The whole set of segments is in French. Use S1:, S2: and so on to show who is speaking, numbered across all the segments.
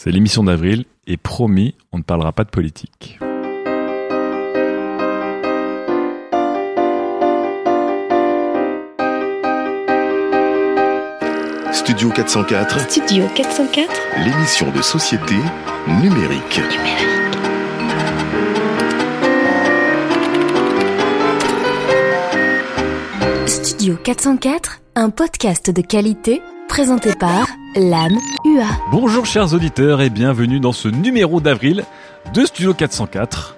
S1: C'est l'émission d'avril et promis, on ne parlera pas de politique.
S2: Studio 404,
S3: Studio 404
S2: l'émission de société numérique.
S3: Studio 404, un podcast de qualité présenté par l'âme UA.
S1: Bonjour chers auditeurs et bienvenue dans ce numéro d'avril de Studio 404.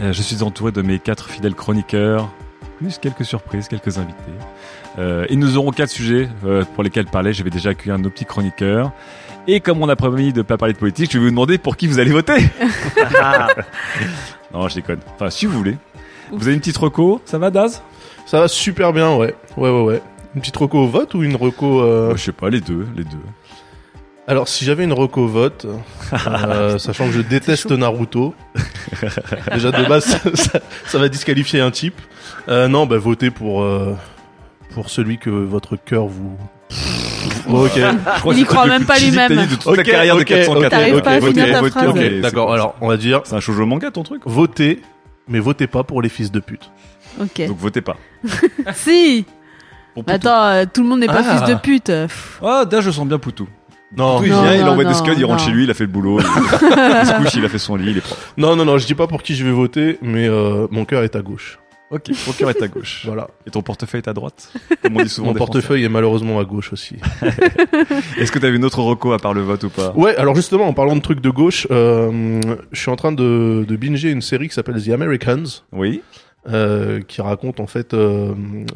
S1: Euh, je suis entouré de mes quatre fidèles chroniqueurs, plus quelques surprises, quelques invités. Euh, et nous aurons quatre sujets euh, pour lesquels parler. Je vais déjà accueillir un de nos petits chroniqueurs. Et comme on a promis de ne pas parler de politique, je vais vous demander pour qui vous allez voter. non, je déconne. Enfin, si vous voulez. Vous avez une petite reco? Ça va, Daz?
S4: Ça va super bien, ouais. Ouais, ouais, ouais. Une petite reco au vote ou une reco... euh,
S1: Euh, Je sais pas, les deux, les deux.
S4: Alors, si j'avais une reco vote, euh, sachant que je déteste Naruto, déjà de base, ça, ça- ça va disqualifier un type. Euh, non, bah votez pour, euh, pour celui que votre cœur vous... ok,
S1: Je crois
S5: Il y croit même pas lui-même.
S1: de toute la
S4: Ok,
S1: carrière
S4: ok,
S1: de 404.
S5: T'arrives
S4: ok,
S5: pas
S4: ok, d'accord. Alors, on va dire,
S1: C'est un shoujo manga ton truc
S4: votez, mais votez pas pour les fils de pute.
S5: Ok.
S1: Donc votez pas.
S5: Si. Attends, tout le monde n'est pas
S4: Ah.
S5: fils de pute.
S1: Ah, Daz, je sens bien Poutou.
S4: Non,
S1: il
S5: Non,
S1: vient, il
S5: non,
S1: envoie des scuds, il rentre chez lui, il a fait le boulot. Il, il se couche, il a fait son lit, il est propre.
S4: non, non, non, je dis pas pour qui je vais voter, mais euh, mon cœur est à gauche.
S1: Ok, ton cœur est à gauche.
S4: Voilà.
S1: Et ton portefeuille est à droite Comme on dit souvent.
S4: Mon portefeuille est malheureusement à gauche aussi.
S1: Est-ce que t'avais une autre reco à part le vote ou pas?
S4: Ouais, alors justement, en parlant de trucs de gauche, euh, je suis en train de, de binger une série qui s'appelle The Americans,
S1: Oui.
S4: Euh, qui raconte en fait euh,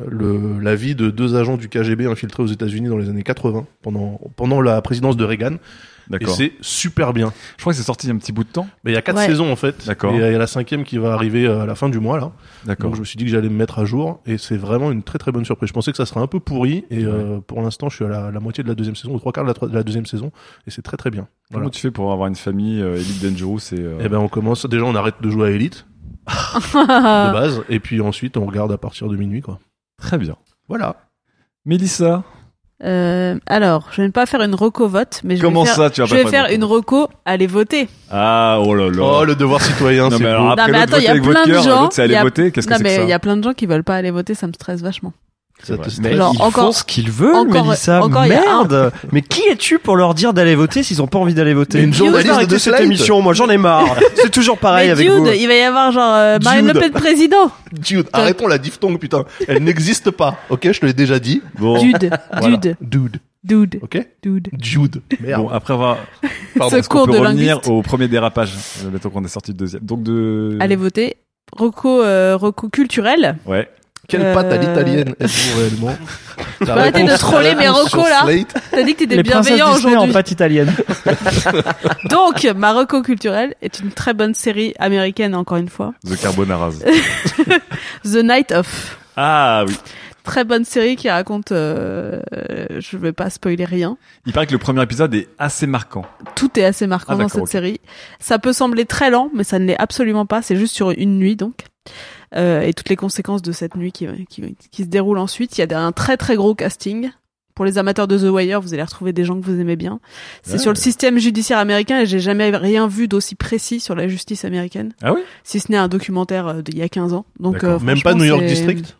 S4: le, la vie de deux agents du KGB infiltrés aux États-Unis dans les années 80, pendant, pendant la présidence de Reagan. Et
S1: D'accord.
S4: c'est super bien.
S1: Je crois que c'est sorti il y a un petit bout de temps.
S4: Mais il y a quatre
S5: Ouais.
S4: saisons en fait.
S1: D'accord.
S4: Et il y a la cinquième qui va arriver euh, à la fin du mois là.
S1: D'accord.
S4: Donc je me suis dit que j'allais me mettre à jour et c'est vraiment une très très bonne surprise. Je pensais que ça serait un peu pourri et euh, pour l'instant je suis à la, la moitié de la deuxième saison, aux trois quarts de la, tro- de la deuxième saison et c'est très très bien.
S1: Comment tu fais pour avoir une famille euh, Elite Dangerous et euh,
S4: Eh ben on commence. Déjà on arrête de jouer à Elite de base et puis ensuite on regarde à partir de minuit quoi.
S1: Très bien.
S4: Voilà.
S1: Mélissa,
S5: Euh, alors, je vais ne pas faire une reco vote, mais je
S1: comment
S5: vais faire,
S1: ça tu vas
S5: je
S1: pas
S5: vais
S1: faire
S5: faire
S1: de
S5: une
S1: reco
S5: allez voter.
S1: Ah, oh là là.
S4: Oh le devoir citoyen
S1: non
S4: c'est
S1: mais alors après
S5: Non, mais
S1: l'autre
S5: attends, il y a
S1: avec votre
S5: plein de
S1: cœur,
S5: gens,
S1: l'autre c'est
S5: il y
S1: aller
S5: a-
S1: voter, qu'est-ce que
S5: Non,
S1: c'est que
S5: mais
S1: ça
S5: il y a plein de gens qui veulent pas aller voter, ça me stresse vachement.
S4: Ça te.
S6: Mais
S5: Genre,
S6: ils
S5: encore-
S6: font ce qu'ils veulent,
S5: encore-
S6: Mélissa.
S5: encore
S6: Merde Mais qui es-tu pour leur dire d'aller voter s'ils ont pas envie d'aller voter
S4: Une journaliste
S6: Arrêtez
S4: de
S6: cette émission, moi j'en ai marre. C'est toujours pareil
S5: mais
S6: avec vous.
S5: il va y avoir genre euh, Marine. Le Pen président.
S4: Dude, arrêtons la diphtongue putain. Elle n'existe pas. Ok, je te l'ai déjà dit.
S1: Bon,
S5: Dude,
S4: Voilà.
S5: dude,
S4: Dude.
S5: dude,
S4: Ok.
S5: dude.
S4: Jude. Merde.
S1: bon après avoir
S4: Pardon.
S5: Ce cours
S1: peut
S5: de
S1: revenir
S5: linguiste.
S1: au premier dérapage euh, Mettons qu'on est sorti de deuxième. Donc de
S5: Allez voter. Reco, euh, reco culturel.
S1: Ouais.
S4: Quelle
S5: Euh,
S4: patte à l'italienne êtes-vous réellement
S5: peux arrêter de troller mes recos, là T'as dit que t'étais bienveillant
S6: Disney en
S5: aujourd'hui.
S6: pâte italienne.
S5: Donc, ma reco culturelle est une très bonne série américaine, encore une fois.
S1: The Carbonara.
S5: The Night of.
S1: ah oui.
S5: Très bonne série qui raconte, euh, je vais pas spoiler rien.
S1: Il paraît que le premier épisode est assez marquant.
S5: Tout est assez marquant
S1: Ah,
S5: dans cette série. Ça peut sembler très lent, mais ça ne l'est absolument pas. C'est juste sur une nuit, donc. Euh, et toutes les conséquences de cette nuit qui, qui, qui se déroulent ensuite. Il y a un très très gros casting. Pour les amateurs de The Wire, vous allez retrouver des gens que vous aimez bien. C'est sur le système judiciaire américain et j'ai jamais rien vu d'aussi précis sur la justice américaine.
S1: Ah oui?
S5: Si ce n'est un documentaire euh, d'il y a 15 ans. Donc, euh,
S4: Même pas New York District?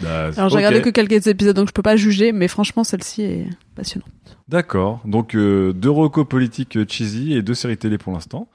S1: Bah,
S5: Alors j'ai regardé que quelques épisodes donc je peux pas juger, mais franchement celle-ci est passionnante.
S1: D'accord. Donc euh, deux recos politiques cheesy et deux séries télé pour l'instant.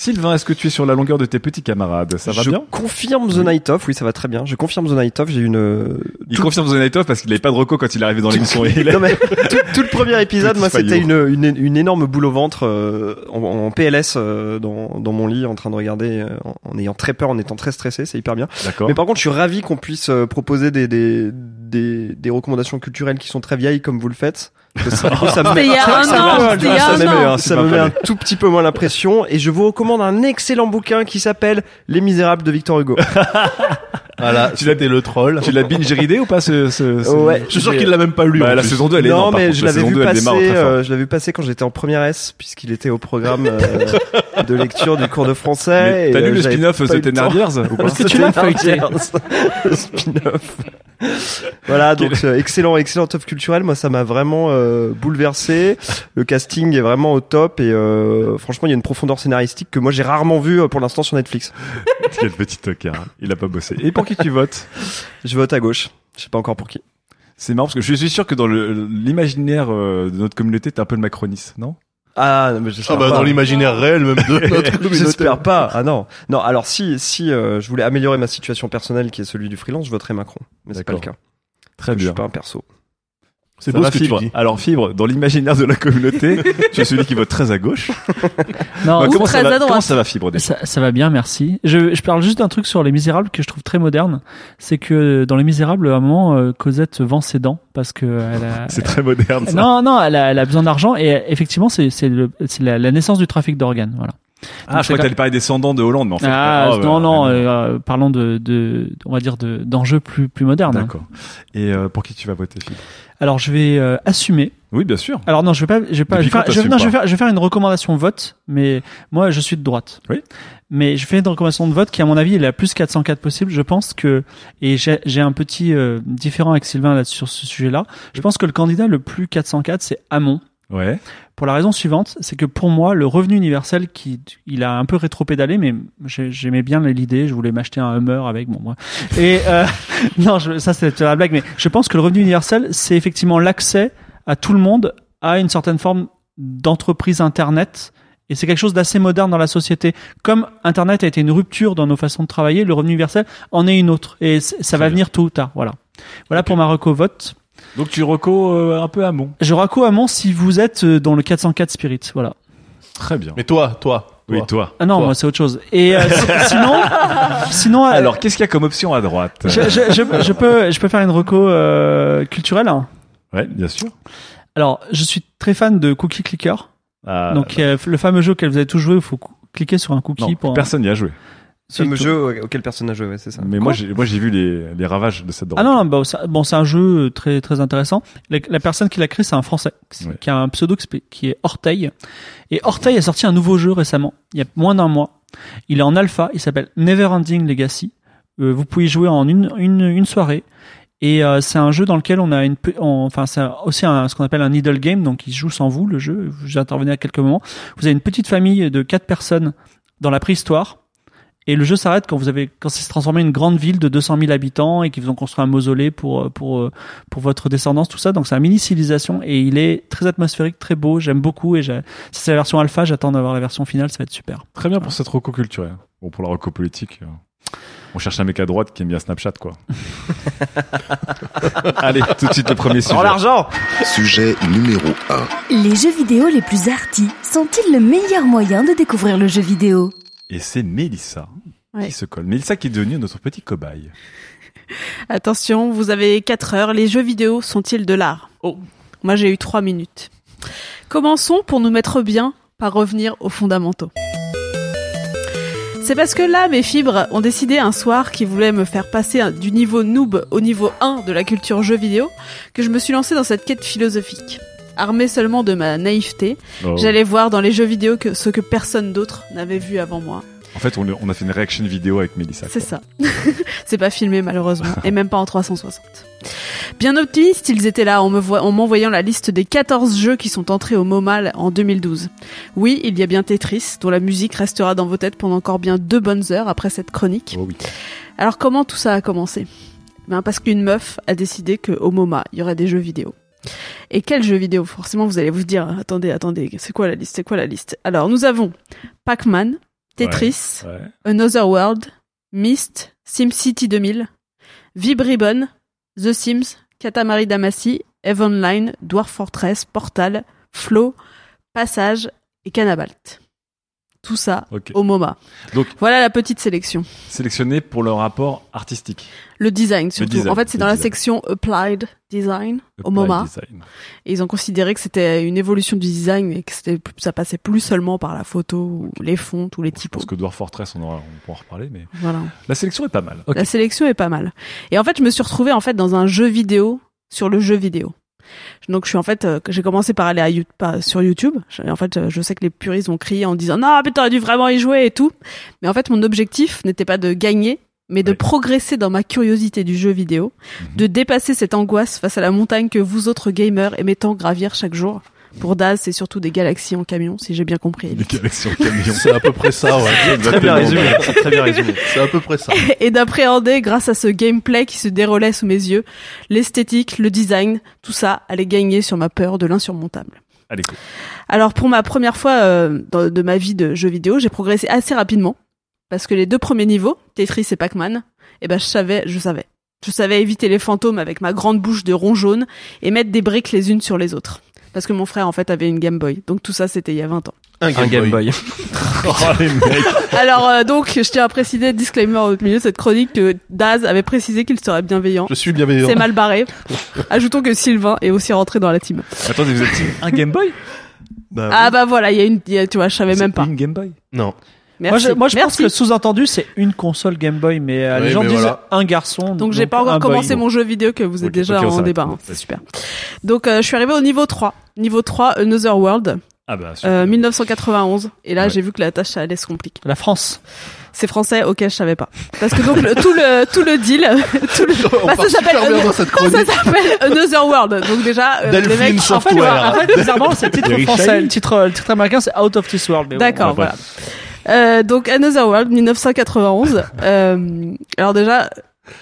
S1: Sylvain, est-ce que tu es sur la longueur de tes petits camarades? Ça va
S6: je
S1: bien?
S6: confirme The Night Of, oui ça va très bien. Je confirme The Night Of, j'ai une... euh,
S1: Il
S6: tout-
S1: confirme The Night Of parce qu'il n'avait pas de reco quand il est arrivé dans l'émission.
S6: Non, mais tout, tout le premier épisode, moi, c'était une, une, une énorme boule au ventre euh, en, en PLS euh, dans, dans mon lit, en train de regarder, euh, en, en ayant très peur, en étant très stressé, c'est hyper bien.
S1: D'accord.
S6: Mais par contre, je suis ravi qu'on puisse euh, proposer des, des, des, des recommandations culturelles qui sont très vieilles, comme vous le faites. Ça, me met,
S5: il y a un
S6: ça
S5: an,
S6: me-
S5: c'était il y a
S6: ça
S5: un
S6: me met,
S5: an.
S6: ça me met un tout petit peu moins l'impression et je vous recommande un excellent bouquin qui s'appelle Les Misérables de Victor Hugo.
S4: Voilà, tu l'as le troll.
S1: Tu l'as binge ridé ou pas ce, ce, ce-
S6: Ouais.
S4: Je suis sûr qu'il l'a même pas lu.
S1: Bah, la saison 2 elle est
S6: non, mais je
S1: La
S6: l'avais
S1: saison
S6: vu
S1: 2 elle
S6: passer, euh, je l'avais vu passer quand j'étais en première S puisqu'il était au programme euh, de lecture du cours de français.
S1: T'as
S6: euh,
S1: lu le
S6: j'avais
S1: spin-off The
S6: le temps.
S1: Thénardiers ou pas
S6: tu l'as feuilleté Le spin-off. voilà, donc euh, excellent, excellent top culturel. Moi, ça m'a vraiment euh, bouleversé. Le casting est vraiment au top et euh, franchement, il y a une profondeur scénaristique que moi j'ai rarement vue euh, pour l'instant sur Netflix.
S1: Quel petit tocard. Il a pas bossé. Et pour qui tu votes
S6: Je vote à gauche. Je sais pas encore pour qui.
S1: C'est marrant parce que je suis sûr que dans l'imaginaire euh, de notre communauté, t'es un peu le macroniste, non?
S6: Ah, non, mais
S4: Ah bah
S6: pas.
S4: dans l'imaginaire réel même de notre communauté.
S6: J'espère pas. Ah non. Non, alors si si euh, je voulais améliorer ma situation personnelle qui est celui du freelance, je voterais Macron. Mais c'est pas le cas.
S1: Très
S6: Je
S1: bien.
S6: suis pas un perso.
S4: C'est beau ce que tu
S1: Fibre.
S4: dis.
S1: Alors Fibre, dans l'imaginaire de la communauté, tu es celui qui vote très à gauche.
S7: Non,
S1: Bah, comment,
S5: très
S1: ça va,
S5: à droite.
S1: comment ça va Fibre déjà
S7: ça, ça va bien, merci. Je, je parle juste d'un truc sur Les Misérables que je trouve très moderne. C'est que dans Les Misérables, à un moment, euh, Cosette vend ses dents parce que elle a.
S1: C'est très moderne ça.
S7: Non, non, elle a, elle a besoin d'argent et euh, effectivement, c'est c'est le- c'est la, la naissance du trafic d'organes, voilà.
S1: Ah,
S7: Donc,
S1: je crois que t'allais parler descendant de Hollande, mais en fait.
S7: Ah,
S1: oh,
S7: non,
S1: bah,
S7: non,
S1: ah,
S7: euh, parlons de, de, on va dire de d'enjeux plus plus modernes. hein.
S1: D'accord. Et euh, pour qui tu vas voter, Fibre
S7: Alors, je vais euh, assumer.
S1: Oui, bien sûr.
S7: Alors non, je vais pas, je vais pas, je vais, faire,
S1: quand
S7: je, vais-
S1: t'assumes
S7: non, je vais faire, je vais faire une recommandation vote, mais moi, je suis de droite.
S1: Oui.
S7: Mais je fais une recommandation de vote qui, à mon avis, est la plus 404 possible. Je pense que, et j'ai j'ai un petit euh, différent avec Sylvain là sur ce sujet-là. Je pense que le candidat le plus 404, c'est Hamon.
S1: Ouais.
S7: Pour la raison suivante, c'est que pour moi, le revenu universel, qui, il a un peu rétropédalé, mais j'ai- j'aimais bien l'idée. Je voulais m'acheter un Hummer avec, bon, moi. Et euh, non, je, ça c'est la blague, mais je pense que le revenu universel, c'est effectivement l'accès à tout le monde à une certaine forme d'entreprise Internet. Et c'est quelque chose d'assez moderne dans la société. Comme Internet a été une rupture dans nos façons de travailler, le revenu universel en est une autre. Et ça va
S1: bien.
S7: venir tôt ou tard. Voilà. Voilà pour ma reco vote.
S1: Donc tu reco euh, un peu amont.
S7: Je raco à mon si vous êtes euh, dans le 404 Spirit. Voilà.
S1: Très bien.
S4: Mais toi, toi.
S1: Oui,
S4: toi.
S7: Ah non,
S4: Toi.
S7: moi c'est autre chose. Et euh, si- sinon, sinon, euh,
S1: Alors, qu'est-ce qu'il y a comme option à droite?
S7: je, je, je, je peux, je peux faire une reco euh, culturelle. hein.
S1: Ouais, bien sûr.
S7: Alors, je suis très fan de Cookie Clicker.
S1: Ah,
S7: Donc, euh, le fameux jeu auquel vous avez tous joué, il faut cliquer sur un cookie
S1: non,
S7: pour.
S1: personne n'y a joué.
S6: Fameux
S7: tout-
S6: jeu auquel personne n'a joué, ouais, c'est ça.
S1: Mais moi, j'ai, moi, j'ai vu les, les ravages de cette drogue.
S7: Ah non, non bah, ça- bon, c'est un jeu très très intéressant. La, la personne qui l'a créé, c'est un Français qui,
S1: Ouais.
S7: qui a un pseudo qui est Orteil. Et Orteil a sorti un nouveau jeu récemment, il y a moins d'un mois. Il est en alpha, il s'appelle Neverending Legacy. Euh, vous pouvez y jouer en une, une, une soirée. Et euh, c'est un jeu dans lequel on a une, on- enfin c'est aussi un, ce qu'on appelle un needle game, donc il se joue sans vous le jeu. J'intervenais à quelques moments. Vous avez une petite famille de quatre personnes dans la préhistoire. Et le jeu s'arrête quand vous avez quand c'est transformé en une grande ville de 200 000 habitants et qu'ils vous ont construit un mausolée pour pour euh, pour votre descendance tout ça. Donc c'est un mini civilisation et il est très atmosphérique, très beau. J'aime beaucoup et j'ai- si c'est la version alpha, j'attends d'avoir la version finale. Ça va être super.
S1: Très bien pour cette reco culturelle. Bon, pour la reco politique, euh, on cherche un mec à droite qui aime bien Snapchat, quoi. Allez, tout de suite le premier sujet.
S6: Prends l'argent
S2: Sujet numéro 1.
S3: Les jeux vidéo les plus arty sont-ils le meilleur moyen de découvrir le jeu vidéo?
S1: Et c'est Mélissa
S5: Ouais.
S1: qui se colle. Mélissa qui est devenue notre petit cobaye.
S5: Attention, vous avez 4 heures. Les jeux vidéo sont-ils de l'art? Oh, moi j'ai eu 3 minutes. Commençons pour nous mettre bien par revenir aux fondamentaux. C'est parce que là, mes fibres ont décidé un soir qu'ils voulaient me faire passer du niveau noob au niveau 1 de la culture jeux vidéo que je me suis lancée dans cette quête philosophique. Armée seulement de ma naïveté,
S1: Oh.
S5: j'allais voir dans les jeux vidéo que ce que personne d'autre n'avait vu avant moi.
S1: En fait, on, a fait une reaction vidéo avec Mélissa.
S5: C'est ça. c'est pas filmé malheureusement, et même pas en 360. Bien optimistes, ils étaient là en me m'envoyant la liste des 14 jeux qui sont entrés au MoMA en 2012. Oui, il y a bien Tetris, dont la musique restera dans vos têtes pendant encore bien deux bonnes heures après cette chronique.
S1: Oh oui.
S5: Alors comment tout ça a commencé? Ben Parce qu'une meuf a décidé qu'au MoMA, il y aurait des jeux vidéo. Et quels jeux vidéo? Forcément, vous allez vous dire, attendez, attendez, c'est quoi la liste? C'est quoi la liste? Alors, nous avons Pac-Man, Tetris,
S1: Ouais.
S5: Another World, Myst, SimCity 2000, Vibribon, The Sims, Katamari Damacy, Eve Online, Dwarf Fortress, Portal, Flow, Passage et Canabalt. Tout ça au MoMA.
S1: Donc-
S5: voilà la petite sélection.
S1: Sélectionné pour leur rapport artistique.
S5: Le design surtout.
S1: design,
S5: en fait, c'est
S1: le
S5: dans la section Applied Design au MoMA.
S1: design.
S5: Et ils ont considéré que c'était une évolution du design et que c'était, ça passait plus seulement par la photo ou les fonts ou les typos.
S1: pense que Dwarf Fortress, on, aura, on pourra en reparler, mais
S5: Voilà.
S1: la sélection est pas mal.
S5: La sélection est pas mal. Et en fait, je me suis retrouvée en fait dans un jeu vidéo sur le jeu vidéo. Donc je suis en fait, euh, j'ai commencé par aller à You- sur YouTube. En fait, euh, je sais que les puristes vont crier en disant non, mais t'aurais dû vraiment y jouer et tout. Mais en fait, mon objectif n'était pas de gagner, mais de
S1: Ouais.
S5: progresser dans ma curiosité du jeu vidéo,
S1: Mhm.
S5: de dépasser cette angoisse face à la montagne que vous autres gamers aimez tant gravir chaque jour. Pour Daz, c'est surtout des galaxies en camion, si j'ai bien compris.
S1: Les galaxies en camion.
S4: C'est à peu près ça, ouais.
S6: Très bien résumé. c'est Très bien résumé.
S4: C'est à peu près ça.
S5: et d'appréhender grâce à ce gameplay qui se déroulait sous mes yeux l'esthétique, le design, tout ça allait gagner sur ma peur de l'insurmontable.
S1: Allez, go.
S5: Alors pour ma première fois euh, dans- de ma vie de jeu vidéo, j'ai progressé assez rapidement parce que les deux premiers niveaux, Tetris et Pac-Man, eh ben je savais, je savais. Je savais éviter les fantômes avec ma grande bouche de rond jaune et mettre des briques les unes sur les autres. Parce que mon frère en fait avait une Game Boy. Donc tout ça c'était il y a 20 ans.
S4: Un
S6: Un Game Boy.
S1: Oh, les mecs.
S5: Alors euh, donc je tiens à préciser disclaimer au milieu de cette chronique que Daz avait précisé qu'il serait bienveillant.
S4: Je suis bienveillant.
S5: C'est mal barré. Ajoutons que Sylvain est aussi rentré dans la team.
S1: Attendez, vous êtes team un Game Boy?
S4: Bah,
S5: Ah bah voilà, il y a une, il y a- tu vois, je savais même pas.
S1: Une Game Boy?
S4: Non.
S5: Merci.
S7: Moi, je, moi, je pense que sous-entendu, c'est une console Game Boy, mais euh,
S4: Oui,
S7: les gens
S4: mais
S7: disent
S4: voilà.
S7: un garçon.
S5: Donc j'ai pas encore
S7: boy.
S5: commencé mon jeu vidéo que vous êtes déjà en débat. hein. C'est super. Donc euh, je suis arrivé au niveau 3. Niveau 3, Another World,
S1: Ah bah,
S5: euh, 1991. Et là
S1: Ouais.
S5: j'ai vu que la tâche ça allait se compliquer.
S7: La France.
S5: C'est français, ok, je savais pas. Parce que donc le- tout le tout le deal, tout le,
S4: On
S5: bah, ça s'appelle ça s'appelle Another World. Donc déjà euh, les mecs.
S7: En fait,
S4: Software.
S7: en fait, bizarrement, c'est le titre français. Le titre, le titre américain, c'est Out of This World.
S5: D'accord, voilà. Euh, donc Another World 1991. Euh, alors déjà,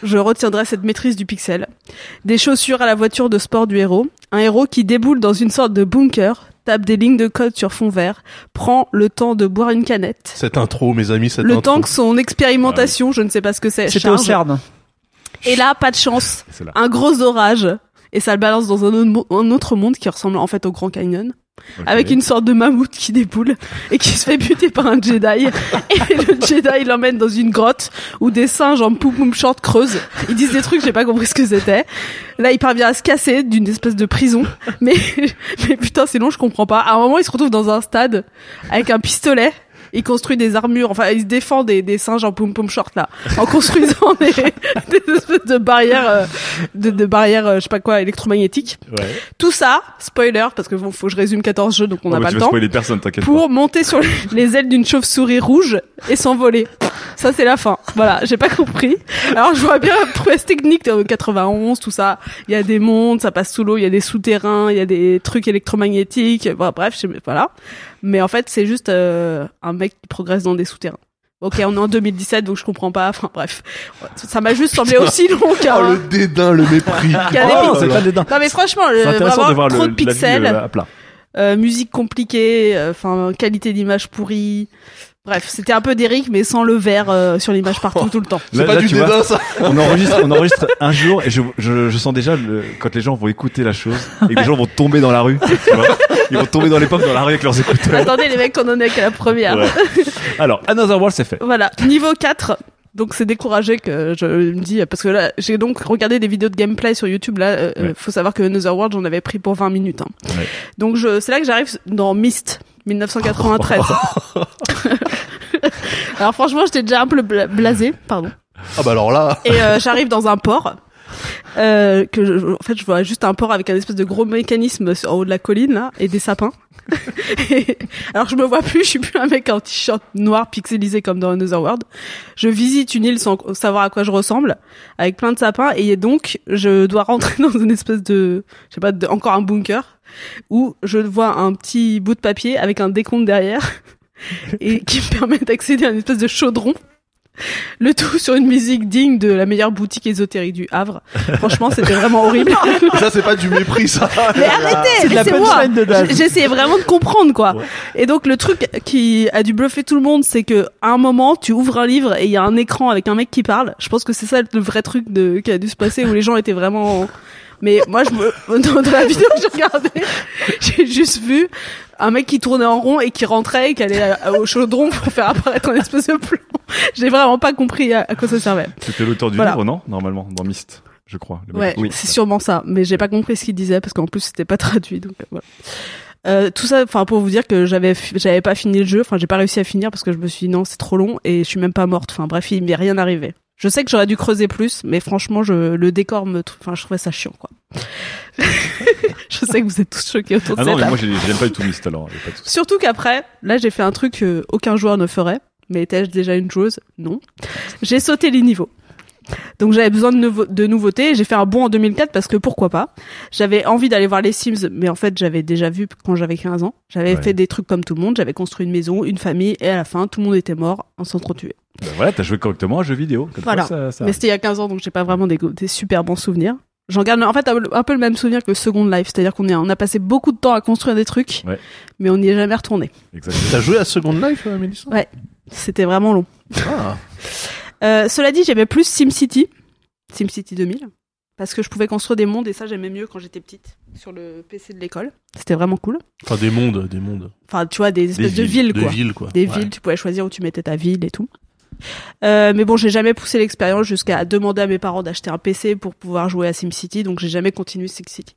S5: je retiendrai cette maîtrise du pixel. Des chaussures à la voiture de sport du héros. Un héros qui déboule dans une sorte de bunker, tape des lignes de code sur fond vert, prend le temps de boire une canette.
S4: Cette intro, mes amis, cette
S5: Le
S4: intro.
S5: temps que son expérimentation, je ne sais pas ce que c'est,
S7: C'était au. CERN.
S5: Et là, pas de chance.
S1: C'est là.
S5: Un gros orage. Et ça le balance dans un autre monde qui ressemble en fait au Grand Canyon. Avec une sorte de mammouth qui déboule et qui se fait buter par un Jedi. Et le Jedi l'emmène dans une grotte où des singes en poum poum short creusent. Ils disent des trucs, j'ai pas compris ce que c'était. Là, il parvient à se casser d'une espèce de prison. Mais, mais putain, sinon je comprends pas. À un moment, il se retrouve dans un stade avec un pistolet. Il construit des armures, enfin, il se défend des, des singes en poum poum short là, en construisant des, des espèces de barrières, euh, de, de barrières, euh, je sais pas quoi, électromagnétiques.
S1: Ouais.
S5: Tout ça, spoiler, parce que bon, faut que je résume 14 jeux, donc on n'a
S1: Oh,
S5: pas le temps,
S1: spoiler personne,
S5: pour monter sur les ailes d'une chauve-souris rouge et s'envoler. Ça, c'est la fin. Voilà, j'ai pas compris. Alors, je vois bien la prouesse technique de 91, tout ça. Il y a des mondes, ça passe sous l'eau, il y a des souterrains, il y a des trucs électromagnétiques. Bon, bref, je sais- voilà. Mais en fait, c'est juste euh, un mec qui progresse dans des souterrains. Ok, on est en 2017, donc je comprends pas. Enfin, bref. Ça m'a juste semblé aussi long qu'un...
S4: Oh, le dédain, le mépris.
S1: Pas. Oh, c'est pas dédain.
S5: Non mais franchement,
S1: intéressant
S5: vraiment
S1: de voir
S5: trop
S1: le,
S5: de
S1: la vie,
S5: pixels.
S1: euh, à plat.
S5: Euh, musique compliquée, euh, enfin qualité d'image pourrie. Bref, c'était un peu d'Eric, mais sans le vert euh, sur l'image partout tout le temps.
S4: C'est pas
S1: là,
S4: du
S1: tu vois,
S4: dédain, ça.
S1: On enregistre, on enregistre un jour et je, je, je sens déjà le, quand les gens vont écouter la chose et que les gens vont tomber dans la rue. tu vois. Ils vont tomber dans les pommes dans la rue avec leurs écouteurs.
S5: Attendez les mecs, on en est qu'à la première.
S1: Ouais. Alors, Another World, c'est fait.
S5: Voilà, niveau 4. Donc c'est découragé que je me dis parce que là j'ai donc regardé des vidéos de gameplay sur YouTube là euh,
S1: Ouais.
S5: faut savoir que Another World j'en avais pris pour 20 minutes hein.
S1: Ouais.
S5: Donc je c'est là que j'arrive dans Myst 1993. Alors franchement, j'étais déjà un peu bla- blasé, pardon.
S4: Ah bah alors là,
S5: Et euh, j'arrive dans un port. Euh, que je- en fait je vois juste un port avec un espèce de gros mécanisme en haut de la colline là et des sapins. Et- alors je me vois plus, je suis plus un mec en t-shirt noir pixelisé comme dans Another World. Je visite une île sans savoir à quoi je ressemble, avec plein de sapins et donc je dois rentrer dans une espèce de, je sais pas, de- encore un bunker où je vois un petit bout de papier avec un décompte derrière et qui me permet d'accéder à une espèce de chaudron. Le tout sur une musique digne de la meilleure boutique ésotérique du Havre. Franchement, c'était vraiment horrible.
S4: ça c'est pas du mépris, ça.
S5: Mais arrêtez,
S7: C'est de la
S5: laissez-moi. J'essayais vraiment de comprendre quoi.
S1: Ouais.
S5: Et donc le truc qui a dû bluffer tout le monde, c'est que à un moment, tu ouvres un livre et il y a un écran avec un mec qui parle. Je pense que c'est ça le vrai truc de qui a dû se passer où les gens étaient vraiment Mais moi, je me, dans, la vidéo que j'ai regardée, j'ai juste vu un mec qui tournait en rond et qui rentrait et qui allait au chaudron pour faire apparaître un espèce de plan. J'ai vraiment pas compris à, à quoi ça servait.
S1: C'était l'auteur du
S5: Voilà.
S1: livre, non? Normalement, dans Myst, je crois.
S5: Ouais.
S1: Oui.
S5: c'est sûrement ça. Mais j'ai pas compris ce qu'il disait parce qu'en plus c'était pas traduit. Donc euh, voilà. Euh, tout ça, enfin pour vous dire que j'avais j'avais pas fini le jeu. Enfin j'ai pas réussi à finir parce que je me suis dit non c'est trop long et je suis même pas morte. Enfin bref il m'est rien arrivé. Je sais que j'aurais dû creuser plus, mais franchement je le décor me, enfin je trouvais ça chiant quoi. je sais que vous êtes tous choqués autour de
S1: Ah non, mais
S5: table.
S1: moi j'ai- j'aime pas du tout Myst souci.
S5: Surtout qu'après, là j'ai fait un truc que aucun joueur ne ferait. Mais étais-je déjà une joueuse? Non. J'ai sauté les niveaux. Donc j'avais besoin de, nouveau- de nouveautés. J'ai fait un bond en 2004 parce que pourquoi pas? J'avais envie d'aller voir les Sims, mais en fait j'avais déjà vu quand j'avais 15 ans. J'avais
S1: Ouais.
S5: fait des trucs comme tout le monde. J'avais construit une maison, une famille, et à la fin tout le monde était mort en s'entretuer.
S1: Ben voilà, t'as joué correctement à un jeu vidéo. Comme
S5: Voilà.
S1: ça, ça- ça
S5: Mais c'était il y a 15 ans, donc j'ai pas vraiment des, des super bons souvenirs. J'en garde en fait un peu le même souvenir que Second Life, c'est-à-dire qu'on est- on a passé beaucoup de temps à construire des trucs,
S1: Ouais.
S5: mais on n'y est jamais retourné.
S1: Exactement.
S4: T'as joué à Second Life, euh, Mélissa?
S5: Ouais. C'était vraiment long.
S4: Ah.
S5: Euh, cela dit, j'aimais plus SimCity, SimCity 2000, parce que je pouvais construire des mondes et ça j'aimais mieux quand j'étais petite sur le PC de l'école. C'était vraiment cool.
S4: Enfin, des mondes, des mondes.
S5: Enfin, tu vois, des espèces de
S1: villes,
S5: villes,
S4: Des
S5: quoi.
S4: villes, quoi.
S5: Des
S4: Ouais.
S5: villes, tu pouvais choisir où tu mettais ta ville et tout. Euh, mais bon, j'ai jamais poussé l'expérience jusqu'à demander à mes parents d'acheter un PC pour pouvoir jouer à SimCity, donc j'ai jamais continué SimCity.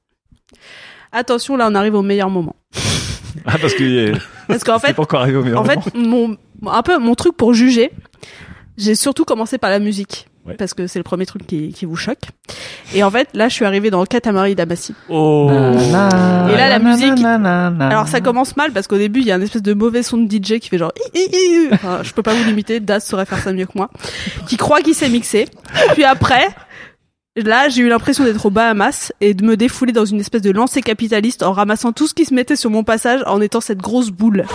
S5: Attention, là on arrive au meilleur moment.
S1: Ah, parce que
S5: Parce qu'en fait,
S1: pas encore arrivé au meilleur
S5: en fait,
S1: moment.
S5: mon, un peu mon truc pour juger, j'ai surtout commencé par la musique.
S1: Ouais.
S5: Parce que c'est le premier truc qui, qui vous choque. Et en fait, là, je suis arrivée dans Katamari Damacy.
S1: Oh
S5: Et là, la musique-
S7: Alors
S5: ça commence mal parce qu'au début, il y a un espèce de mauvais son de DJ qui fait genre, Hi, hi, hi. enfin, je peux pas vous limiter, Das saurait faire ça mieux que moi, qui croit qu'il s'est mixé. Puis après, là, j'ai eu l'impression d'être au Bahamas et de me défouler dans une espèce de lancée capitaliste en ramassant tout ce qui se mettait sur mon passage en étant cette grosse boule.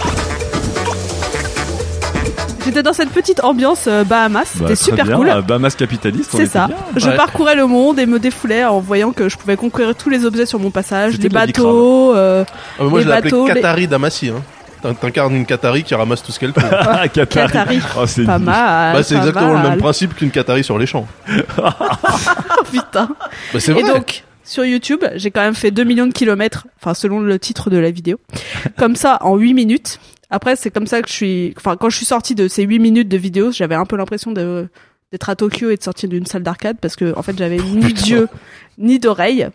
S5: J'étais dans cette petite ambiance euh, Bahamas,
S1: Bah,
S5: c'était super
S1: bien.
S5: cool.
S1: Ah, Bahamas capitaliste, on
S5: C'est
S1: était
S5: ça.
S1: bien.
S5: Je
S1: Ouais.
S5: parcourais le monde et me défoulais en voyant que je pouvais conquérir tous les objets sur mon passage,
S1: C'était
S5: des
S1: de la
S5: bateaux. euh,
S4: Ah, mais moi,
S5: Les
S4: je l'ai appelé
S5: bateaux, les-
S4: Qatari Damassi. Hein. T'in- T'incarnes une Qatari qui ramasse tout ce qu'elle trouve.
S1: Ah, Qatari.
S5: Qatari.
S1: Oh, c'est
S5: Pas
S1: nul.
S5: mal.
S4: bah, c'est
S5: pas
S4: exactement le
S5: mal.
S4: même principe qu'une Qatari sur les champs.
S5: Putain.
S4: Bah, c'est
S5: Et
S4: vrai.
S5: donc, sur YouTube, j'ai quand même fait 2 millions de kilomètres, enfin selon le titre de la vidéo, comme ça en 8 minutes. Après, c'est comme ça que je suis... Enfin, quand je suis sortie de ces 8 minutes de vidéo, j'avais un peu l'impression de d'être à Tokyo et de sortir d'une salle d'arcade parce que en fait j'avais ni d'yeux ni d'oreilles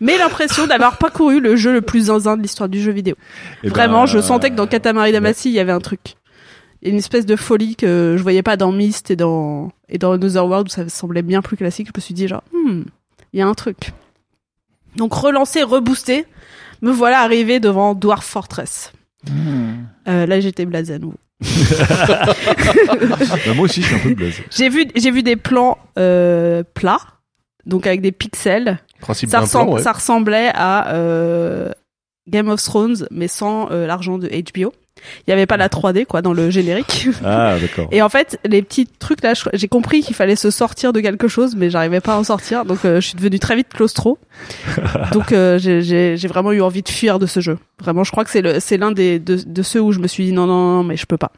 S5: mais l'impression d'avoir parcouru le jeu le plus zinzin de l'histoire du jeu vidéo.
S1: Eh ben,
S5: Vraiment, je sentais que dans Katamari Damacy, il y avait un truc. Une espèce de folie que je voyais pas dans Myst et dans, et dans Another World où ça semblait bien plus classique. Je me suis dit genre, hmm, il y a un truc. Donc relancé, reboosté, me voilà arrivé devant Dwarf Fortress. Euh, là, j'étais blasé à nouveau.
S1: Bah, moi aussi, je suis un peu blaze.
S5: J'ai vu, j'ai vu des plans euh, plats, donc avec des pixels.
S4: Principe
S5: Ça,
S4: d'un plan,
S5: ressemble-
S4: ouais.
S5: ça ressemblait à euh, Game of Thrones, mais sans l'argent de HBO. Il y avait pas la 3D quoi dans le générique.
S1: Ah, d'accord.
S5: Et en fait, les petits trucs là, j'ai compris qu'il fallait se sortir de quelque chose, mais j'arrivais pas à en sortir. Donc, euh, je suis devenue très vite claustro. donc, euh, j'ai- vraiment eu envie de fuir de ce jeu. Vraiment, je crois que c'est le- c'est l'un des de, de ceux où je me suis dit non, non, non, mais je peux pas.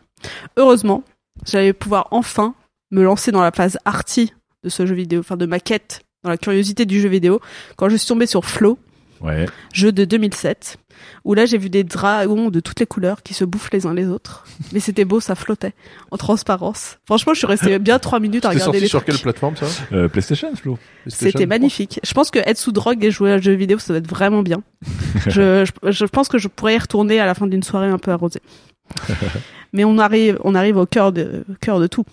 S5: Heureusement, j'allais pouvoir enfin me lancer dans la phase arty de ce jeu vidéo, enfin de ma quête dans la curiosité du jeu vidéo, quand je suis tombée sur Flow,
S1: Ouais.
S5: jeu de 2007, où là j'ai vu des dragons de toutes les couleurs qui se bouffent les uns les autres. Mais c'était beau, ça flottait en transparence. Franchement, je suis restée bien trois minutes à regarder
S4: sorti
S5: les
S4: sur
S5: trucs.
S4: quelle plateforme ça?
S1: Euh, PlayStation, Flo.
S5: C'était magnifique. Je pense que être sous drogue et jouer à un jeu vidéo, ça doit être vraiment bien. je, je, je pense que je pourrais y retourner à la fin d'une soirée un peu arrosée. Mais on arrive, on arrive au cœur de, au cœur de tout.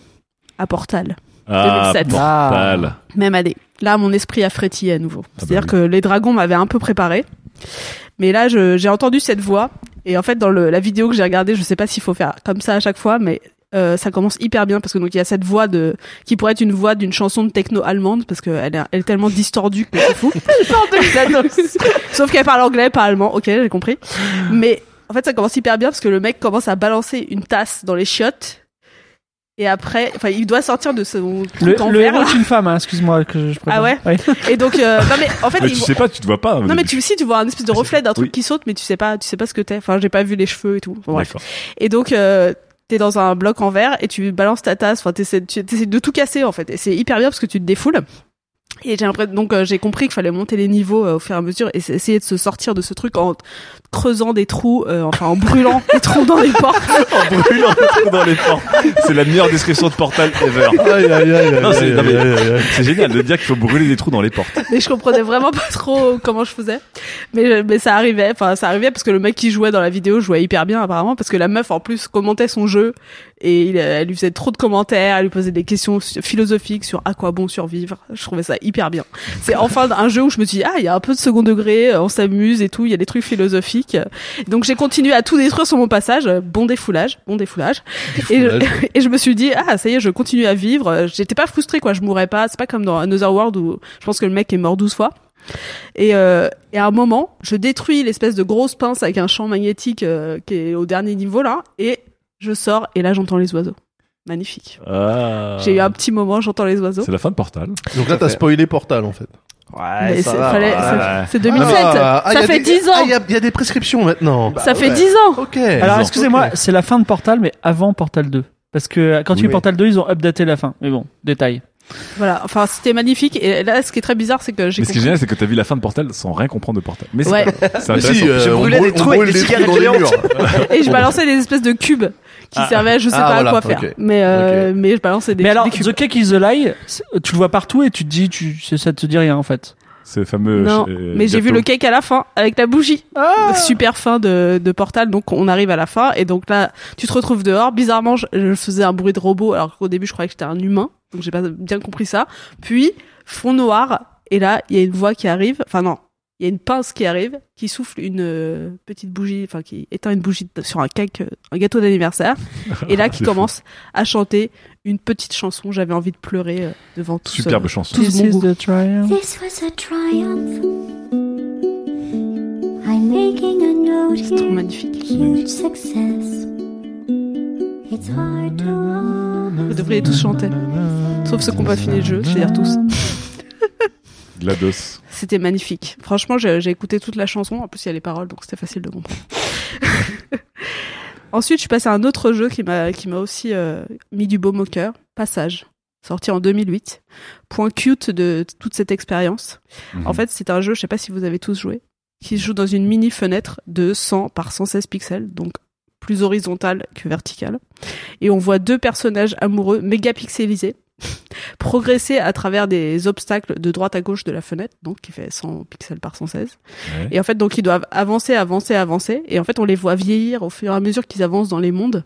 S5: À Portal.
S1: Ah,
S5: 2007.
S1: Portal.
S5: Même année. Là, mon esprit a frétillé à nouveau.
S1: bah
S5: C'est-à-dire
S1: oui.
S5: que les dragons m'avaient un peu préparé. Mais là, j'ai entendu cette voix. Et en fait, dans le, la vidéo que j'ai regardée, je sais pas s'il faut faire comme ça à chaque fois, mais euh, ça commence hyper bien parce que donc il y a cette voix de qui pourrait être une voix d'une chanson de techno allemande parce qu'elle est, elle est tellement distordue que c'est fou. Sauf qu'elle parle anglais, pas allemand. Ok, j'ai compris. Mais en fait, ça commence hyper bien parce que le mec commence à balancer une tasse dans les chiottes. Et après, enfin, il doit sortir de son
S7: Le, le héros
S5: là.
S7: est une femme, hein, excuse-moi que je
S5: Ah ouais Et donc, euh, non mais en fait,
S1: Mais
S5: il
S1: tu sais pas, tu te vois pas.
S5: non mais tu si tu vois un espèce de reflet d'un truc
S1: Oui.
S5: qui saute, mais tu sais pas, tu sais pas ce que t'es. Enfin, j'ai pas vu les cheveux et tout. Bon, bref. Et donc, euh, t'es dans un bloc en verre et tu balances ta tasse. Enfin, t'essaies, tu essaies de tout casser en fait. Et c'est hyper bien parce que tu te défoules. Et j'ai l'impression- donc euh, j'ai compris qu'il fallait monter les niveaux euh, au fur et à mesure et essayer de se sortir de ce truc en creusant des trous, euh, enfin en brûlant des trous dans les portes.
S1: En brûlant des trous dans les portes. C'est la meilleure description de Portal ever.
S4: Aïe, aïe, aïe,
S1: Non, c'est- non, mais- génial de dire qu'il faut brûler des trous dans les portes.
S5: mais je comprenais vraiment pas trop comment je faisais. Mais mais ça arrivait, enfin ça arrivait parce que le mec qui jouait dans la vidéo jouait hyper bien apparemment parce que la meuf en plus commentait son jeu et il, elle lui faisait trop de commentaires, elle lui posait des questions philosophiques sur à quoi bon survivre. Je trouvais ça hyper bien. C'est enfin un jeu où je me dis ah il y a un peu de second degré, on s'amuse et tout, il y a des trucs philosophiques. Donc j'ai continué à tout détruire sur mon passage, bon défoulage, bon défoulage. Et je, et je me suis dit ah ça y est, je continue à vivre. J'étais pas frustrée quoi, je mourrais pas. C'est pas comme dans Another World où je pense que le mec est mort 12 fois. Et, euh, et à un moment, je détruis l'espèce de grosse pince avec un champ magnétique euh, qui est au dernier niveau là, et je sors et là j'entends les oiseaux. Magnifique.
S1: Ah.
S5: J'ai eu un petit moment, j'entends les oiseaux.
S1: C'est la fin de Portal.
S4: Donc là, t'as spoilé Portal, en fait.
S6: Ouais,
S5: c'est-
S6: va.
S5: fallait-
S1: ouais.
S5: c'est- c'est 2007.
S4: Ah, ah, y
S5: ça
S4: a
S5: fait
S4: des-
S5: 10 ans.
S4: Ah, il y a, il y a des prescriptions maintenant.
S5: ça fait
S6: ouais.
S5: 10 ans.
S4: Ok.
S7: Alors excusez-moi, c'est la fin de Portal, mais avant Portal 2. Parce que quand tu
S6: Oui.
S7: eu Portal 2, ils ont updaté la fin. Mais bon, détail.
S5: Voilà. Enfin, c'était magnifique. Et là, ce qui est très bizarre, c'est que j'ai
S1: Mais ce qui est génial, c'est que t'as vu la fin de Portal sans rien comprendre de Portal. Mais c'est
S5: Ouais.
S1: c'est
S4: Mais si, euh, on
S6: brûlé
S4: brûle-
S6: des trous avec des cigarettes
S4: dans les
S6: géantes.
S4: murs.
S5: Et je balançais des espèces de cubes qui
S1: Ah.
S5: servaient à je sais
S4: Ah,
S5: pas
S4: voilà,
S5: à quoi faire. Mais, euh, mais je balançais des,
S7: mais alors,
S5: des cubes.
S7: The Cake is a Lie, tu le vois partout et tu te dis, tu, ça te dit rien en fait.
S1: C'est le fameux.
S5: Non,
S1: euh,
S5: mais j'ai vu le cake à la fin avec la bougie. Super fin de, de Portal, donc on arrive à la fin et donc là tu te retrouves dehors. Bizarrement, je, je faisais un bruit de robot alors qu'au début je croyais que j'étais un humain, donc j'ai pas bien compris ça. Puis fond noir et là il y a une voix qui arrive. Enfin non, il y a une pince qui arrive, qui souffle une euh, petite bougie, enfin qui éteint une bougie sur un cake, euh, un gâteau d'anniversaire. et là qui
S1: C'est fou.
S5: commence à chanter une petite chanson. J'avais envie de pleurer euh, devant tout ce-
S1: Superbe chanson.
S5: Tous
S7: This is
S5: goût.
S7: the triumph.
S8: This was a triumph. I'm making a note
S5: C'est trop magnifique.
S8: Huge success. It's hard to
S5: Vous devriez tous chanter. Sauf ceux qui n'ont pas fini le jeu, c'est-à-dire tous.
S1: GLaDOS.
S5: C'était magnifique. Franchement, j'ai écouté toute la chanson. En plus, il y a les paroles, donc c'était facile de comprendre. Ensuite, je suis passée à un autre jeu qui m'a qui m'a aussi euh, mis du baume au cœur. Passage, sorti en 2008. Point cute de toute cette expérience.
S1: Mhm.
S5: En fait, c'est un jeu, je sais pas si vous avez tous joué, qui se joue dans une mini fenêtre de 100 par 116 pixels, donc plus horizontale que verticale. Et on voit deux personnages amoureux méga pixelisés progresser à travers des obstacles de droite à gauche de la fenêtre, donc qui fait 100 pixels par 116.
S1: Ouais.
S5: Et en fait, donc ils doivent avancer, avancer, avancer. Et en fait, on les voit vieillir au fur et à mesure qu'ils avancent dans les mondes.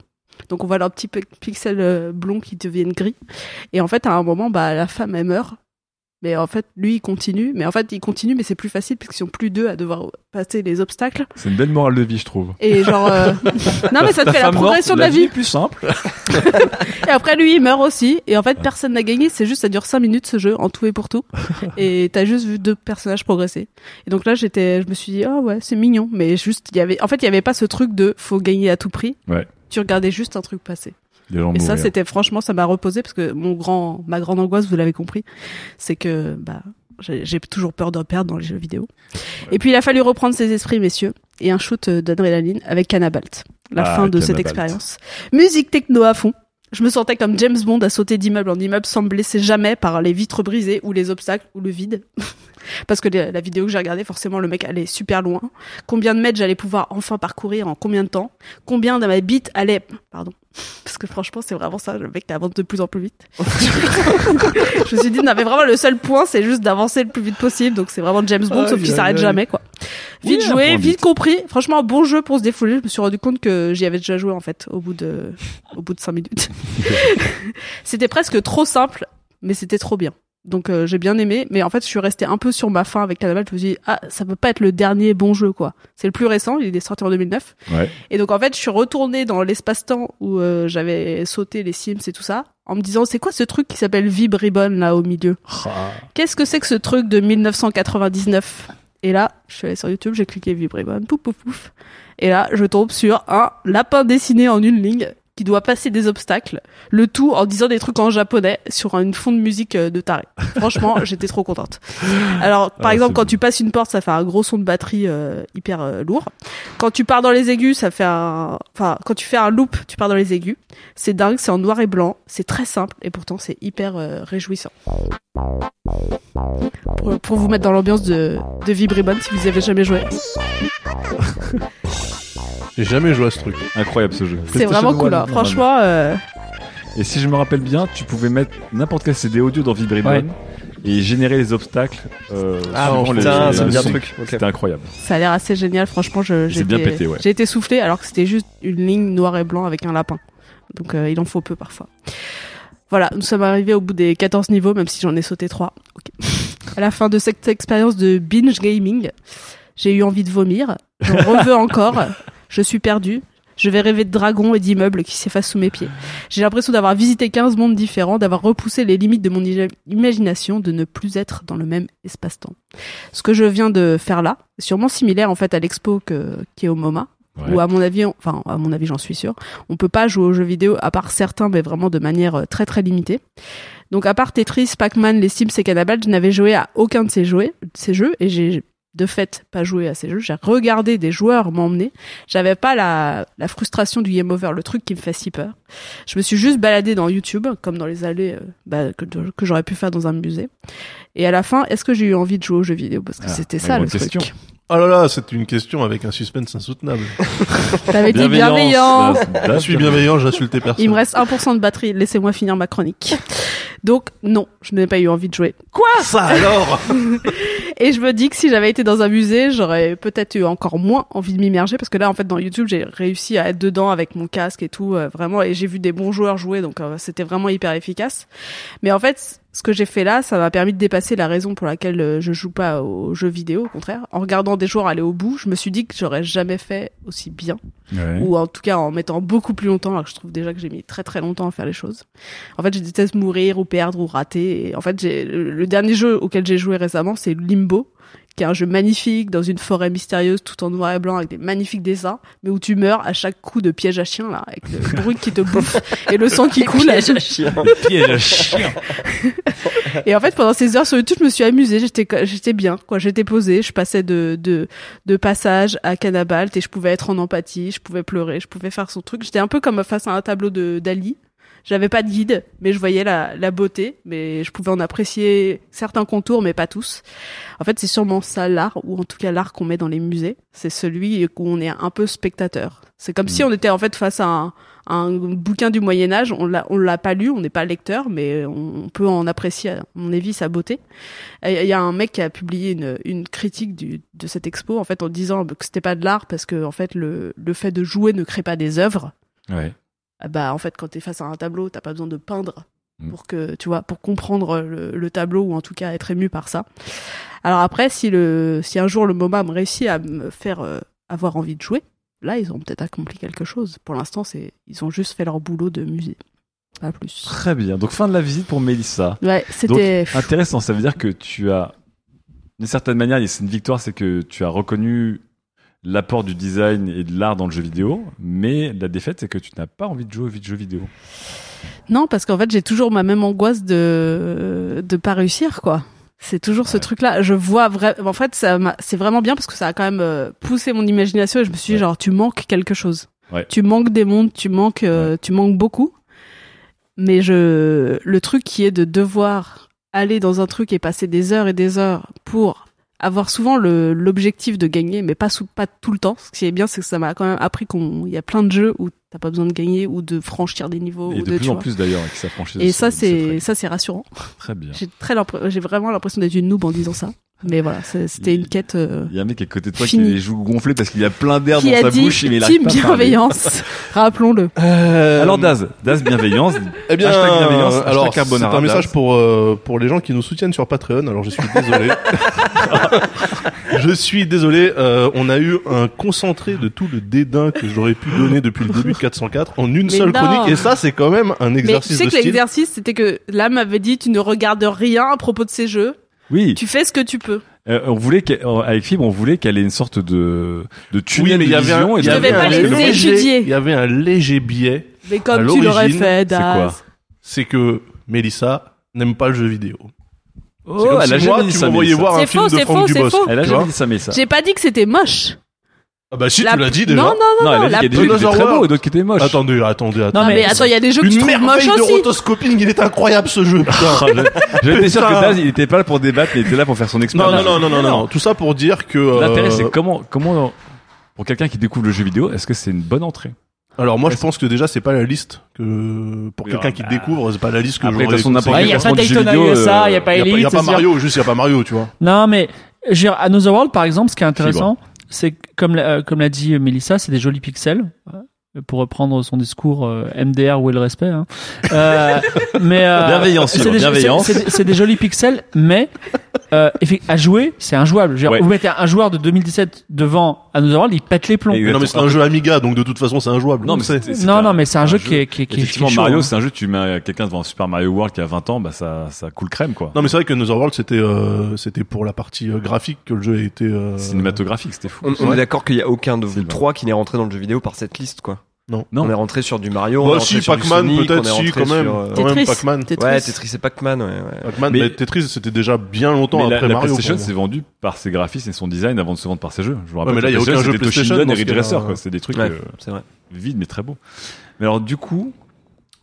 S5: Donc on voit leurs petits pe- pixels euh, blonds qui deviennent gris. Et en fait, à un moment, bah la femme elle meurt. Mais en fait, lui, il continue. Mais en fait, il continue, mais c'est plus facile puisqu'ils sont plus deux à devoir passer les obstacles.
S1: C'est une belle morale de vie, je trouve.
S5: Et genre, euh, non mais ça te
S1: Ta
S5: fait la progression de la
S1: vie
S5: vie.
S1: est plus simple.
S5: Et après, lui, il meurt aussi. Et en fait, personne n'a gagné. C'est juste, ça dure 5 minutes ce jeu, en tout et pour tout. Et t'as juste vu deux personnages progresser. Et donc là, j'étais, je me suis dit, ah ouais, c'est mignon. Mais juste, il y avait, en fait, il y avait pas ce truc de faut gagner à tout prix.
S1: Ouais.
S5: Tu regardais juste un truc passer. Et ça, c'était franchement, ça m'a reposé parce que mon grand, ma grande angoisse, vous l'avez compris, c'est que bah j'ai toujours peur de perdre dans les jeux vidéo. Et puis il a fallu reprendre ses esprits, messieurs, et un shoot euh, d'adrénaline avec Cannabalt. La
S1: Ah,
S5: fin de cette expérience. Musique techno à fond. Je me sentais comme James Bond à sauter d'immeuble en immeuble sans me blesser jamais par les vitres brisées ou les obstacles ou le vide. Parce que la vidéo que j'ai regardée, forcément, le mec allait super loin. Combien de mètres j'allais pouvoir enfin parcourir en combien de temps? Combien de ma bite allait... Pardon. Parce que franchement, c'est vraiment ça, le mec avance de plus en plus vite. je me suis dit, non mais vraiment, le seul point, c'est juste d'avancer le plus vite possible. Donc c'est vraiment James Bond,
S1: Aïe,
S5: sauf qu'il s'arrête jamais, quoi.
S1: Oui,
S5: Vite
S1: un
S5: joué, vite
S1: vite.
S5: compris. Franchement, bon jeu pour se défouler. Je me suis rendu compte que j'y avais déjà joué, en fait, au bout de, au bout de cinq minutes. c'était presque trop simple, mais c'était trop bien. Donc euh, j'ai bien aimé, mais en fait je suis restée un peu sur ma fin avec Cannibal. Je me suis dit ah ça peut pas être le dernier bon jeu quoi. C'est le plus récent, il est sorti en 2009.
S1: Ouais.
S5: Et donc en fait je suis retournée dans l'espace-temps où euh, j'avais sauté les Sims et tout ça, en me disant c'est quoi ce truc qui s'appelle Vib Ribbon là au milieu? Qu'est-ce que c'est que ce truc de 1999 Et là je suis allée sur YouTube, j'ai cliqué Vib Ribbon, pouf pouf pouf. Et là je tombe sur un lapin dessiné en une ligne qui doit passer des obstacles, le tout en disant des trucs en japonais sur une fond de musique euh, de taré. Franchement, j'étais trop contente. Alors, par
S1: Ah,
S5: exemple, quand
S1: bon.
S5: tu passes une porte, ça fait un gros son de batterie euh, hyper euh, lourd. Quand tu pars dans les aigus, ça fait un, enfin, quand tu fais un loop, tu pars dans les aigus. C'est dingue, c'est en noir et blanc, c'est très simple et pourtant c'est hyper euh, réjouissant. Pour, pour vous mettre dans l'ambiance de, de Vibribone si vous y avez jamais joué.
S4: J'ai jamais joué à ce truc.
S1: Incroyable ce jeu.
S5: C'est vraiment cool, hein. franchement. euh,
S1: Et si je me rappelle bien, tu pouvais mettre n'importe quel CD audio dans Vibribone et générer les obstacles. Euh,
S6: Ah,
S1: suivant
S6: putain,
S1: les
S6: ça me dit un
S1: sons.
S6: truc. Ok.
S1: C'était incroyable.
S5: Ça a l'air assez génial, franchement. Je, j'ai
S1: C'est bien
S5: été-
S1: pété, ouais.
S5: J'ai été soufflé alors que c'était juste une ligne noir et blanc avec un lapin. Donc euh, il en faut peu parfois. Voilà, nous sommes arrivés au bout des 14 niveaux, même si j'en ai sauté 3. À la fin de cette expérience de binge gaming, j'ai eu envie de vomir. J'en reveux encore. Je suis perdu. Je vais rêver de dragons et d'immeubles qui s'effacent sous mes pieds. J'ai l'impression d'avoir visité 15 mondes différents, d'avoir repoussé les limites de mon imagination, de ne plus être dans le même espace-temps. Ce que je viens de faire là, est sûrement similaire en fait à l'expo que, qui est au MoMA,
S1: Ouais.
S5: où à mon avis, on- enfin à mon avis j'en suis sûr, on peut pas jouer aux jeux vidéo à part certains, mais vraiment de manière euh, très très limitée. Donc à part Tetris, Pac-Man, les Sims et Cannibal, je n'avais joué à aucun de ces jeux, ces jeux et j'ai de fait pas joué à ces jeux. J'ai regardé des joueurs m'emmener. J'avais pas la, la frustration du game over, le truc qui me fait si peur. Je me suis juste baladé dans YouTube, comme dans les allées euh, bah, que, que j'aurais pu faire dans un musée. Et à la fin, est-ce que j'ai eu envie de jouer aux jeux vidéo? Parce que
S1: Ah,
S5: c'était ça le
S1: question.
S5: truc.
S4: Oh là là, c'est une question avec un suspense insoutenable.
S5: T'avais dit bienveillant.
S1: Das-
S4: Je suis bienveillant, j'ai insulté personne.
S5: Il me reste 1% de batterie. Laissez-moi finir ma chronique. Donc non, je n'ai pas eu envie de jouer. Quoi?
S4: Ça alors?
S5: Et je me dis que si j'avais été dans un musée, j'aurais peut-être eu encore moins envie de m'immerger parce que là, en fait, dans YouTube, j'ai réussi à être dedans avec mon casque et tout, euh, vraiment, et j'ai vu des bons joueurs jouer, donc euh, c'était vraiment hyper efficace. Mais en fait, ce que j'ai fait là, ça m'a permis de dépasser la raison pour laquelle euh, je joue pas aux jeux vidéo, au contraire. En regardant des joueurs aller au bout, je me suis dit que j'aurais jamais fait aussi bien
S1: Ouais.
S5: ou en tout cas en mettant beaucoup plus longtemps alors que je trouve déjà que j'ai mis très très longtemps à faire les choses. En fait, je déteste mourir ou perdre ou rater et en fait, j'ai le dernier jeu auquel j'ai joué récemment, c'est Limbo qui est un jeu magnifique dans une forêt mystérieuse tout en noir et blanc avec des magnifiques dessins mais où tu meurs à chaque coup de piège à chien là avec le bruit qui te bouffe et le sang qui coule
S6: Piège à chien.
S1: Piège à chien.
S5: et en fait, pendant ces heures sur YouTube, je me suis amusée. J'étais, j'étais bien, quoi. J'étais posée. Je passais de, de, de passage à Cannabalt et je pouvais être en empathie. Je pouvais pleurer. Je pouvais faire son truc. J'étais un peu comme face à un tableau de Dali. J'avais pas de guide, mais je voyais la, la beauté, mais je pouvais en apprécier certains contours, mais pas tous. En fait, c'est sûrement ça l'art, ou en tout cas l'art qu'on met dans les musées. C'est celui où on est un peu spectateur. C'est comme si on était en fait face à un, un bouquin du Moyen Âge. On l'a, on l'a pas lu, on n'est pas lecteur, mais on peut en apprécier, à mon avis, sa beauté. Il y a un mec qui a publié une, une critique du, de cette expo, en fait, en disant que c'était pas de l'art parce que en fait le, le fait de jouer ne crée pas des œuvres.
S1: Ouais.
S5: Ah Bah en fait, quand t'es face à un tableau, t'as pas besoin de peindre
S1: Mm.
S5: pour que tu vois, pour comprendre le, le tableau ou en tout cas être ému par ça. Alors après, si le, si un jour le MoMA me réussit à me faire euh, avoir envie de jouer, là ils ont peut-être accompli quelque chose. Pour l'instant, c'est, ils ont juste fait leur boulot de musée, pas plus.
S1: Très bien. Donc fin de la visite pour Mélissa.
S5: Ouais, c'était.
S1: Intéressant, ça veut dire que tu as, d'une certaine manière, c'est une victoire, c'est que tu as reconnu l'apport du design et de l'art dans le jeu vidéo, mais la défaite, c'est que tu n'as pas envie de jouer aux jeux vidéo.
S5: Non, parce qu'en fait, j'ai toujours ma même angoisse de de pas réussir, quoi. C'est toujours ce truc-là. Je vois vraiment. En fait, ça c'est vraiment bien parce que ça a quand même euh, poussé mon imagination et je me suis dit
S1: Ouais.
S5: genre, tu manques quelque chose.
S1: Ouais.
S5: Tu manques des mondes, tu manques, euh, tu manques beaucoup. Mais je, le truc qui est de devoir aller dans un truc et passer des heures et des heures pour avoir souvent le l'objectif de gagner, mais pas sous, pas tout le temps. Ce qui est bien, c'est que ça m'a quand même appris qu'on il y a plein de jeux où t'as pas besoin de gagner ou de franchir des niveaux
S1: Et
S5: ou
S1: de
S5: de,
S1: plus en
S5: vois.
S1: plus d'ailleurs, qui s'affranchissent.
S5: Et ça, c'est ça, c'est rassurant.
S1: Très bien.
S5: J'ai très, j'ai vraiment l'impression d'être une noob en disant ça. Mais voilà, c'est- c'était une quête euh,
S1: Il y a un mec à côté de toi qui a les joues gonflées parce qu'il y a plein d'air dans
S5: a
S1: sa
S5: dit
S1: bouche, mais
S5: team bienveillance. Rappelons-le.
S1: Alors Daz, Daz bienveillance.
S4: Eh bien,
S1: Hashtag bienveillance, hashtag
S4: alors c'est un message
S1: Daz.
S4: pour euh, pour les gens qui nous soutiennent sur Patreon. Alors je suis désolé. je suis désolé. euh, on a eu un concentré de tout le dédain que j'aurais pu donner depuis le début de 404 en une
S5: Mais
S4: seule
S5: non.
S4: chronique. Et ça, c'est quand même un
S5: Mais tu
S4: exercice
S5: sais
S4: de
S5: que l'exercice, c'était que là m'avait dit tu ne regardes rien à propos de ces jeux.
S1: Oui,
S5: Tu fais ce que tu peux.
S1: euh, on voulait qu'elle- euh, avec Fibre, on voulait qu'elle ait une sorte de de
S4: Oui,
S1: tunnel
S4: mais il y avait
S1: vision
S4: un,
S1: et
S4: il y avait
S5: pas
S4: un
S5: les
S4: léger-
S5: étudier.
S4: Il y avait un léger biais
S5: Mais comme
S4: À
S5: tu l'aurais fait,
S1: c'est
S5: Daz.
S1: quoi
S4: C'est que Mélissa n'aime pas le jeu vidéo.
S1: Oh, elle a
S4: si moi,
S1: jamais dit
S4: tu
S1: ça,
S4: m'envoyais
S1: Mélissa.
S4: voir un
S5: C'est
S4: film
S5: faux,
S4: de
S5: c'est faux, c'est faux.
S1: Elle a jamais dit ça, Mélissa.
S5: J'ai pas dit que c'était moche.
S4: Ah bah si,
S5: La-
S4: tu l'as dit déjà.
S5: Non, non, non,
S1: Non, a dit qu'il y a des jeux qui étaient très
S4: Dinosaur
S1: beaux et d'autres qui étaient moches.
S4: Attendez, attendez, attendez.
S5: Non, mais attends, il y a des jeux que
S4: Une
S5: je moches
S4: merveille de
S5: aussi.
S4: rotoscoping, il est incroyable ce jeu. putain.
S1: Oh, je- J'étais sûr que
S4: Putain.
S1: Daz, il était pas là pour débattre, mais il était là pour faire son
S4: non,
S1: expérience.
S4: non, non, non, non, non, Tout ça pour dire que. euh,
S1: L'intérêt, c'est comment, comment, pour quelqu'un qui découvre le jeu vidéo, est-ce que c'est une bonne entrée?
S4: Alors moi, je pense que déjà, c'est pas la liste que pour
S1: Oui,
S4: quelqu'un qui
S1: bah.
S4: découvre, c'est pas la liste que
S1: Après,
S4: j'aurais
S1: de toute façon, n'importe
S7: Ouais,
S1: quel
S7: y a pas Daytona
S1: vidéo,
S7: USA, y a
S1: euh,
S7: pas
S4: Il y a,
S7: Elite,
S4: y a pas
S7: sûr.
S4: Mario, juste il y a pas Mario, tu vois.
S7: Non, mais je veux dire, Another World, par exemple, ce qui est intéressant, c'est comme l'a- euh, comme l'a dit Mélissa, c'est des jolis pixels. Euh, Pour reprendre son discours euh, MDR, où est le respect hein. Euh, mais euh,
S1: Bienveillance,
S7: c'est des,
S1: bienveillance.
S7: c'est- c'est des- c'est des jolis pixels, mais euh, à jouer, c'est injouable. Je veux dire,
S1: Ouais.
S7: Vous mettez un joueur de 2017 devant Another World, il pète les plombs.
S1: Exactement.
S4: Non mais c'est un jeu Amiga, donc de toute façon c'est injouable.
S1: Non,
S4: On
S1: mais c'est- c'est
S7: Non,
S1: un-
S7: non, mais c'est un
S1: un
S7: jeu
S1: jeu-
S7: qui est, qui est, qui est- qui est chaud,
S1: Mario,
S7: hein.
S1: c'est un jeu, tu mets quelqu'un devant Super Mario World qui a 20 ans, bah ça, ça coule crème, quoi.
S4: Non mais c'est vrai que Another World c'était euh, c'était pour la partie euh, graphique que le jeu a été euh,
S1: Cinématographique, c'était fou.
S6: On, est d'accord qu'il y a aucun de vous trois qui n'est rentré dans le jeu vidéo par cette liste, quoi.
S4: Non.
S1: Non.
S6: On est rentré sur du Mario. on est
S4: Bah
S6: rentré
S4: si Pac-Man peut-être si quand même.
S6: sur, euh,
S4: Quand même
S5: Tetris.
S4: Pac-Man.
S5: Tetris.
S6: Ouais, Tetris et Pac-Man, ouais, ouais.
S4: Pac-Man,
S1: Mais-
S4: mais Tetris c'était déjà bien longtemps
S1: Mais la,
S4: après
S1: la
S4: Mario.
S1: PlayStation
S4: pour moi.
S1: s'est vendue par ses graphismes et son design avant de se vendre par ses jeux. Je vous rappelle.
S4: mais là,
S1: que
S4: il y a
S1: la
S4: aucun jeu PlayStation
S1: Toshinden et Ridge. Racer, quoi. C'est des trucs
S6: Ouais,
S1: euh,
S6: c'est vrai.
S1: vides mais très beaux. Mais alors, du coup.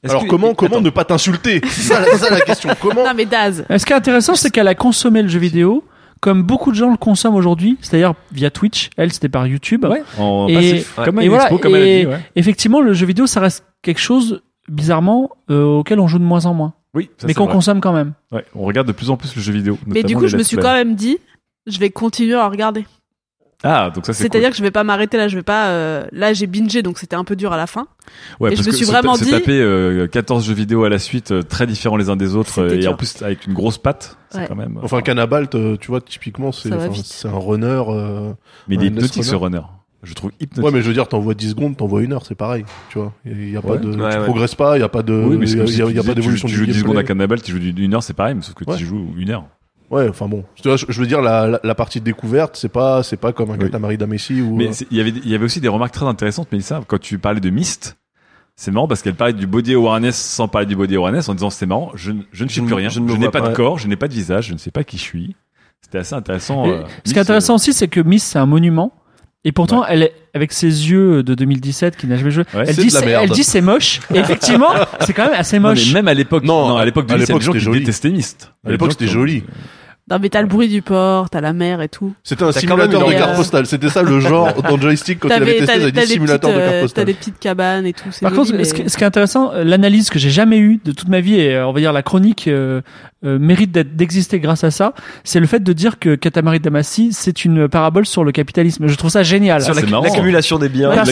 S4: Alors
S1: que-
S4: comment comment
S1: Attends.
S4: ne pas t'insulter? C'est ça, c'est ça la question. Comment
S5: Non, mais Daz.
S7: Ce qui est intéressant, c'est qu'elle a consommé le jeu vidéo comme beaucoup de gens le consomment aujourd'hui, c'est-à-dire via Twitch. Elle, c'était par YouTube.
S1: Ouais, en
S7: Et-
S1: passif.
S6: ouais.
S1: Comme à
S7: Et
S1: une
S7: voilà,
S1: expo, comme elle a dit, ouais.
S7: Effectivement, le jeu vidéo, ça reste quelque chose, bizarrement, euh, auquel on joue de moins en moins.
S1: Oui, ça,
S7: mais qu'on consomme quand même.
S1: Ouais, on regarde de plus en plus le jeu vidéo.
S5: Mais du coup, je me suis quand même dit, je vais continuer à regarder.
S1: Ah, donc ça c'est
S5: C'est-à-dire
S1: cool.
S5: que je vais pas m'arrêter là, je vais pas. euh, Là, j'ai bingé, donc c'était un peu dur à la fin.
S1: Ouais,
S5: et
S1: parce
S5: je me
S1: que
S5: suis vraiment dit-
S1: taper euh, 14 jeux vidéo à la suite, euh, très différents les uns des autres, euh, et
S5: dur.
S1: en plus avec une grosse patte, c'est
S5: Ouais.
S1: quand même.
S4: Enfin Cannabalt, euh, tu vois typiquement c'est un runner. euh,
S1: mais il est hypnotique ce runner. Je trouve hypnotique.
S4: Ouais mais je veux dire t'envoies 10 secondes, t'envoies une heure, c'est pareil. Tu vois, il y a pas
S1: Ouais.
S4: de,
S6: Ouais,
S4: tu
S6: ouais.
S4: progresses pas, il y a pas de,
S1: oui, mais
S4: il
S1: c'est
S4: y a,
S1: comme si
S4: il y a-
S1: tu
S4: il y a pas d'évolution
S1: tu, joues 10 secondes à. Cannibal, tu joues du- une heure, c'est pareil, mais sauf que tu joues une heure.
S4: Ouais, enfin bon. Je, veux dire la, la, la partie de découverte, c'est pas c'est pas comme un
S1: Oui.
S4: Katamari Damacy ou
S1: Mais
S4: euh,
S1: il y avait, il y avait aussi des remarques très intéressantes, mais ça, quand tu parlais de Myst, c'est marrant parce qu'elle parlait du body awareness sans parler du body awareness en disant c'est marrant, je, ne- je ne suis
S6: Je
S1: plus rien,
S6: je
S1: n'ai pas,
S6: pas.
S1: de corps, je n'ai pas de visage, je ne sais pas qui je suis. C'était assez intéressant. Euh,
S7: ce qui
S1: Myst,
S7: est intéressant aussi, c'est que Miss, c'est un monument. Et pourtant, elle est, avec ses yeux de 2017 qui n'a jamais joué,
S1: Ouais,
S7: elle, dit,
S4: de
S7: elle dit c'est moche. Et effectivement, c'est quand même assez
S1: non,
S7: moche.
S1: mais même à l'époque,
S4: Non,
S1: non, à l'époque,
S4: à
S1: qui
S4: c'était joli. à l'époque c'était joli.
S5: Non, mais t'as le bruit du port, t'as la mer et tout.
S4: C'était un
S6: T'as
S4: simulateur de carte postale. C'était ça le genre dans joystick quand il avait
S5: T'avais-
S4: testé,
S5: t'as t'as des petites,
S4: simulateur de
S5: euh,
S4: carte
S5: t'as
S4: postale.
S5: des petites cabanes et tout.
S7: Par contre,
S5: mais-
S7: ce, qui- est intéressant, euh, l'analyse que j'ai jamais eue de toute ma vie, et euh, on va dire la chronique euh, euh, mérite d'exister grâce à ça, c'est le fait de dire que Katamari Damacy, c'est une parabole sur le capitalisme. Je trouve ça génial.
S1: Sur
S6: l'accumulation des biens.
S7: Parce,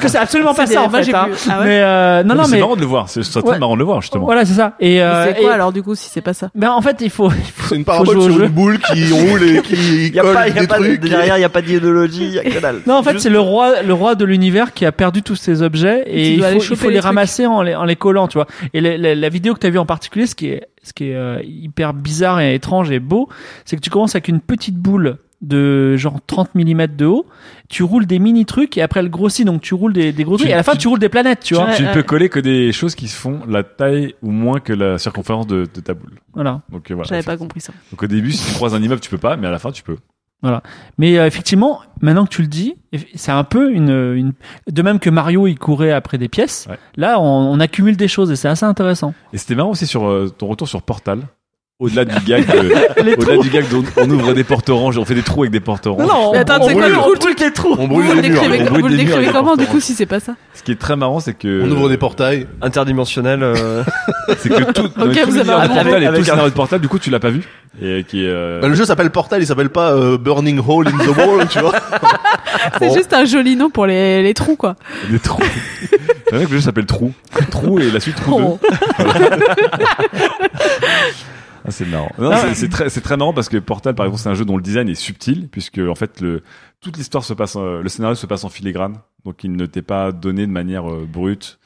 S7: que- c'est absolument pas ça en fait. hein.
S5: Ah
S7: Mais euh, non,
S1: Non,
S7: non,
S1: c'est
S7: mais
S1: marrant de le voir, c'est très marrant de le voir justement.
S7: voilà, c'est ça. Et, euh,
S5: Mais c'est quoi alors du coup si c'est pas ça?
S7: Ben en fait, il faut.
S4: C'est une parabole
S7: jeu.
S4: une boule qui roule et qui
S6: y a
S4: colle
S6: pas, il y a
S4: des
S6: pas de-
S4: trucs.
S6: derrière, il a pas d'idéologie, il y a que dalle.
S7: Non, en fait,
S6: Juste-
S7: c'est le roi, le roi de l'univers qui a perdu tous ses objets et il faut, il
S5: les
S7: ramasser en les, en les collant, tu vois. Et la, la- la vidéo que tu as vue en particulier, ce qui est, ce qui est euh, hyper bizarre et étrange et beau, c'est que tu commences avec une petite boule de genre 30 mm de haut, tu roules des mini trucs et après elle grossit, donc tu roules des, des gros
S1: Tu-
S7: trucs et à la fin
S1: tu-
S7: tu roules des planètes, tu
S1: Tu,
S7: vois.
S1: Tu ne
S5: ouais.
S1: peux coller que des choses qui se font la taille ou moins que la circonférence de, de ta boule.
S7: Voilà.
S1: Donc euh, voilà.
S5: J'avais pas compris ça.
S1: Donc au début, si tu croises un immeuble, tu peux pas, mais à la fin, tu peux.
S7: Mais euh, effectivement, maintenant que tu le dis, c'est un peu une, une, de même que Mario il courait après des pièces.
S1: Ouais.
S7: Là, on, on accumule des choses et c'est assez intéressant.
S1: Et c'était marrant aussi sur euh, ton retour sur Portal. Au-delà du gag, de- au-delà du gag d'on on ouvre des portes oranges, on fait des trous avec des portes oranges.
S5: Mais attends, c'est quoi
S4: brûle.
S5: le
S7: on brûle les trous.
S4: On
S5: Vous
S4: brûle
S5: le
S4: les murs.
S5: décrivez,
S1: on
S5: vous
S1: brûle
S5: le
S1: des murs
S5: décrivez comment du coup si c'est pas ça
S1: Ce qui est très marrant, c'est que
S4: On ouvre des portails.
S6: Interdimensionnel. euh,
S1: c'est que tout,
S5: Ok, vous avez un-
S1: Portal et tout le
S6: un-
S1: scénario de Portal, du coup, tu l'as pas vu. Et qui est, euh,
S4: Bah, le jeu s'appelle Portal, il s'appelle pas euh, Burning Hole in the Wall, tu vois.
S5: C'est juste un joli nom pour les, les trous quoi.
S1: des trous. C'est vrai que le jeu s'appelle Trou. Trou et la suite Trou 2. Ah, c'est marrant. Non, c'est- c'est très, c'est très marrant parce que Portal, par exemple, c'est un jeu dont le design est subtil, puisque en fait, le, toute l'histoire se passe, euh, le scénario se passe en filigrane, donc il ne t'est pas donné de manière euh, brute,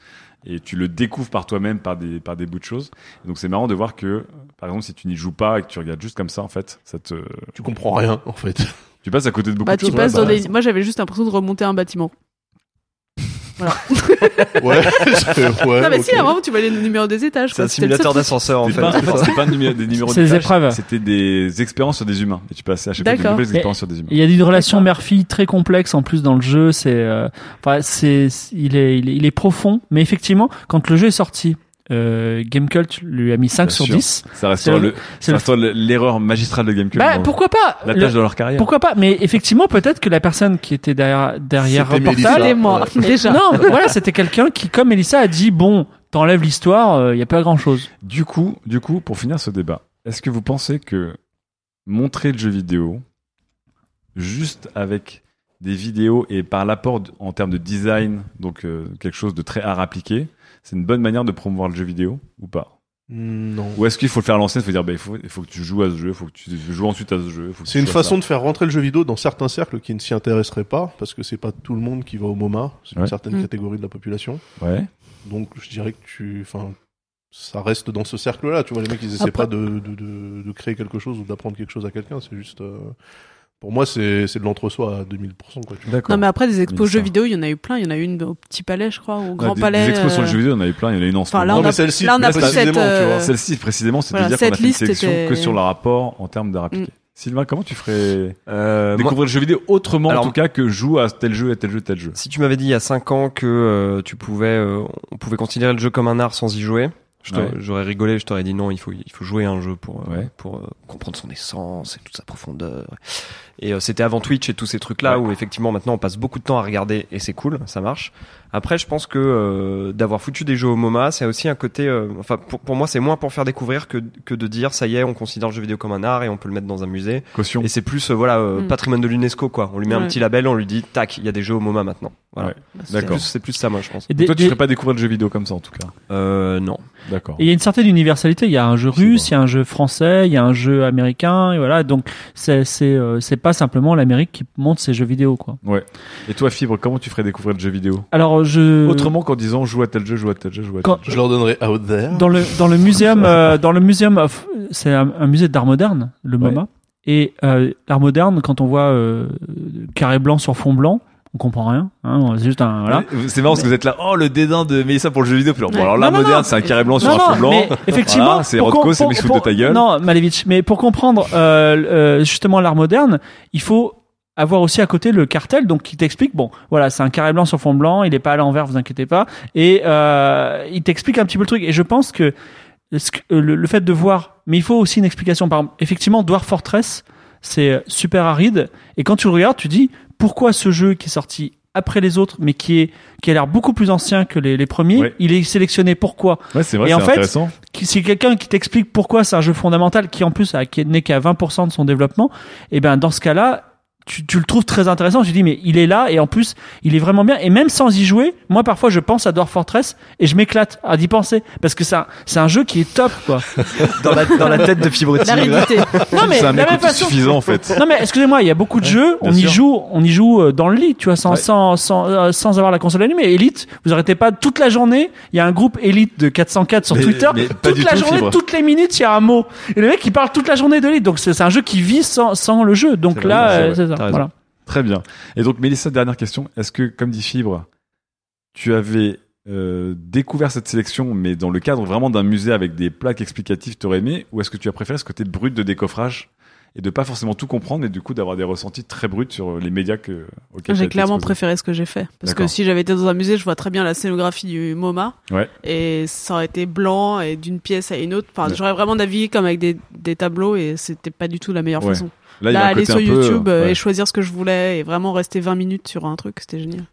S1: et tu le découvres par toi-même par des, par des bouts de choses. Et donc c'est marrant de voir que, par exemple, si tu n'y joues pas et que tu regardes juste comme ça, en fait, ça te,
S4: Tu comprends rien, en fait.
S1: tu passes à côté de beaucoup
S5: Bah
S1: de
S5: tu
S1: choses.
S5: passes
S1: ouais,
S5: dans
S1: bah,
S5: des. Moi j'avais juste l'impression de remonter un bâtiment.
S4: Ouais, je- ouais.
S5: non, mais
S4: ok.
S5: si, à un moment, tu vois les numéros des étages.
S6: C'est un simulateur d'ascenseur en fait.
S1: pas, en fait, c'était pas un numé- des numéros
S7: C'est des épreuves.
S1: C'était des expériences sur des humains. Et tu passais à chaque fois de
S5: D'accord.
S1: nouvelles
S7: Et-
S1: expériences sur des humains.
S7: Il y a une relation mère-fille très complexe en plus dans le jeu. C'est, euh, enfin, c'est, il est, il est, il est profond. Mais effectivement, quand le jeu est sorti, euh, Gamecult lui a mis 5
S1: Bien
S7: sur
S1: sûr.
S7: 10.
S1: Ça restera
S7: c'est le-
S1: le,
S7: le-
S1: le- l'erreur magistrale de GameCube.
S7: Bah,
S1: dans
S7: pourquoi pas
S1: la
S7: Le-
S1: tâche de leur carrière.
S7: Pourquoi pas Mais effectivement, peut-être que la personne qui était derrière derrière
S4: C'était
S7: Portal.
S5: C'était moi,
S4: Ouais.
S5: déjà.
S7: non, voilà, c'était quelqu'un qui, comme Elissa, a dit bon, t'enlèves l'histoire, il y a pas grand chose.
S1: Du coup, du coup, pour finir ce débat, est-ce que vous pensez que montrer le jeu vidéo juste avec des vidéos et par l'apport en termes de design, donc euh, quelque chose de très art appliqué, c'est une bonne manière de promouvoir le jeu vidéo ou pas?
S4: Non.
S1: Ou est-ce qu'il faut le faire à l'ancienne, il faut dire bah, il, faut, il faut que tu joues à ce jeu, il faut que tu joues ensuite à ce jeu. il faut que
S4: C'est une façon
S1: ça.
S4: de faire rentrer le jeu vidéo dans certains cercles qui ne s'y intéresseraient pas, parce que c'est pas tout le monde qui va au MoMA, c'est une
S1: Ouais.
S4: certaine
S5: Mm.
S4: catégorie de la population.
S1: Ouais.
S4: Donc je dirais que tu, enfin, ça reste dans ce cercle-là. Tu vois, les mecs, ils essaient
S5: Après-
S4: pas de, de, de, de créer quelque chose ou d'apprendre quelque chose à quelqu'un. C'est juste, euh, pour moi, c'est c'est de l'entre-soi à 2000%. Quoi.
S5: Non, mais après, des expos jeux vidéo, il y en a eu plein. Il y en a eu une au Petit Palais, je crois, au
S1: Ouais,
S5: Grand
S1: des,
S5: Palais.
S1: des expos sur le
S5: euh,
S1: jeu vidéo, on en a eu plein, il y en a une en ce
S5: Enfin, là,
S1: moment.
S5: on
S4: Non,
S5: a-
S4: mais celle-ci, précisément,
S5: cette,
S4: tu vois.
S5: euh,
S1: Celle-ci, précisément, c'est
S5: Voilà,
S1: de dire qu'on a
S5: cette
S1: fait une
S5: liste
S1: sélection
S5: était-
S1: que sur le rapport en termes d'art appliqué.
S5: Mm.
S1: Sylvain, comment tu ferais
S6: Euh, moi,
S1: découvrir le jeu vidéo autrement,
S6: Alors-
S1: en tout cas, que joue à tel jeu, à tel jeu, tel jeu?
S6: si tu m'avais dit il y a 5 ans que euh, tu pouvais, euh, on pouvait considérer le jeu comme un art sans y jouer,
S1: Ouais.
S6: j'aurais rigolé, je t'aurais dit non, il faut, il faut jouer à un jeu pour, euh,
S1: Ouais.
S6: pour euh, comprendre son essence et toute sa profondeur. Et euh, c'était avant Twitch et tous ces trucs-là
S1: Ouais.
S6: où effectivement maintenant on passe beaucoup de temps à regarder et c'est cool, ça marche. Après, je pense que euh, d'avoir foutu des jeux au MoMA, c'est aussi un côté. euh, enfin, pour, pour moi, c'est moins pour faire découvrir que, que de dire ça y est, on considère le jeu vidéo comme un art et on peut le mettre dans un musée.
S1: Caution.
S6: Et c'est plus euh, voilà euh,
S5: Mm.
S6: patrimoine de l'UNESCO quoi. On lui met un petit label, on lui dit tac, il y a des jeux au MoMA maintenant. Voilà.
S1: Ouais.
S6: C'est
S1: D'accord.
S6: plus- C'est plus ça, moi, je pense.
S7: Et
S1: Toi, tu
S7: des-
S1: ferais pas découvrir le jeu vidéo comme ça, en tout cas?
S6: Euh, non.
S1: D'accord.
S7: Et il y a une certaine universalité. Il y a un jeu russe, il y a un jeu français, il y a un jeu américain, et voilà. Donc c'est c'est euh, c'est pas simplement l'Amérique qui monte ses jeux vidéo, quoi.
S1: Ouais. Et toi, Fibre, comment tu ferais découvrir le jeu vidéo?
S7: Alors je
S1: Autrement qu'en disant joue à tel jeu, joue à tel jeu, joue à tel
S7: Quand-
S1: jeu.
S4: Je leur donnerai Out There.
S7: dans le dans le muséum euh, dans le muséum of c'est un, un musée d'art moderne, le
S1: Ouais.
S7: MoMA. Et euh, l'art moderne, quand on voit euh, carré blanc sur fond blanc, on comprend rien. Hein, c'est juste un voilà.
S1: C'est marrant parce que vous êtes là, oh le dédain de Mélissa pour le jeu vidéo. Puis alors, bon, alors là,
S7: Non, non,
S1: moderne, c'est un carré blanc sur
S7: Non,
S1: un fond blanc.
S7: effectivement,
S1: Voilà, c'est Rodko, c'est
S7: pour-
S1: de ta gueule.
S7: Non, Malevich, mais pour comprendre euh, euh, justement l'art moderne, il faut avoir aussi à côté le cartel, donc qui t'explique, bon, voilà, c'est un carré blanc sur fond blanc, il est pas à l'envers, vous inquiétez pas, et euh, il t'explique un petit peu le truc. Et je pense que le, le fait de voir, mais il faut aussi une explication. Par exemple, effectivement, Dwarf Fortress, c'est super aride, et quand tu le regardes, tu dis pourquoi ce jeu qui est sorti après les autres, mais qui est qui a l'air beaucoup plus ancien que les, les premiers,
S1: Ouais.
S7: il est sélectionné. Pourquoi
S1: Ouais, c'est vrai,
S7: Et en fait, si quelqu'un qui t'explique pourquoi c'est un jeu fondamental qui en plus a, qui n'est qu'à 20% de son développement, et ben dans ce cas-là, tu, tu le trouves très intéressant. Je dis mais il est là et en plus il est vraiment bien et même sans y jouer, moi parfois je pense à Dwarf Fortress et je m'éclate à d'y penser parce que c'est un, c'est un jeu qui est top quoi.
S6: Dans la, dans la tête de
S5: réalité.
S7: Non mais
S1: C'est un mec suffisant en fait.
S7: Non mais excusez-moi, il y a beaucoup de
S1: Ouais,
S7: jeux, on y joue, on y joue euh, dans le lit, tu vois, sans
S1: Ouais.
S7: sans sans, euh, sans avoir la console allumée. Elite, vous arrêtez pas toute la journée. Il y a un groupe Elite de 404 sur
S1: Mais-
S7: Twitter.
S1: mais
S7: toute la
S1: tout,
S7: journée,
S1: Fibre.
S7: toutes les minutes, il y a un mot. Et le mec, il parle toute la journée de Elite. Donc c'est c'est un jeu qui vit sans sans le jeu. Donc
S6: C'est
S7: là, ça. Voilà.
S1: Très bien. Et donc, Mélissa, dernière question. Est-ce que, comme dit Fibre, tu avais euh, découvert cette sélection, mais dans le cadre vraiment d'un musée avec des plaques explicatives, t'aurais aimé Ou est-ce que tu as préféré ce côté brut de décoffrage et de pas forcément tout comprendre et du coup d'avoir des ressentis très bruts sur les médias que,
S5: J'ai clairement
S1: exposé
S5: préféré ce que j'ai fait. Parce que si j'avais été dans un musée, je vois très bien la scénographie du MoMA.
S1: Ouais.
S5: Et ça aurait été blanc et d'une pièce à une autre. Enfin,
S1: Ouais.
S5: j'aurais vraiment navigué comme avec des, des tableaux et c'était pas du tout la meilleure
S1: Ouais.
S5: façon.
S1: Là, il y
S5: Là,
S1: a un
S5: aller
S1: côté
S5: sur
S1: un peu,
S5: YouTube euh,
S1: ouais.
S5: et choisir ce que je voulais et vraiment rester 20 minutes sur un truc, c'était génial.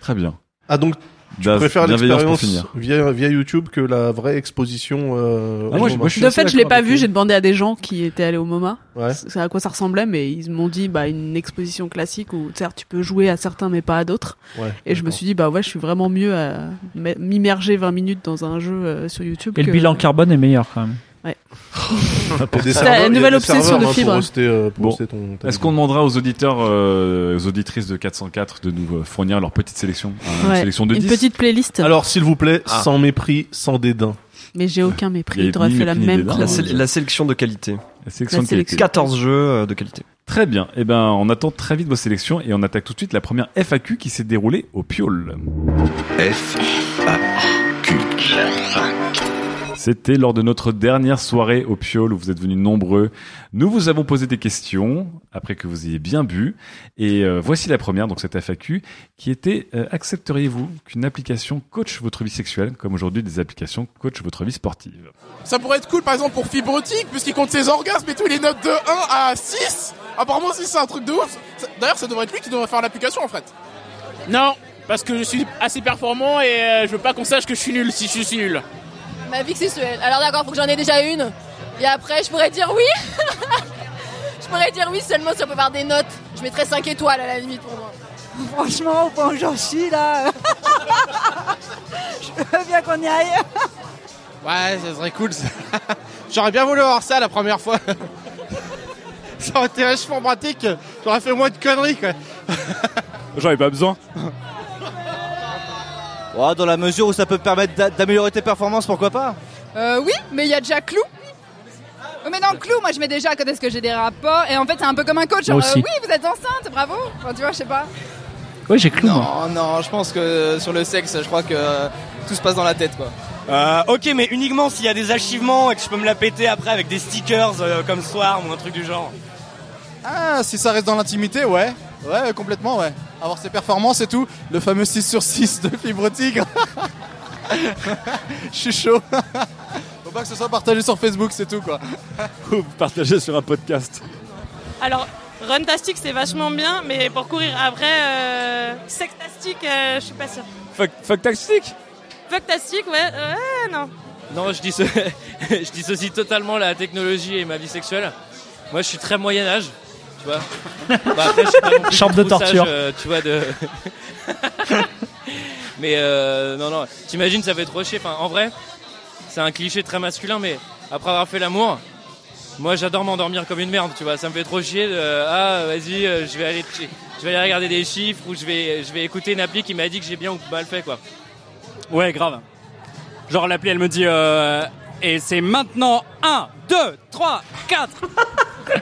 S1: Très bien.
S4: Ah donc tu
S1: Bien-
S4: préfères l'expérience via, via YouTube que la vraie exposition euh,
S1: Ah, moi, je- moi, je
S5: De fait, je l'ai pas vu, j'ai demandé à des gens qui étaient allés au MoMA.
S4: Ouais.
S5: C'est à quoi ça ressemblait, mais ils m'ont dit bah une exposition classique où certes tu peux jouer à certains mais pas à d'autres.
S4: Ouais,
S5: Et je me suis dit bah ouais, je suis vraiment mieux à m'immerger 20 minutes dans un jeu euh, sur YouTube.
S7: Et
S5: que-
S7: le bilan carbone est meilleur quand même.
S4: Il y a
S5: nouvelle obsession de
S4: hein, pour
S5: fibre.
S4: euh,
S1: Bon. Est-ce qu'on demandera aux auditeurs, euh, aux auditrices de 404 de nous euh, fournir leur petite sélection Une
S5: Ouais.
S1: sélection de
S5: Une
S1: 10
S5: petite playlist.
S4: Alors s'il vous plaît,
S1: Ah.
S4: sans mépris, sans dédain.
S5: Mais j'ai aucun
S1: Il y
S5: mépris.
S1: a
S5: Il devrait
S1: ni
S5: faire la même.
S6: La, sé- la sélection de qualité.
S1: La sélection
S5: La
S1: de qualité.
S5: sélection.
S6: 14 jeux de qualité.
S1: Très bien. Eh ben, on attend très vite vos sélections et on attaque tout de suite la première FAQ qui s'est déroulée au Piole.
S2: F A Q.
S1: C'était lors de notre dernière soirée au Piole où vous êtes venus nombreux. Nous vous avons posé des questions après que vous ayez bien bu. Et euh, voici la première, donc cette FAQ, qui était euh, accepteriez-vous qu'une application coach votre vie sexuelle, comme aujourd'hui des applications coach votre vie sportive?
S9: Ça pourrait être cool par exemple pour Fibrotique, puisqu'il compte ses orgasmes et tout, les notes de 1 à 6. Apparemment aussi c'est un truc de ouf. D'ailleurs ça devrait être lui qui devrait faire l'application en fait.
S10: Non, parce que je suis assez performant et euh, je veux pas qu'on sache que je suis nul si je suis nul.
S11: Ma vie sexuelle. Alors d'accord, faut que j'en ai déjà une. Et après, je pourrais dire oui. je pourrais dire oui seulement si on peut faire des notes. Je mettrais 5 étoiles à la limite pour moi.
S12: Franchement, au point où j'en suis là, je veux bien qu'on y aille.
S9: Ouais, ça serait cool. ça. J'aurais bien voulu voir ça la première fois. ça aurait été vachement pratique. J'aurais fait moins de conneries quoi.
S1: J'en ai pas besoin.
S13: Ouais, dans la mesure où ça peut te permettre d'a- d'améliorer tes performances, pourquoi pas
S11: Euh, oui, mais il y a déjà Clou. Oh, mais non, Clou, moi je mets déjà quand est-ce que j'ai des rapports. Et en fait, c'est un peu comme un coach. Genre, euh, oui, vous êtes enceinte, bravo. Enfin, tu vois, je sais pas.
S7: Oui, j'ai clou. moi.
S13: Non, non, je pense que sur le sexe, je crois que tout se passe dans la tête, quoi.
S10: Euh, ok, mais uniquement s'il y a des achievements et que je peux me la péter après avec des stickers euh, comme Swarm ou un truc du genre.
S9: Ah, si ça reste dans l'intimité, ouais. Ouais, complètement, ouais. Avoir ses performances et tout. Le fameux 6 sur 6 de Fibre Tigre. Je suis chaud. Faut pas que ce soit partagé sur Facebook, c'est tout quoi.
S1: Vous partagez sur un podcast.
S11: Alors, Runtastic, c'est vachement bien, mais pour courir après, euh, Sextastic, euh, je suis pas sûre.
S1: Fuck, fuck tactique
S11: Fucktastic, ouais, ouais, non.
S10: Non, je, disso- je dissocie totalement la technologie et ma vie sexuelle. Moi, je suis très Moyen Âge, tu vois. Bah, après, je suis pas non plus
S7: Chambre de
S10: trop sage,
S7: torture.
S10: euh, tu vois de. mais euh, non, non. T'imagines, ça fait trop chier. Enfin, en vrai, c'est un cliché très masculin, mais après avoir fait l'amour. Moi, j'adore m'endormir comme une merde, tu vois. Ça me fait trop chier. De, ah, vas-y, euh, je vais aller, je vais aller regarder des chiffres ou je vais, je vais écouter une appli qui m'a dit que j'ai bien ou mal fait, quoi.
S14: Ouais, grave. Genre l'appli elle me dit euh, et c'est maintenant 1, 2, 3, 4
S1: Euh,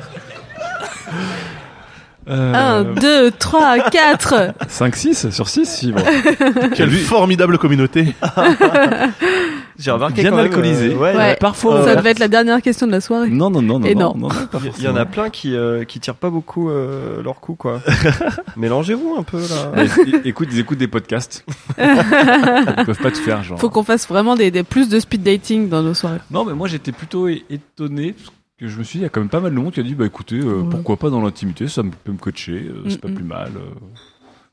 S5: 1, 2, 3, 4
S1: 5, 6 sur 6 fibre.
S4: Quelle formidable communauté.
S6: J'ai remarqué
S1: Bien
S6: quand même,
S1: alcoolisé.
S6: euh, ouais,
S5: Ouais,
S1: parfois.
S5: ça devait être la dernière question de la soirée.
S1: Non, non, non, non.
S5: Et
S1: non, pas
S6: Il y en a
S1: forcément.
S6: plein qui euh, qui tirent pas beaucoup euh, leur coup quoi. Mélangez-vous un peu là.
S1: Écoute, ils écoutent des podcasts. ils peuvent pas te faire, genre.
S5: Faut qu'on fasse vraiment des, des plus de speed dating dans nos soirées.
S1: Non, mais moi j'étais plutôt é- étonné parce que je me suis dit, il y a quand même pas mal de monde qui a dit, bah écoutez, euh, pourquoi pas dans l'intimité, ça me- peut me coacher, euh, c'est pas plus mal. euh.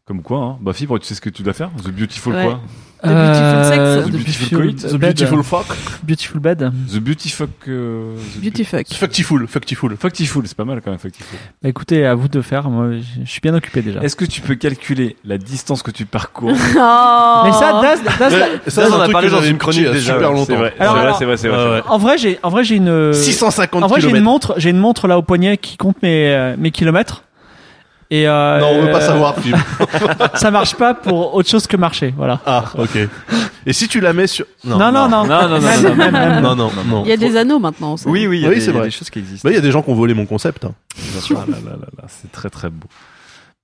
S1: Comme quoi, hein. Bah Fibre, tu sais ce que tu dois faire? The Beautiful
S5: Ouais.
S1: quoi?
S5: The Beautiful Sex.
S1: The
S7: The
S1: Beautiful Coit
S7: The Beautiful
S1: Fuck
S7: Beautiful Bed.
S1: The Beautiful... Euh, the
S5: Beauty fuck.
S4: Factiful, factiful.
S1: Factiful, c'est pas mal quand même, Factiful.
S7: Bah, écoutez, à vous de faire. Moi, je suis bien occupé déjà.
S1: Est-ce que tu peux calculer la distance que tu parcours?
S7: Mais ça, Daz, Daz,
S4: Ouais,
S6: Ça, on a parlé dans une chronique déjà,
S4: super longtemps.
S1: C'est vrai, c'est vrai,
S7: alors-
S1: c'est vrai.
S7: En vrai, j'ai, en vrai, j'ai une.
S4: 650
S7: En vrai, j'ai une montre, j'ai une montre là au poignet qui compte mes euh, mes kilomètres. Et euh,
S4: Non, on veut pas
S7: euh,
S4: savoir, Fibre.
S7: Ça marche pas pour autre chose que marcher, voilà.
S4: Ah, ok. Et si tu la mets sur...
S7: Non, non, non.
S1: Non, non, non, non,
S7: même, même.
S4: Non, non, non.
S5: Il y a des anneaux maintenant. on sait.
S6: Oui, oui, il y a
S4: Oui,
S6: des,
S4: c'est
S6: il y a
S4: vrai.
S6: des choses qui existent.
S4: Bah, il y a des gens qui ont volé mon concept. hein.
S1: Ah là là là là, c'est très très beau.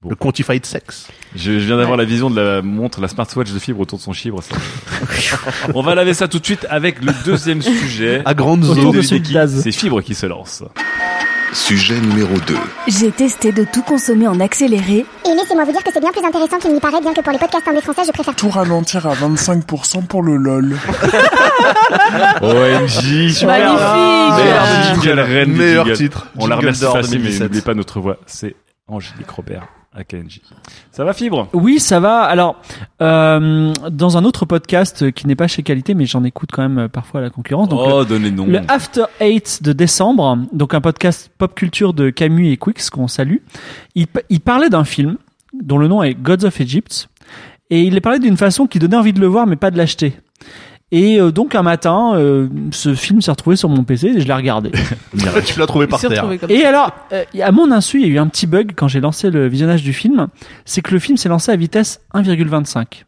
S1: Bon.
S4: Le quantified sex.
S1: Je, je viens d'avoir la vision de la montre, la smartwatch de fibre autour de son chibre. ça. On va laver ça tout de suite avec le deuxième sujet.
S4: À grande
S7: Autour
S4: zone.
S7: de celui de Daz.
S1: C'est fibre qui se lance.
S2: Sujet numéro 2.
S3: J'ai testé de tout consommer en accéléré
S8: Et laissez-moi vous dire que c'est bien plus intéressant qu'il n'y paraît, bien que pour les podcasts anglais français, je préfère
S15: Tout ralentir à 25% pour le LOL.
S1: OMG.
S5: Magnifique.
S1: Meilleur
S4: titre.
S1: On la remercie mais
S6: 2017.
S1: n'oubliez pas notre voix. C'est Angélique Robert à KNJ. Ça va fibre?
S7: Oui, ça va. Alors, euh, dans un autre podcast qui n'est pas chez Qualité, mais j'en écoute quand même euh, parfois à la concurrence. Donc,
S1: Oh, donne les noms.
S7: le After Eight de décembre, donc un podcast pop culture de Camus et Quix qu'on salue. Il, il parlait d'un film dont le nom est Gods of Egypt et il parlait d'une façon qui donnait envie de le voir mais pas de l'acheter. Et euh, donc un matin, euh, ce film s'est retrouvé sur mon PC et je l'ai regardé.
S4: tu l'as trouvé par terre.
S7: Et
S5: ça.
S7: alors, euh, à mon insu, il y a eu un petit bug quand j'ai lancé le visionnage du film, c'est que le film s'est lancé à vitesse 1,25.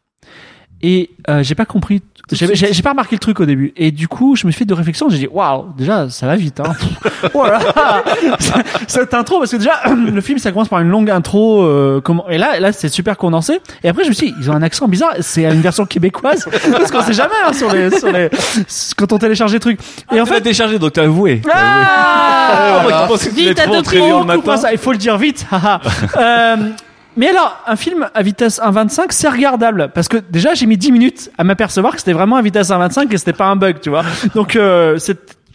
S7: Et euh, j'ai pas compris, j'ai pas remarqué le truc au début. Et du coup, je me suis fait de réflexion. J'ai dit waouh, déjà ça va vite. Hein. voilà, cette intro parce que déjà le film ça commence par une longue intro. Euh, comment et là, là c'est super condensé. Et après je me suis, dit, ils ont un accent bizarre. C'est une version québécoise parce qu'on sait jamais hein, sur les sur les quand on télécharge les trucs. Et en fait,
S1: téléchargé, donc t'as avoué.
S7: ah
S1: pensais que tu
S7: Vite, coupe, ça, il faut le dire vite. euh, mais alors, un film à vitesse 1.25, c'est regardable. Parce que déjà, j'ai mis 10 minutes à m'apercevoir que c'était vraiment à vitesse 1.25 et c'était pas un bug, tu vois. Donc, euh,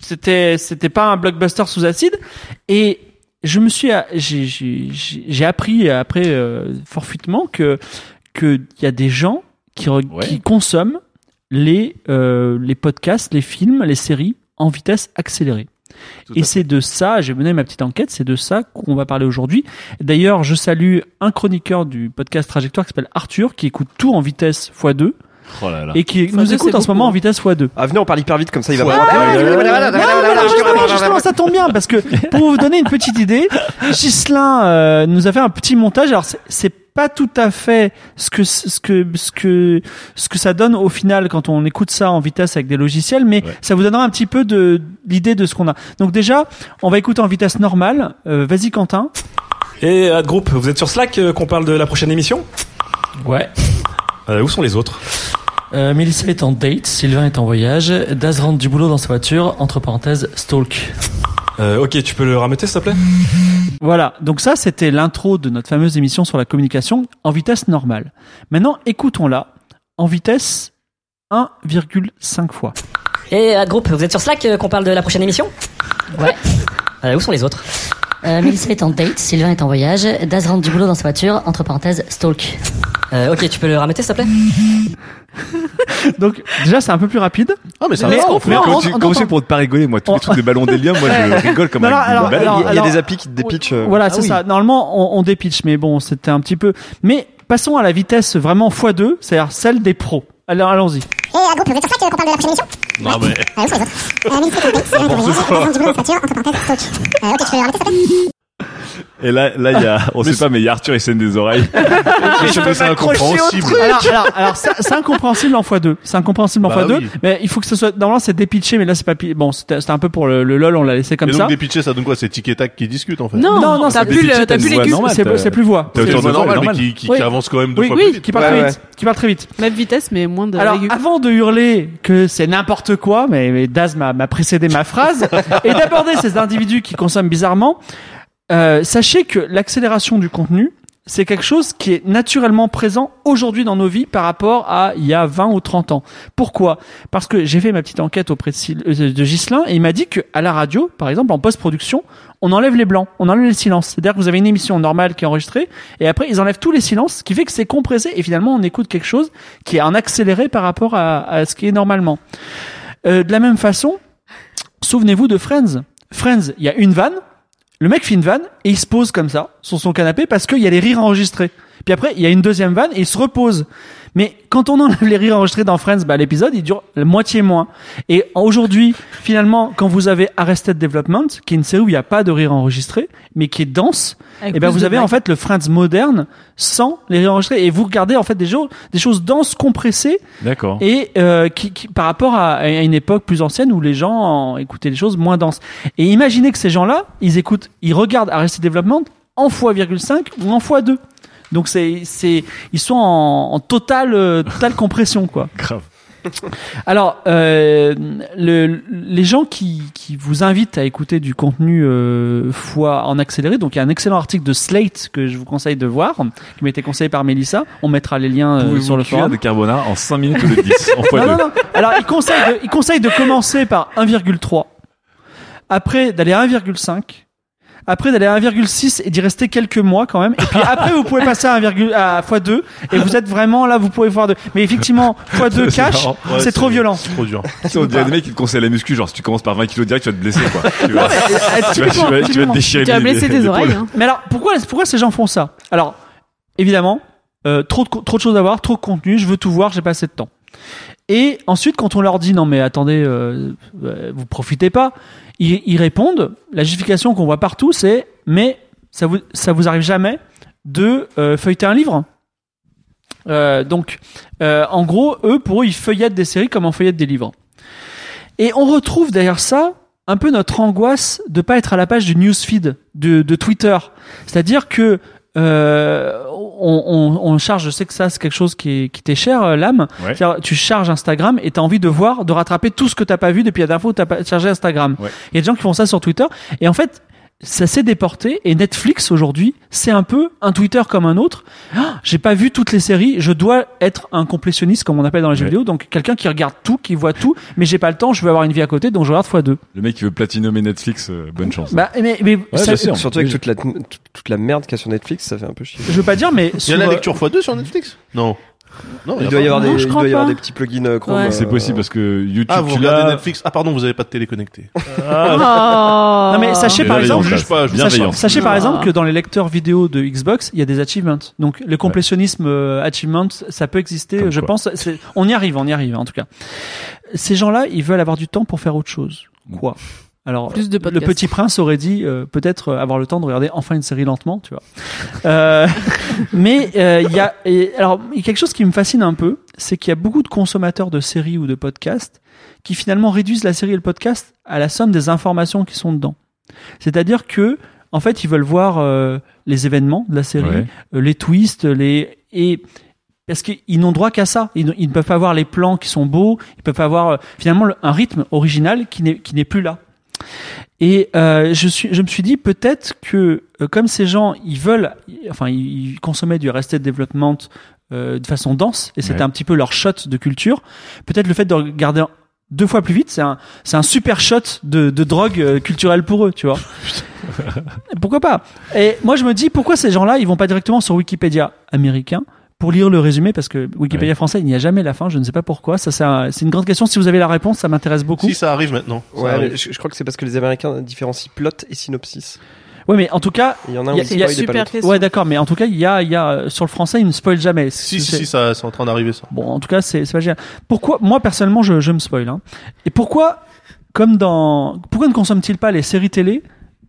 S7: c'était, c'était pas un blockbuster sous acide. Et je me suis, j'ai, appris après euh, forfuitement que, que y a des gens qui, qui consomment les, euh, les podcasts, les films, les séries en vitesse accélérée. Et c'est de ça, j'ai mené ma petite enquête, c'est de ça qu'on va parler aujourd'hui. D'ailleurs, je salue un chroniqueur du podcast Trajectoire qui s'appelle Arthur, qui écoute tout en vitesse x2.
S1: Oh là là.
S7: Et qui
S6: X2,
S7: nous écoute en ce moment en vitesse x2.
S6: Ah, venez, on parle hyper vite comme ça, il va
S7: Ouais,
S6: pas
S7: ouais, ouais, ouais, ouais, ouais, ouais, non, justement, justement, ça tombe bien parce que pour vous donner une petite idée, Ghislain euh, nous a fait un petit montage. Alors c'est- pas tout à fait ce que ce que ce que ce que ça donne au final quand on écoute ça en vitesse avec des logiciels, mais ça vous donnera un petit peu de l'idée de ce qu'on a. Donc déjà, on va écouter en vitesse normale. Euh, Vas-y Quentin.
S16: Et euh, groupe, vous êtes sur Slack euh, qu'on parle de la prochaine émission?
S17: Ouais.
S16: Euh, Où sont les autres
S17: Euh, Mélissa est en date, Sylvain est en voyage, Daz rentre du boulot dans sa voiture, entre parenthèses, stalk.
S16: Euh, Ok, tu peux le rameuter s'il te plaît?
S7: Voilà, donc ça c'était l'intro de notre fameuse émission sur la communication en vitesse normale. Maintenant, écoutons-la en vitesse 1,5 fois.
S18: Et euh, groupe, vous êtes sur Slack euh, qu'on parle de la prochaine émission? Ouais. Euh, où sont les autres?
S19: Euh, Mélissa est en date, Sylvain est en voyage, Daz rentre du boulot dans sa voiture, entre parenthèses, stalk.
S18: euh, Ok, tu peux le rameuter s'il te plaît
S7: Donc déjà c'est un peu plus rapide.
S4: Ah mais
S1: ça va, on fait- comment tu fais pour ne pas rigoler Moi, tous les trucs de ballon d'hélium, moi, je rigole comme
S7: Non,
S1: un
S7: non, alors-
S1: ballon.
S7: alors-
S6: Il y a
S7: alors-
S6: des applis qui te dépitchent. euh.
S7: Voilà,
S6: Ah
S7: c'est
S6: oui.
S7: ça. Normalement, on, on dépitch, mais bon, c'était un petit peu. Mais passons à la vitesse vraiment x2, c'est-à-dire celle des pros. Alors allons-y.
S8: Et euh, groupe, vous êtes sur Slack qu'on parle de la prochaine émission.
S1: Non, mais.
S8: Ah, sont les autres. Euh, entre parenthèses, stalk. Euh, ok, tu peux s'il te plaît
S1: Et là, là, il y a, on sait pas, mais il y a Arthur, il saigne des oreilles. Ça incompréhensible.
S7: Alors, alors, alors c'est incompréhensible en x2. C'est incompréhensible en
S4: Bah
S7: x2.
S4: oui.
S7: Mais il faut que ce soit. Normalement, c'est dépitché, mais là, c'est pas. pi- Bon, c'était un peu pour le, le lol, on l'a laissé comme ça.
S4: donc des pitchés, ça donne quoi? C'est tic et tac qui discutent en fait
S7: Non, non,
S5: t'as
S7: c'est
S5: plus t'as plus les C'est-
S7: C'est c'est plus voix.
S4: T'as
S7: C'est-
S4: autant de
S7: c'est
S4: normal, mais qui, qui,
S7: Oui.
S4: qui avance quand même deux
S7: Oui,
S4: fois
S7: oui,
S4: plus vite.
S7: qui part très vite. Qui part très vite.
S5: Même vitesse, mais moins de
S7: Alors, avant de hurler que c'est n'importe quoi, mais, mais Daz m'a m'a précédé ma phrase, et d'aborder ces individus qui consomment bizarrement, euh, sachez que l'accélération du contenu, c'est quelque chose qui est naturellement présent aujourd'hui dans nos vies par rapport à il y a 20 ou 30 ans. Pourquoi? Parce que j'ai fait ma petite enquête auprès de, euh, de Ghislain et il m'a dit que à la radio, par exemple, en post-production, on enlève les blancs, on enlève les silences. C'est-à-dire que vous avez une émission normale qui est enregistrée et après ils enlèvent tous les silences, ce qui fait que c'est compressé et finalement on écoute quelque chose qui est en accéléré par rapport à, à ce qui est normalement. Euh, de la même façon, souvenez-vous de Friends. Friends, il y a une vanne, le mec fait une vanne et il se pose comme ça sur son canapé parce qu'il y a les rires enregistrés. Puis après, il y a une deuxième vanne et il se repose. Mais quand on enlève les rires enregistrés dans Friends, bah, l'épisode, il dure la moitié moins. Et aujourd'hui, finalement, quand vous avez Arrested Development, qui est une série où il n'y a pas de rire enregistré, mais qui est dense,
S5: Avec
S7: et ben
S5: plus
S7: vous avez en fait le Friends moderne sans les rires enregistrés. Et vous regardez en fait des, choses des choses denses, compressées,
S1: D'accord.
S7: et euh, qui, qui- par rapport à, à une époque plus ancienne où les gens en écoutaient des choses moins denses. Et imaginez que ces gens-là, ils écoutent, ils regardent Arrested Development en x,5 ou en x2. Donc c'est c'est ils sont en, en totale euh, totale compression quoi.
S1: Grave.
S7: Alors, euh, le, les gens qui, qui vous invitent à écouter du contenu euh, fois en accéléré, donc il y a un excellent article de Slate que je vous conseille de voir, qui m'a été conseillé par Mélissa. On mettra les liens euh, sur le forum.
S1: de carbonara en 5 minutes de 10 en
S7: Non, non, non. Alors, il conseille de, il conseille de commencer par 1,3. Après, d'aller à 1,5. Après, d'aller à 1,6 et d'y rester quelques mois quand même. Et puis après, vous pouvez passer à 1, à x2. Et vous êtes vraiment là, vous pouvez voir 2. Mais effectivement, x2
S1: C'est
S7: cash, c'est
S1: Ouais,
S7: trop violent.
S4: C'est trop dur.
S1: Tu sais, on dirait des mecs qui te conseillent la muscu, genre si tu commences par 20 kilos direct, tu vas te blesser quoi. Tu vas,
S7: euh,
S1: tu vas, tu vas, tu vas te déchirer
S5: Tu vas blesser
S1: les
S5: tes oreilles. hein.
S7: Mais alors, pourquoi, pourquoi ces gens font ça? Alors, évidemment, euh, trop, de, trop de choses à voir, trop de contenu, je veux tout voir, j'ai pas assez de temps. Et ensuite, quand on leur dit non mais attendez, euh, euh, vous profitez pas, ils, répondent. La justification qu'on voit partout, c'est mais ça vous ça vous arrive jamais de euh, feuilleter un livre Euh, donc, en gros, eux, pour eux, ils feuillettent des séries comme on feuillette des livres. Et on retrouve derrière ça un peu notre angoisse de pas être à la page du newsfeed de, Twitter. C'est-à-dire que on, on, on charge, je sais que ça c'est quelque chose qui, est- qui t'est cher, euh, l'âme.
S1: Ouais.
S7: Tu charges Instagram et t'as envie de voir, de rattraper tout ce que t'as pas vu depuis la dernière fois où t'as pas chargé Instagram. Il y a des gens qui font ça sur Twitter et en fait ça s'est déporté et Netflix aujourd'hui c'est un peu un Twitter comme un autre. Ah, J'ai pas vu toutes les séries, je dois être un complétionniste comme on appelle dans les jeux vidéo, donc quelqu'un qui regarde tout, qui voit tout, mais j'ai pas le temps, je veux avoir une vie à côté, donc je regarde x2.
S1: Le mec qui veut platinomer Netflix, euh, bonne chance.
S7: Bah, mais, mais
S1: Ouais,
S7: ça-
S1: bien sûr.
S6: Surtout avec toute la, toute la merde qu'il y a sur Netflix, ça fait un peu chier.
S7: je veux pas dire, mais
S4: Il y a
S7: sur,
S4: la
S7: euh,
S4: lecture x2 sur Netflix? Non. Non,
S6: Il doit y avoir des,
S7: Non, je
S6: il
S7: crois
S6: doit y avoir
S7: pas.
S6: des petits plugins euh, Chrome.
S5: Ouais.
S6: euh,
S1: C'est possible parce que YouTube,
S4: Ah, vous
S1: tu
S4: regardez
S1: l'as.
S4: Netflix Ah, pardon, vous avez pas de télé connectée.
S5: Oh.
S7: Non mais sachez par exemple,
S4: juge pas, je-
S7: sachez, par
S5: Ah.
S7: exemple que dans les lecteurs vidéo de Xbox, il y a des achievements. Donc le complétionnisme euh, achievement, ça peut exister.
S1: Comme
S7: je
S1: quoi.
S7: pense, on y arrive, on y arrive en tout cas. Ces gens-là, ils veulent avoir du temps pour faire autre chose. Quoi? Alors,
S5: Plus de
S7: le. Petit Prince aurait dit euh, peut-être euh, avoir le temps de regarder enfin une série lentement, tu vois. Euh, mais euh, il y a et, alors il y a quelque chose qui me fascine un peu, c'est qu'il y a beaucoup de consommateurs de séries ou de podcasts qui finalement réduisent la série et le podcast à la somme des informations qui sont dedans. C'est-à-dire que en fait, ils veulent voir euh, les événements de la série,
S1: Ouais.
S7: euh, les twists, les et parce qu'ils n'ont droit qu'à ça. Ils, ne- ils ne peuvent pas voir les plans qui sont beaux. Ils peuvent pas voir euh, finalement le- un rythme original qui n'est qui n'est plus là. Et euh, je suis, je me suis dit peut-être que euh, comme ces gens, ils veulent, enfin, ils, consommaient du Arrested Development euh, de façon dense, et c'était
S1: Ouais.
S7: un petit peu leur shot de culture. Peut-être le fait de regarder deux fois plus vite, c'est un, c'est un super shot de, de drogue euh, culturelle pour eux, tu vois. pourquoi pas? Et moi, je me dis pourquoi ces gens-là, ils vont pas directement sur Wikipédia américain? Pour lire le résumé parce que Wikipédia
S1: Ouais.
S7: français, il n'y a jamais la fin. Je ne sais pas pourquoi. Ça, c'est un- c'est une grande question. Si vous avez la réponse, ça m'intéresse beaucoup.
S4: Si, ça arrive maintenant. Ça
S6: Ouais,
S4: arrive.
S6: je, je crois que c'est parce que les Américains différencient plot et synopsis.
S7: Ouais, mais en tout cas,
S6: Il y en a un
S7: y
S6: où
S7: a- y a-
S5: super.
S7: Ouais, d'accord, mais en tout cas, il y a, il y a euh, sur le français, il ne spoil jamais.
S4: Si, si, si, ça, c'est en train d'arriver ça.
S7: Bon, en tout cas, c'est c'est pas génial. Pourquoi Moi, personnellement, je, je me spoil. Hein. Et pourquoi, comme dans, pourquoi ne consomme-t-il pas les séries télé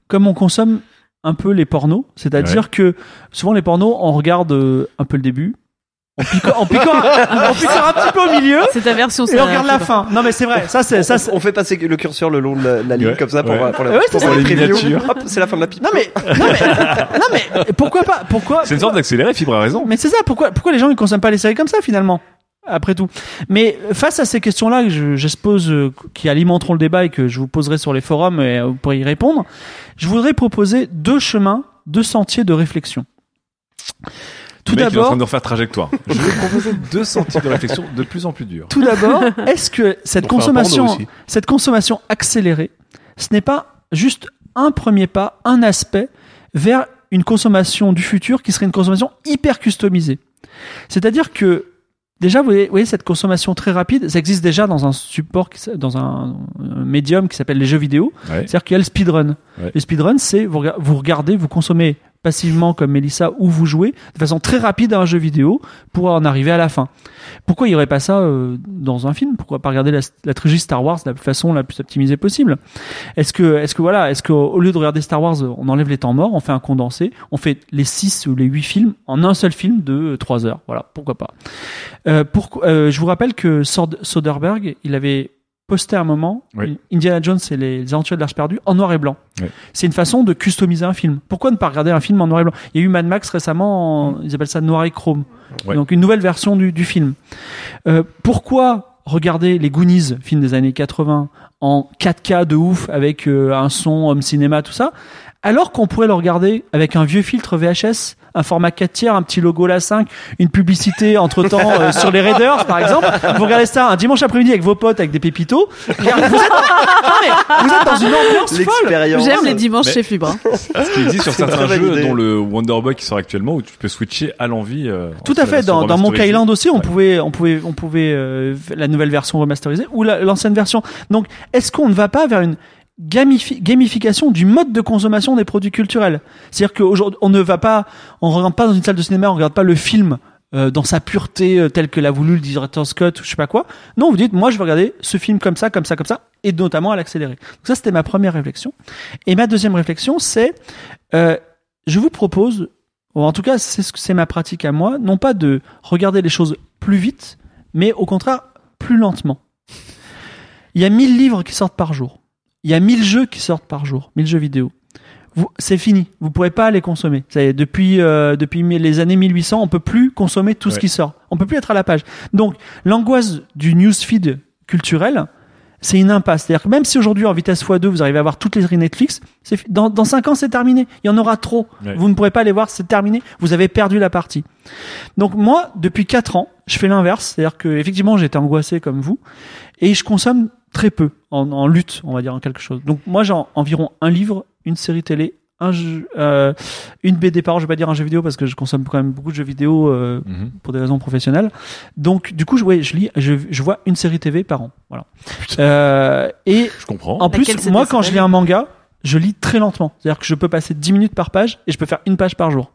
S7: comme on consomme un peu les pornos? C'est-à-dire que souvent les pornos, on regarde euh, un peu le début, on picore, on picore, un- on picore un petit peu au milieu.
S5: C'est ta version,
S7: Et on regarde la fin. Non, mais c'est vrai. Ça, c'est ça. c'est-
S6: On fait passer le curseur le long de la, la ligne
S1: Ouais,
S6: comme ça pour,
S1: ouais.
S6: pour, la,
S7: Ouais, c'est
S6: pour voir les
S1: miniatures.
S6: Hop, c'est la fin de la pipe.
S7: Non mais, non mais, non mais, pourquoi pas Pourquoi
S1: C'est une sorte d'accéléré, Fibre a raison.
S7: Mais c'est ça, pourquoi, pourquoi les gens ne consomment pas les séries comme ça finalement après tout? Mais face à ces questions-là que je- j'expose, euh, qui alimenteront le débat et que je vous poserai sur les forums et euh, vous pourrez y répondre, je voudrais proposer deux chemins, deux sentiers de réflexion. Tout
S1: il est en
S7: d'abord,
S1: train de nous refaire trajectoire. Je vais proposer deux sentiers de réflexion de plus en plus durs.
S7: tout d'abord, est-ce que cette consommation, cette consommation accélérée, ce n'est pas juste un premier pas, un aspect vers une consommation du futur qui serait une consommation hyper customisée? C'est-à-dire que déjà, vous voyez, vous voyez, cette consommation très rapide, ça existe déjà dans un support, qui dans un, un médium qui s'appelle les jeux vidéo.
S1: Ouais.
S7: C'est-à-dire qu'il y a le speedrun.
S1: Ouais.
S7: Le speedrun, c'est vous regardez, vous consommez passivement comme Melissa ou vous jouez de façon très rapide à un jeu vidéo pour en arriver à la fin. Pourquoi il n'y aurait pas ça euh, dans un film? Pourquoi pas regarder la, la trilogie Star Wars de la façon la plus optimisée possible? Est-ce que, est-ce que voilà, est-ce qu'au lieu de regarder Star Wars, on enlève les temps morts, on fait un condensé, on fait les 6 ou les 8 films en un seul film de 3 heures? Voilà, pourquoi pas. Euh, pourquoi- euh, Je vous rappelle que Sod- Soderbergh, il avait posté à un moment
S1: Oui.
S7: Indiana Jones et les, aventures de l'Arche perdue en noir et blanc. C'est une façon de customiser un film. Pourquoi ne pas regarder un film en noir et blanc? Il y a eu Mad Max récemment, en- ils appellent ça noir et chrome. Donc une nouvelle version du, du film. Euh, pourquoi regarder les Goonies, film des années 80, en 4K de ouf avec euh, un son home cinéma, tout ça, alors qu'on pourrait le regarder avec un vieux filtre VHS, un format 4 tiers, un petit logo la 5, une publicité entre temps sur les Raiders par exemple. Vous regardez ça un dimanche après-midi avec vos potes avec des pépitos. Regardez, Vous êtes, Non, mais vous êtes dans une ambiance folle.
S5: J'aime les dimanches
S1: Mais-
S5: chez Fibre. hein.
S1: Ce qui existe sur certains jeux,
S6: idée.
S1: dont le Wonder Boy qui sort actuellement, où tu peux switcher à l'envie. euh,
S7: Tout à fait. Dans, dans Monkey
S1: remasterisée.
S7: Island aussi, on
S1: Ouais.
S7: pouvait, on pouvait, on pouvait euh, la nouvelle version remasterisée ou la- l'ancienne version. Donc, est-ce qu'on ne va pas vers une gamifi- gamification du mode de consommation des produits culturels C'est-à-dire qu'aujourd'hui, on ne va pas, on regarde pas dans une salle de cinéma, on regarde pas le film. euh, dans sa pureté euh, telle que l'a voulu le directeur Scott ou je sais pas quoi. Non, vous dites, moi je vais regarder ce film comme ça, comme ça, comme ça, et notamment à l'accélérer. Donc ça, c'était ma première réflexion. Et ma deuxième réflexion, c'est, euh, je vous propose en tout cas c'est ce que c'est ma pratique à moi, non pas de regarder les choses plus vite, mais au contraire plus lentement. Il y a 1000 livres qui sortent par jour. Il y a 1000 jeux qui sortent par jour, 1000 jeux vidéo. C'est fini, vous pourrez pas les consommer. Ça y est, depuis euh, depuis les années 1800, on peut plus consommer tout ce qui sort. On peut plus être à la page. Donc l'angoisse du newsfeed culturel, c'est une impasse. C'est-à-dire que même si aujourd'hui en vitesse x2 vous arrivez à voir toutes les séries Netflix, dans dans 5 ans c'est terminé. Il y en aura trop.
S1: Ouais.
S7: Vous ne pourrez pas les voir, c'est terminé. Vous avez perdu la partie. Donc moi, depuis 4 ans, je fais l'inverse, c'est-à-dire que effectivement j'étais angoissé comme vous et je consomme très peu en, en lutte, on va dire en quelque chose. Donc moi j'ai en- environ un livre, une série télé, un jeu, euh, une BD par an. Je vais pas dire un jeu vidéo parce que je consomme quand même beaucoup de jeux vidéo euh,
S1: Mhm.
S7: pour des raisons professionnelles. Donc du coup je, ouais, je lis, je, je vois une série TV par an. Voilà. Euh, et
S1: Je comprends.
S7: en plus, moi, quand je lis un manga, je lis très lentement. C'est-à-dire que je peux passer 10 minutes par page et je peux faire une page par jour.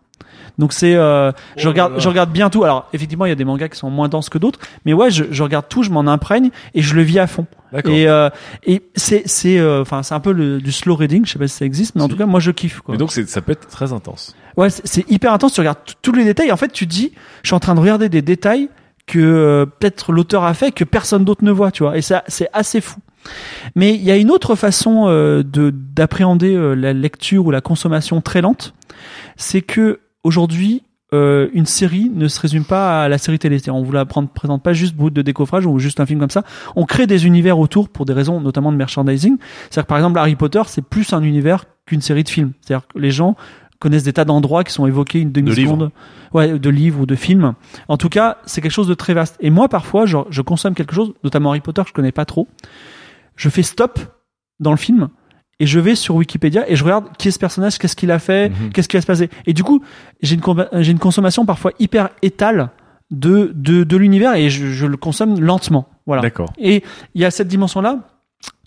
S7: Donc c'est, euh, je
S4: Oh
S7: regarde,
S4: là là.
S7: je regarde bien tout. Alors effectivement, il y a des mangas qui sont moins denses que d'autres, mais ouais, je, je regarde tout, je m'en imprègne et je le vis à fond. Et euh, et c'est c'est euh, enfin c'est un peu le, du slow reading. Je sais pas si ça existe, mais en
S1: Si.
S7: tout cas, moi je kiffe. Quoi.
S1: Mais donc ça peut être très intense.
S7: Ouais, c'est- hyper intense. Tu regardes tous les détails. En fait, tu te dis, je suis en train de regarder des détails que euh, peut-être l'auteur a fait que personne d'autre ne voit, tu vois. Et ça, c'est assez fou. Mais il y a une autre façon euh, de d'appréhender euh, la lecture ou la consommation très lente, c'est que aujourd'hui. euh, une série ne se résume pas à la série télé. On vous la présente pas juste bout de décoffrage ou juste un film comme ça. On crée des univers autour pour des raisons notamment de merchandising. C'est-à-dire que par exemple Harry Potter, c'est plus un univers qu'une série de films. C'est-à-dire que les gens connaissent des tas d'endroits qui sont évoqués une demi-seconde, ouais, de livres ou de films. En tout cas, c'est quelque chose de très vaste. Et moi, parfois, je, je consomme quelque chose, notamment Harry Potter, que je connais pas trop. Je fais stop dans le film et je vais sur Wikipédia et je regarde qui est ce personnage, qu'est-ce qu'il a fait,
S1: Mhm.
S7: qu'est-ce qui va se passer. Et du coup, j'ai une, com- j'ai une consommation parfois hyper étale de, de, de l'univers et je, je le consomme lentement. Voilà.
S1: D'accord.
S7: Et il y a cette dimension-là.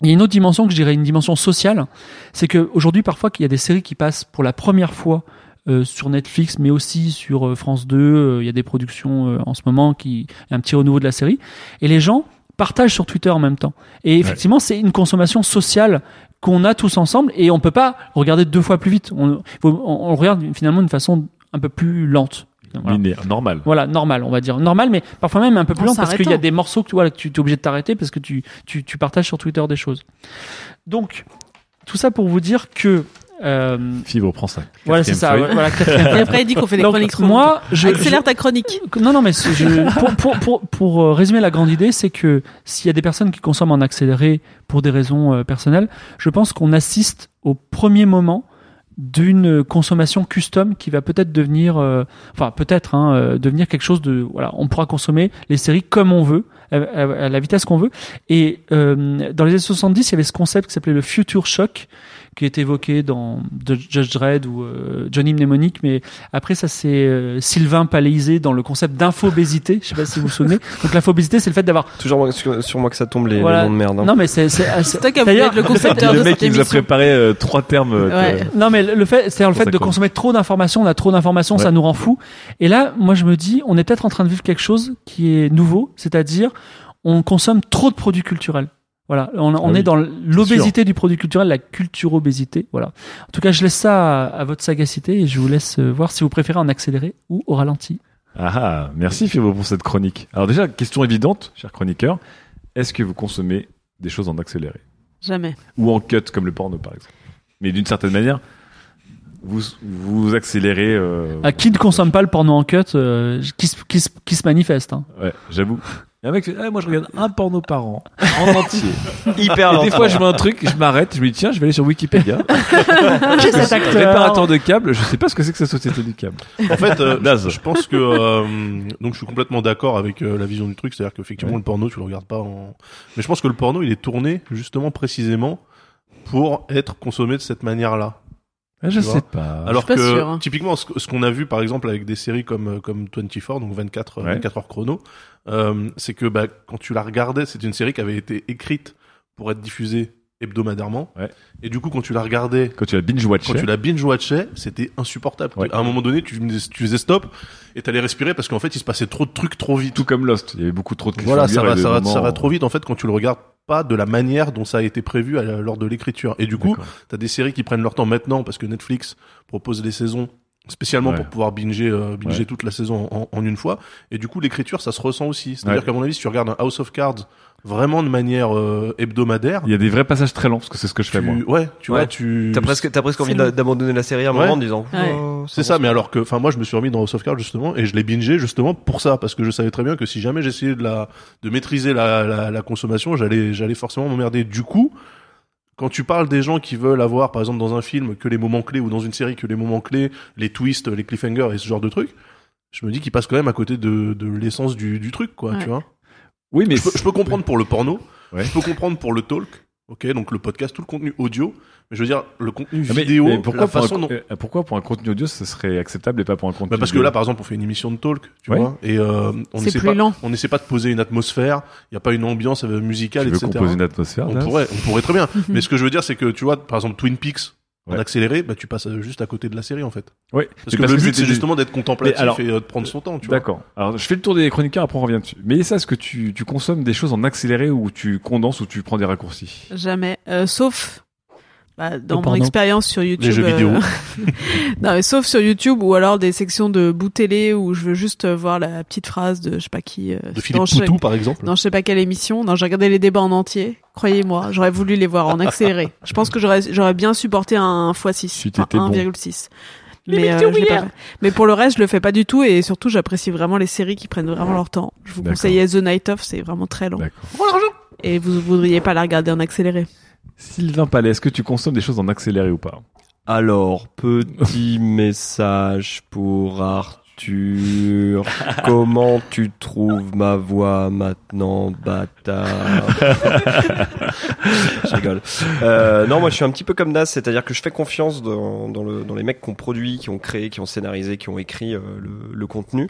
S7: Il y a une autre dimension que je dirais une dimension sociale, c'est que aujourd'hui parfois qu'il y a des séries qui passent pour la première fois euh, sur Netflix, mais aussi sur euh, France 2. euh, Il y a des productions euh, en ce moment qui il y a un petit renouveau de la série, et les gens partagent sur Twitter en même temps. Et effectivement, c'est une consommation sociale qu'on a tous ensemble, et on peut pas regarder deux fois plus vite. On, faut- on, on regarde finalement d'une façon un peu plus lente. Voilà.
S1: Linéaire, normal.
S7: Voilà, normal, on va dire. Normal, mais parfois même un peu plus
S5: En
S7: lent parce qu'il y a des morceaux que tu vois, que tu es obligé de t'arrêter parce que tu, tu, tu partages sur Twitter des choses. Donc, tout ça pour vous dire que. Euh,
S1: Fibre prend ça.
S7: voilà, c'est ça.
S1: feuille.
S7: voilà,
S5: Et après, il dit qu'on fait des
S7: Donc,
S5: chroniques.
S7: Moi, je,
S5: Accélère
S7: je-
S5: ta chronique.
S7: non, non, mais je, pour, pour, pour, pour euh, résumer la grande idée, c'est que s'il y a des personnes qui consomment en accéléré pour des raisons euh, personnelles, je pense qu'on assiste au premier moment d'une consommation custom qui va peut-être devenir, euh, enfin peut-être hein, euh, devenir quelque chose de, voilà, on pourra consommer les séries comme on veut, à, à- à la vitesse qu'on veut. Et euh, dans les années 70, il y avait ce concept qui s'appelait le future shock, qui est évoqué dans The Judge Dredd ou euh, Johnny Mnemonic, mais après ça c'est euh, Sylvain Palaisé dans le concept d'infobésité. Je sais pas si vous vous souvenez. Donc l'infobésité, c'est le fait d'avoir
S6: Toujours sur, sur moi que ça tombe les, les
S7: Voilà.
S6: noms de merde. hein.
S7: non mais c'est c'est
S5: C'est toi qui être le concepteur
S1: le
S5: de
S1: mec
S5: cette
S1: qui nous a préparé euh, trois termes. euh,
S5: Ouais.
S7: Non mais le fait, c'est le fait
S1: ça
S7: de consommer trop d'informations. On a trop d'informations, ça
S1: Ouais.
S7: nous rend fou. Et là, moi je me dis, on est peut-être en train de vivre quelque chose qui est nouveau, c'est-à-dire on consomme trop de produits culturels. Voilà, on, on
S1: Ah
S7: est dans l'obésité du produit culturel, la culture-obésité. Voilà. En tout cas, je laisse ça à, à votre sagacité et je vous laisse euh, voir si vous préférez en accéléré ou au ralenti.
S1: Ah ah, merci Fibre pour cette chronique. Alors déjà, question évidente, cher chroniqueur, est-ce que vous consommez des choses en accéléré?
S5: Jamais.
S1: ou en cut comme le porno par exemple Mais d'une certaine manière, vous vous accélérez. euh,
S7: À qui ne consomme pas le porno en cut, euh, qui, se- qui, se- qui se manifeste. Hein.
S1: Ouais, j'avoue. A un mec fait, Ah, moi je regarde un porno par an, en entier.
S6: Hyper
S1: Et des fois je vois un truc, je m'arrête, je me dis tiens, je vais aller sur Wikipédia.
S7: Est cet acteur
S1: Réparateur de câbles, je sais pas ce que c'est que cette société du câble.
S4: En fait, euh, je pense que euh, donc je suis complètement d'accord avec euh, la vision du truc, c'est-à-dire qu'effectivement
S1: Ouais.
S4: le porno tu le regardes pas en mais je pense que le porno il est tourné justement précisément pour être consommé de cette manière-là.
S1: Ah, je sais pas.
S4: Alors
S5: pas
S4: que
S5: hein.
S4: typiquement ce, qu'on a vu par exemple avec des séries comme euh, comme 24 donc 24 euh,
S1: Ouais.
S4: 24 heures chrono, euh, c'est que bah, quand tu la regardais, c'était une série qui avait été écrite pour être diffusée hebdomadairement.
S1: Ouais.
S4: Et du coup quand tu la regardais
S1: Quand tu as binge watché.
S4: quand tu la binge watchais, c'était insupportable.
S1: Ouais.
S4: À un moment donné, tu, tu faisais stop et t'allais respirer parce qu'en fait, il se passait trop de trucs trop vite.
S1: Tout comme Lost, il y avait beaucoup trop de
S4: Voilà, ça va, ça va, ça va trop vite en fait quand tu le regardes pas de la manière dont ça a été prévu à la- lors de l'écriture. Et du coup, t'as des séries qui prennent leur temps maintenant parce que Netflix propose les saisons spécialement
S1: Ouais.
S4: pour pouvoir binger, euh, binger
S1: Ouais.
S4: toute la saison en, en une fois. Et du coup, l'écriture, ça se ressent aussi. C'est-à-dire
S1: Ouais.
S4: qu'à mon avis, si tu regardes un House of Cards vraiment de manière euh, hebdomadaire,
S1: Il y a des vrais passages très lents, parce que c'est ce que je fais
S4: tu,
S1: moi.
S4: ouais, tu
S6: Ouais.
S4: vois, tu
S6: T'as presque, t'as presque envie d'abandonner la série à un
S4: Ouais.
S6: moment en disant.
S5: Ouais.
S6: Oh,
S4: C'est ça, mais alors que, enfin, moi, je me suis remis dans House of Cards justement, et je l'ai bingé justement pour ça, parce que je savais très bien que si jamais j'essayais de la, de maîtriser la, la, la consommation, j'allais, j'allais forcément m'emmerder. Du coup, quand tu parles des gens qui veulent avoir, par exemple, dans un film, que les moments clés, ou dans une série, que les moments clés, les twists, les cliffhangers et ce genre de trucs, je me dis qu'ils passent quand même à côté de, de l'essence du, du truc, quoi,
S5: Ouais.
S4: tu vois.
S1: Oui, mais
S4: je peux, je peux comprendre pour le porno,
S1: Ouais.
S4: je peux comprendre pour le talk, ok, donc le podcast, tout le contenu audio, mais je veux dire, le contenu
S1: Ah, mais-
S4: vidéo,
S1: mais pourquoi,
S4: la
S1: pour un,
S4: façon dont...
S1: euh, pourquoi pour un contenu audio ce serait acceptable et pas pour un contenu
S4: Bah parce que là, par exemple, on fait une émission de talk, tu
S1: Ouais.
S4: vois, et euh, on
S5: C'est
S4: n'essaie
S5: plus
S4: pas,
S5: lent.
S4: on n'essaie pas de poser une atmosphère. Il y a pas une ambiance euh, musicale,
S1: Tu veux
S4: etc.
S1: composer une atmosphère
S4: on
S1: là
S4: pourrait, on pourrait très bien. Mais ce que je veux dire, c'est que tu vois, par exemple, Twin Peaks en
S1: Ouais.
S4: accéléré, bah tu passes euh, juste à côté de la série en fait.
S1: Ouais.
S4: Parce que le but, c'est justement d'être contemplatif
S1: alors-
S4: et euh, de prendre son temps, tu vois.
S1: D'accord. Alors, je fais le tour des chroniqueurs, après on revient dessus. Mais ça, est-ce que tu, tu consommes des choses en accéléré ou tu condenses ou tu prends des raccourcis?
S5: Jamais. Euh, sauf bah, dans mon expérience sur YouTube.
S1: jeux
S5: euh,
S1: vidéo.
S5: non, mais sauf sur YouTube ou alors des sections de bout télé où je veux juste euh, voir la petite phrase de je sais pas qui. euh,
S4: De Philippe Poutou, par exemple.
S5: Dans je sais pas quelle émission. Non, j'ai regardé les débats en entier. Croyez-moi, j'aurais voulu les voir en accéléré. je pense que j'aurais j'aurais bien supporté un x6, enfin,
S1: t'étais bon.
S5: 1,6. Mais, euh, mais pour le reste, je le fais pas du tout et surtout, j'apprécie vraiment les séries qui prennent vraiment leur temps. Je vous conseille The Night Of, c'est vraiment très long. Et vous voudriez pas la regarder en accéléré.
S1: Sylvain Palais, est-ce que tu consommes des choses en accéléré ou pas
S6: Alors, petit message pour Arthur. Comment tu trouves ma voix maintenant, bâtard Je rigole. Euh, non, moi je suis un petit peu comme Nas, c'est-à-dire que je fais confiance dans, dans, le, dans les mecs qui ont produit, qui ont créé, qui ont scénarisé, qui ont écrit euh, le, le contenu.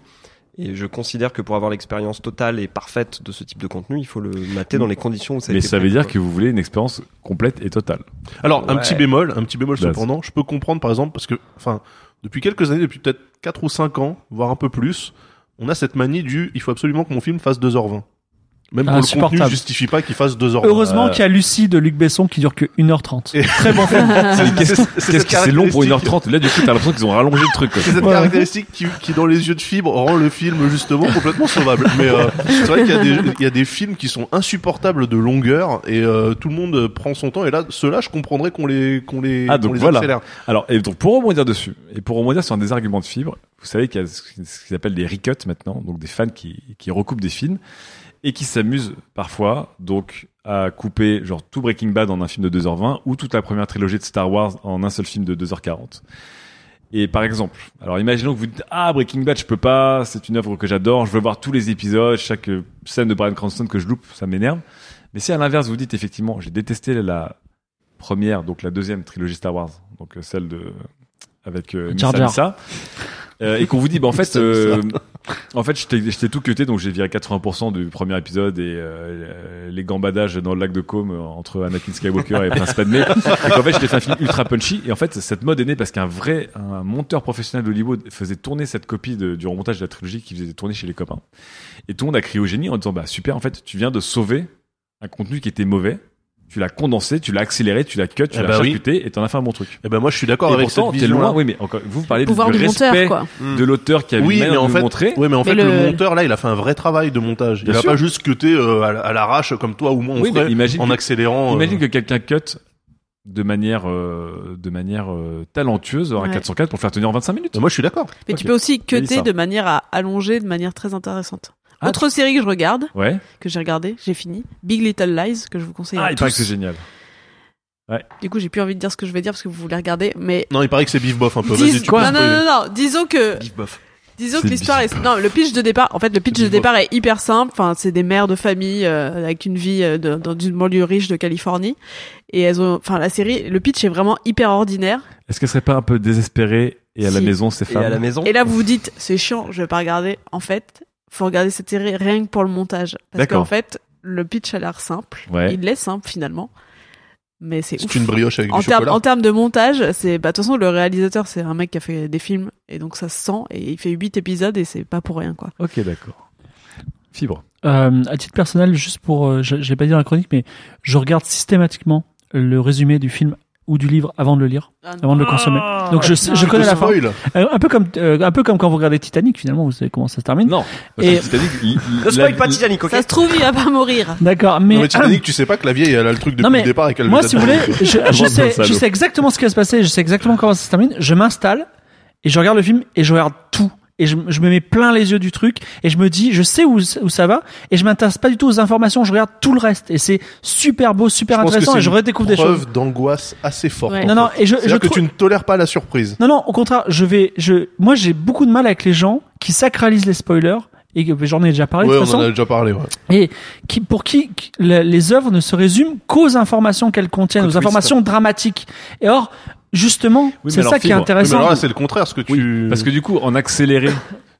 S6: Et je considère que pour avoir l'expérience totale et parfaite de ce type de contenu, il faut le mater dans les conditions où ça a
S1: Mais
S6: été
S1: ça veut dire
S6: quoi.
S1: que vous voulez une expérience complète et totale.
S4: Alors, un petit bémol, un petit bémol
S1: Vas-y.
S4: cependant, je peux comprendre par exemple parce que, enfin, depuis quelques années, depuis peut-être 4 ou 5 ans, voire un peu plus, on a cette manie du il faut absolument que mon film fasse 2h20. Même quand le contenu justifie pas qu'il fasse 2h20.
S7: Heureusement
S4: Euh,
S7: qu'il y a Lucie de Luc Besson qui dure que 1h30.
S4: Et-
S7: Très bon film.
S1: C'est long pour
S4: caractéristique.
S1: 1h30 Là, du coup, t'as l'impression qu'ils ont rallongé le truc. quoi.
S4: C'est cette
S7: Ouais.
S4: caractéristique qui, qui, dans les yeux de fibre, rend le film justement complètement sauvable. Mais euh, c'est vrai qu'il y, a des- il y a des films qui sont insupportables de longueur et euh, tout le monde prend son temps. Et là, ceux-là, je comprendrais qu'on les, qu'on les,
S1: Ah
S4: qu'on
S1: donc
S4: les
S1: voilà.
S4: accélère.
S1: Alors et donc pour rebondir dessus et pour rebondir sur un des arguments de fibre, vous savez qu'il y a ce qu'ils appellent des recuts maintenant, donc des fans qui qui recoupent des films et qui s'amusent parfois donc à couper genre tout Breaking Bad en un film de 2h20 ou toute la première trilogie de Star Wars en un seul film de 2h40. Et par exemple, alors imaginons que vous dites ah Breaking Bad je peux pas, c'est une œuvre que j'adore, je veux voir tous les épisodes, chaque euh, scène de Bryan Cranston que je loupe, ça m'énerve. Mais si à l'inverse vous dites effectivement j'ai détesté la première, donc la deuxième trilogie Star Wars, donc euh, celle de avec euh. Missa, euh, et qu'on vous dit bah en fait euh, en fait je t'ai je t'ai tout cuté donc j'ai viré 80% du premier épisode et euh, les gambadages dans le lac de Côme entre Anakin Skywalker et Prince Padmé. Et qu'en fait fait un film ultra punchy. Et en fait cette mode est née parce qu'un vrai un monteur professionnel d'Hollywood faisait tourner cette copie de, du remontage de la trilogie qui faisait tourner chez les copains. Et tout le monde a crié au génie en disant bah super en fait tu viens de sauver un contenu qui était mauvais tu l'as condensé, tu l'as accéléré, tu l'as cut, tu
S4: Eh
S1: l'as
S4: bah oui.
S1: charcuté et t'en as fait un bon truc.
S4: Eh ben moi, je suis d'accord
S1: Et
S4: avec
S1: pourtant,
S4: cette
S1: t'es
S4: vision.
S1: loin. Oui, mais encore, vous parlez du, du
S5: monteur,
S1: respect
S5: quoi.
S1: de l'auteur qui a
S4: oui,
S1: eu
S4: mais en fait,
S1: montré.
S4: oui, mais en
S5: Mais
S4: fait, le...
S5: le-
S4: monteur là, il a fait un vrai travail de montage.
S1: Bien
S4: il a
S1: sûr.
S4: pas juste cuté euh, à, à l'arrache comme toi ou moi on
S1: Oui, mais
S4: ferait
S1: imagine
S4: en
S1: que-
S4: accélérant. euh,
S1: Imagine que quelqu'un cut de manière euh, de manière euh, talentueuse en
S5: Ouais.
S1: 404 pour le faire tenir en 25 minutes.
S4: Moi, je suis d'accord.
S5: Mais tu peux aussi cutter de manière à allonger de manière très intéressante.
S1: Ah,
S5: Autre série que je regarde,
S1: Ouais.
S5: que j'ai regardé, j'ai fini, Big Little Lies, que je vous conseille
S1: Ah,
S5: à
S1: il paraît que c'est génial. Ouais.
S5: Du coup, j'ai plus envie de dire ce que je vais dire parce que vous voulez regarder, mais
S4: Non, il paraît que c'est bif bof un peu.
S5: Dis-
S4: Vas-y, tu
S5: non, non, non, non, disons que
S6: Bif bof.
S5: Disons que l'histoire est non le pitch de départ en fait le pitch de départ est hyper simple enfin c'est des mères de famille euh, avec une vie euh, de- dans une banlieue riche de Californie et elles ont enfin la série le pitch est vraiment hyper ordinaire
S1: Est-ce qu'elle serait pas un peu désespérée et à la maison c'est
S6: Et
S1: femmes
S6: à la maison.
S5: et là vous vous dites c'est chiant je vais pas regarder en fait faut regarder cette série rien que pour le montage parce qu'en fait le pitch a l'air simple
S1: Ouais.
S5: il est simple finalement mais c'est
S4: C'est une brioche avec
S5: en
S4: du chocolat.
S5: en termes de montage, c'est bah de toute façon le réalisateur c'est un mec qui a fait des films et donc ça se sent et il fait huit épisodes et c'est pas pour rien quoi.
S1: Ok, d'accord. Fibre.
S7: Euh, à titre personnel, juste pour, euh, je, je l'ai pas dit dans la chronique, mais je regarde systématiquement le résumé du film ou du livre avant de le lire,
S5: Ah
S7: avant de le consommer. Donc je, je
S4: Tu
S7: connais la fin. Euh, un peu comme euh, un peu comme quand vous regardez Titanic finalement, vous savez comment ça se termine.
S1: Non. Parce
S7: Et
S1: que Titanic, il- il-
S6: Ne spoil
S1: la-
S6: pas Titanic, ok
S5: Ça se trouve, il va pas mourir.
S7: D'accord, mais
S4: Non, mais Titanic, tu sais pas que la vieille, elle a le truc depuis
S7: Non, mais
S4: le départ et qu'elle
S7: moi si vous voulez, je, je sais je sais exactement ce qui va se passer, je sais exactement comment ça se termine. Je m'installe et je regarde le film et je regarde tout. Et je, je me mets plein les yeux du truc et je me dis, je sais où, où ça va et je m'intéresse pas du tout aux informations, je regarde tout le reste et c'est super beau, super
S4: Je
S7: intéressant et je redécouvre des choses.
S4: preuve d'angoisse assez forte.
S5: Ouais.
S4: en
S7: Non, non, et je-
S4: C'est-à-dire
S7: je
S4: que tu ne tolères pas la surprise.
S7: Non, non, au contraire, je vais, je, moi j'ai beaucoup de mal avec les gens qui sacralisent les spoilers et j'en ai déjà parlé
S4: Ouais,
S7: de
S4: on
S7: toute
S4: en
S7: façon.
S4: a déjà parlé. Ouais.
S7: Et qui, pour qui les œuvres ne se résument qu'aux informations qu'elles contiennent, aux informations dramatiques. Et or, justement,
S1: Oui, mais
S7: c'est ça qui est
S4: Oui, mais
S7: intéressant.
S4: alors là, c'est le contraire. Ce que tu.
S1: Oui, parce que du coup, en accéléré,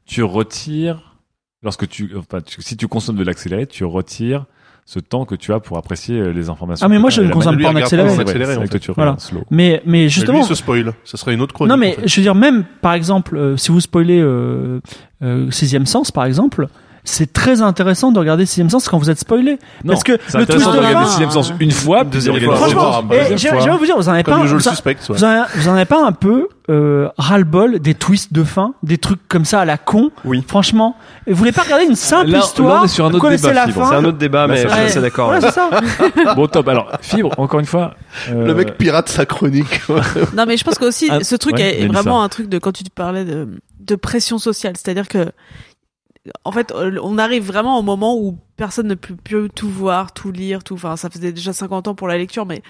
S1: tu retires, lorsque tu, enfin, tu- si tu consommes de l'accéléré, tu retires ce temps que tu as pour apprécier euh, les informations.
S7: Ah, mais moi, je ne consomme pas en accéléré.
S4: en accéléré, fait.
S7: Voilà. Mais, mais
S4: Mais
S7: justement,
S4: lui, il se spoil. Ça serait une autre chronique.
S7: non, mais
S4: en fait.
S7: je veux dire, même, par exemple, euh, si vous spoilez euh, euh, Sixième Sens, par exemple, c'est très intéressant de regarder Sixième Sens quand vous êtes spoilé.
S1: Non,
S7: parce que
S1: c'est
S7: le twist
S1: intéressant
S7: de
S1: de regarder
S7: fin,
S1: Sixième Sens une fois, puis
S4: Deuxième
S1: de
S4: fois.
S1: regarder
S7: Franchement,
S1: Sixième Sens
S7: et
S1: deuxième
S7: j'ai
S1: fois.
S7: j'ai envie de vous dire, vous en avez
S4: Comme
S7: pas,
S4: jeu
S7: vous,
S4: suspect.
S7: vous en, vous en avez pas un peu euh, ras-le-bol des twists de fin, des trucs comme ça à la con?
S6: Oui.
S7: Franchement, vous voulez pas regarder une simple
S1: Là- là,
S7: histoire
S1: on est sur un autre débat,
S7: la
S1: Fibre.
S7: fin?
S6: C'est un autre débat,
S1: Là,
S6: mais
S7: Ouais.
S6: d'accord.
S7: C'est ça.
S1: Bon, top. Alors, Fibre, encore une fois. euh,
S4: Le mec pirate sa chronique.
S5: Non, mais je pense que aussi
S1: Ah,
S5: ce truc
S1: ouais,
S5: est vraiment un truc de quand tu te parlais de, de pression sociale, c'est-à-dire que en fait, euh, on arrive vraiment au moment où personne ne peut plus tout voir, tout lire, tout. Enfin, ça faisait déjà 50 ans pour la lecture, mais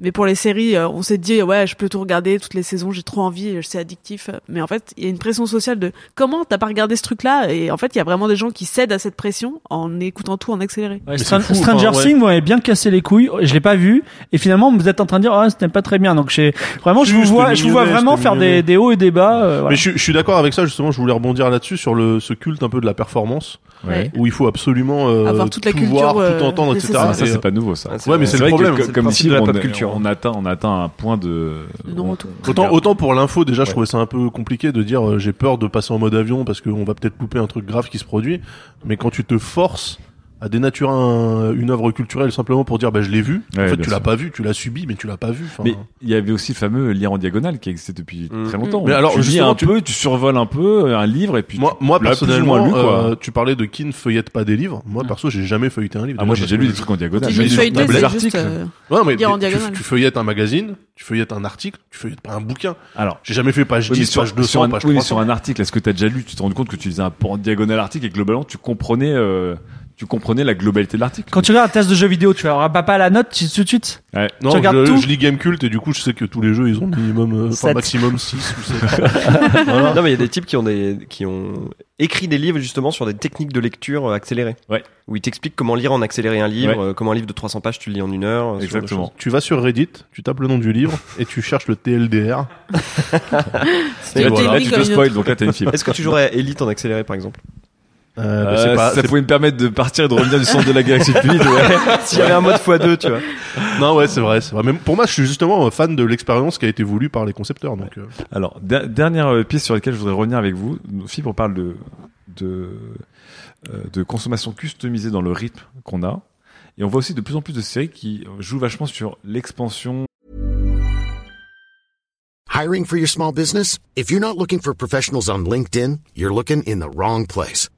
S5: mais pour les séries, euh, on s'est dit ouais, je peux tout regarder toutes les saisons, j'ai trop envie, c'est addictif. Mais en fait, il y a une pression sociale de comment t'as pas regardé ce truc-là? Et en fait, il y a vraiment des gens qui cèdent à cette pression en écoutant tout en accéléré.
S7: Ouais,
S4: fou,
S7: Stranger
S4: enfin, ouais.
S7: Things, vous m'avez bien cassé les couilles. Je l'ai pas vu. Et finalement, vous êtes en train de dire, ah, c'était pas très bien. Donc, j'ai, vraiment, je vous vois, je vous vois vraiment faire des, hauts et des bas. euh, voilà.
S4: Mais je, suis- je suis d'accord avec ça justement. Je voulais rebondir là-dessus sur le ce culte un peu de la performance
S1: Ouais.
S4: où il faut absolument euh,
S5: Avoir toute la
S4: tout
S5: culture,
S4: voir,
S5: euh,
S4: tout entendre, etc.
S5: saisons.
S1: Ah, ça, c'est pas nouveau, ça.
S6: Ouais,
S4: mais c'est le
S1: vrai que
S4: problème.
S1: comme
S6: de la
S1: on,
S6: pop
S1: est-
S6: culture.
S1: On atteint, on atteint un point de.
S5: Non.
S4: Autant, autant pour l'info, déjà, je trouvais ça un peu compliqué de dire euh, j'ai peur de passer en mode avion parce qu'on va peut-être louper un truc grave qui se produit. Mais quand tu te forces à dénaturer un- une œuvre culturelle simplement pour dire bah je l'ai vu,
S1: Ouais,
S4: en fait tu l'as pas vu, tu l'as subi, mais tu l'as pas vu.
S1: Mais il y avait aussi le fameux lire en diagonale qui existait depuis
S6: Mm.
S1: très longtemps.
S4: Mais alors,
S1: tu lis un
S4: tu-
S1: peu, tu survoles un peu un livre et puis
S4: moi,
S1: tu
S4: moi personnellement,
S1: lu, quoi.
S4: euh, tu parlais de qui ne feuillette pas des livres. Moi perso, j'ai jamais feuilleté un livre.
S1: Ah, moi j'ai déjà lu des trucs en diagonale.
S5: Feuilleter,
S1: tablette.
S5: c'est
S1: articles.
S5: euh,
S4: Ouais, mais
S5: lire en
S4: tu-
S5: diagonale.
S4: Tu, feuillettes un magazine, tu feuillettes un article, tu feuillettes pas un bouquin.
S1: Alors,
S4: J'ai jamais fait page
S1: oui, mais
S4: 10,
S1: sur,
S4: page 200,
S1: sur un,
S4: page
S1: oui, mais
S4: 300.
S1: sur un article, est-ce que tu as déjà lu, tu te rends compte que tu lisais un peu en diagonale article et globalement tu comprenais, euh, tu comprenais la globalité de l'article.
S7: Quand tu regardes un test de jeu vidéo, tu vas pas pas la note tu- tout de suite.
S1: Ouais.
S4: Non,
S7: tu regardes
S4: je,
S7: tout
S4: je lis Gamecult et du coup je sais que tous les jeux ils ont minimum, euh, enfin maximum 6 ou 7. voilà.
S6: Non, mais il y a des types qui ont des, qui ont écrit des livres justement sur des techniques de lecture euh, accélérées.
S1: Ouais.
S6: Où ils t'expliquent comment lire en accéléré un livre,
S1: Ouais.
S6: euh, comment un livre de 300 pages tu le lis en une heure.
S1: Exactement.
S4: Tu vas sur Reddit, tu tapes le nom du livre et tu cherches le TLDR.
S1: Et voilà, tu te spoil, donc là t'as une fibre.
S6: Est-ce que tu jouerais à Elite en accéléré par exemple?
S4: Euh, bah,
S1: Euh,
S4: c'est pas-
S1: ça pouvait me permettre de partir et de revenir du centre de la galaxie plus vite, ouais.
S6: S'il y avait un mode x2, tu vois.
S4: Non ouais c'est vrai, c'est vrai. Mais pour moi je suis justement fan de l'expérience qui a été voulue par les concepteurs. Donc euh,
S1: Alors, der- dernière euh, piste sur laquelle je voudrais revenir avec vous. Fibre parle de, de, euh, de consommation customisée dans le rythme qu'on a. Et on voit aussi de plus en plus de séries qui jouent vachement sur l'expansion.
S20: Hiring for your small business? If you're not looking for professionals on LinkedIn, you're looking in the wrong place.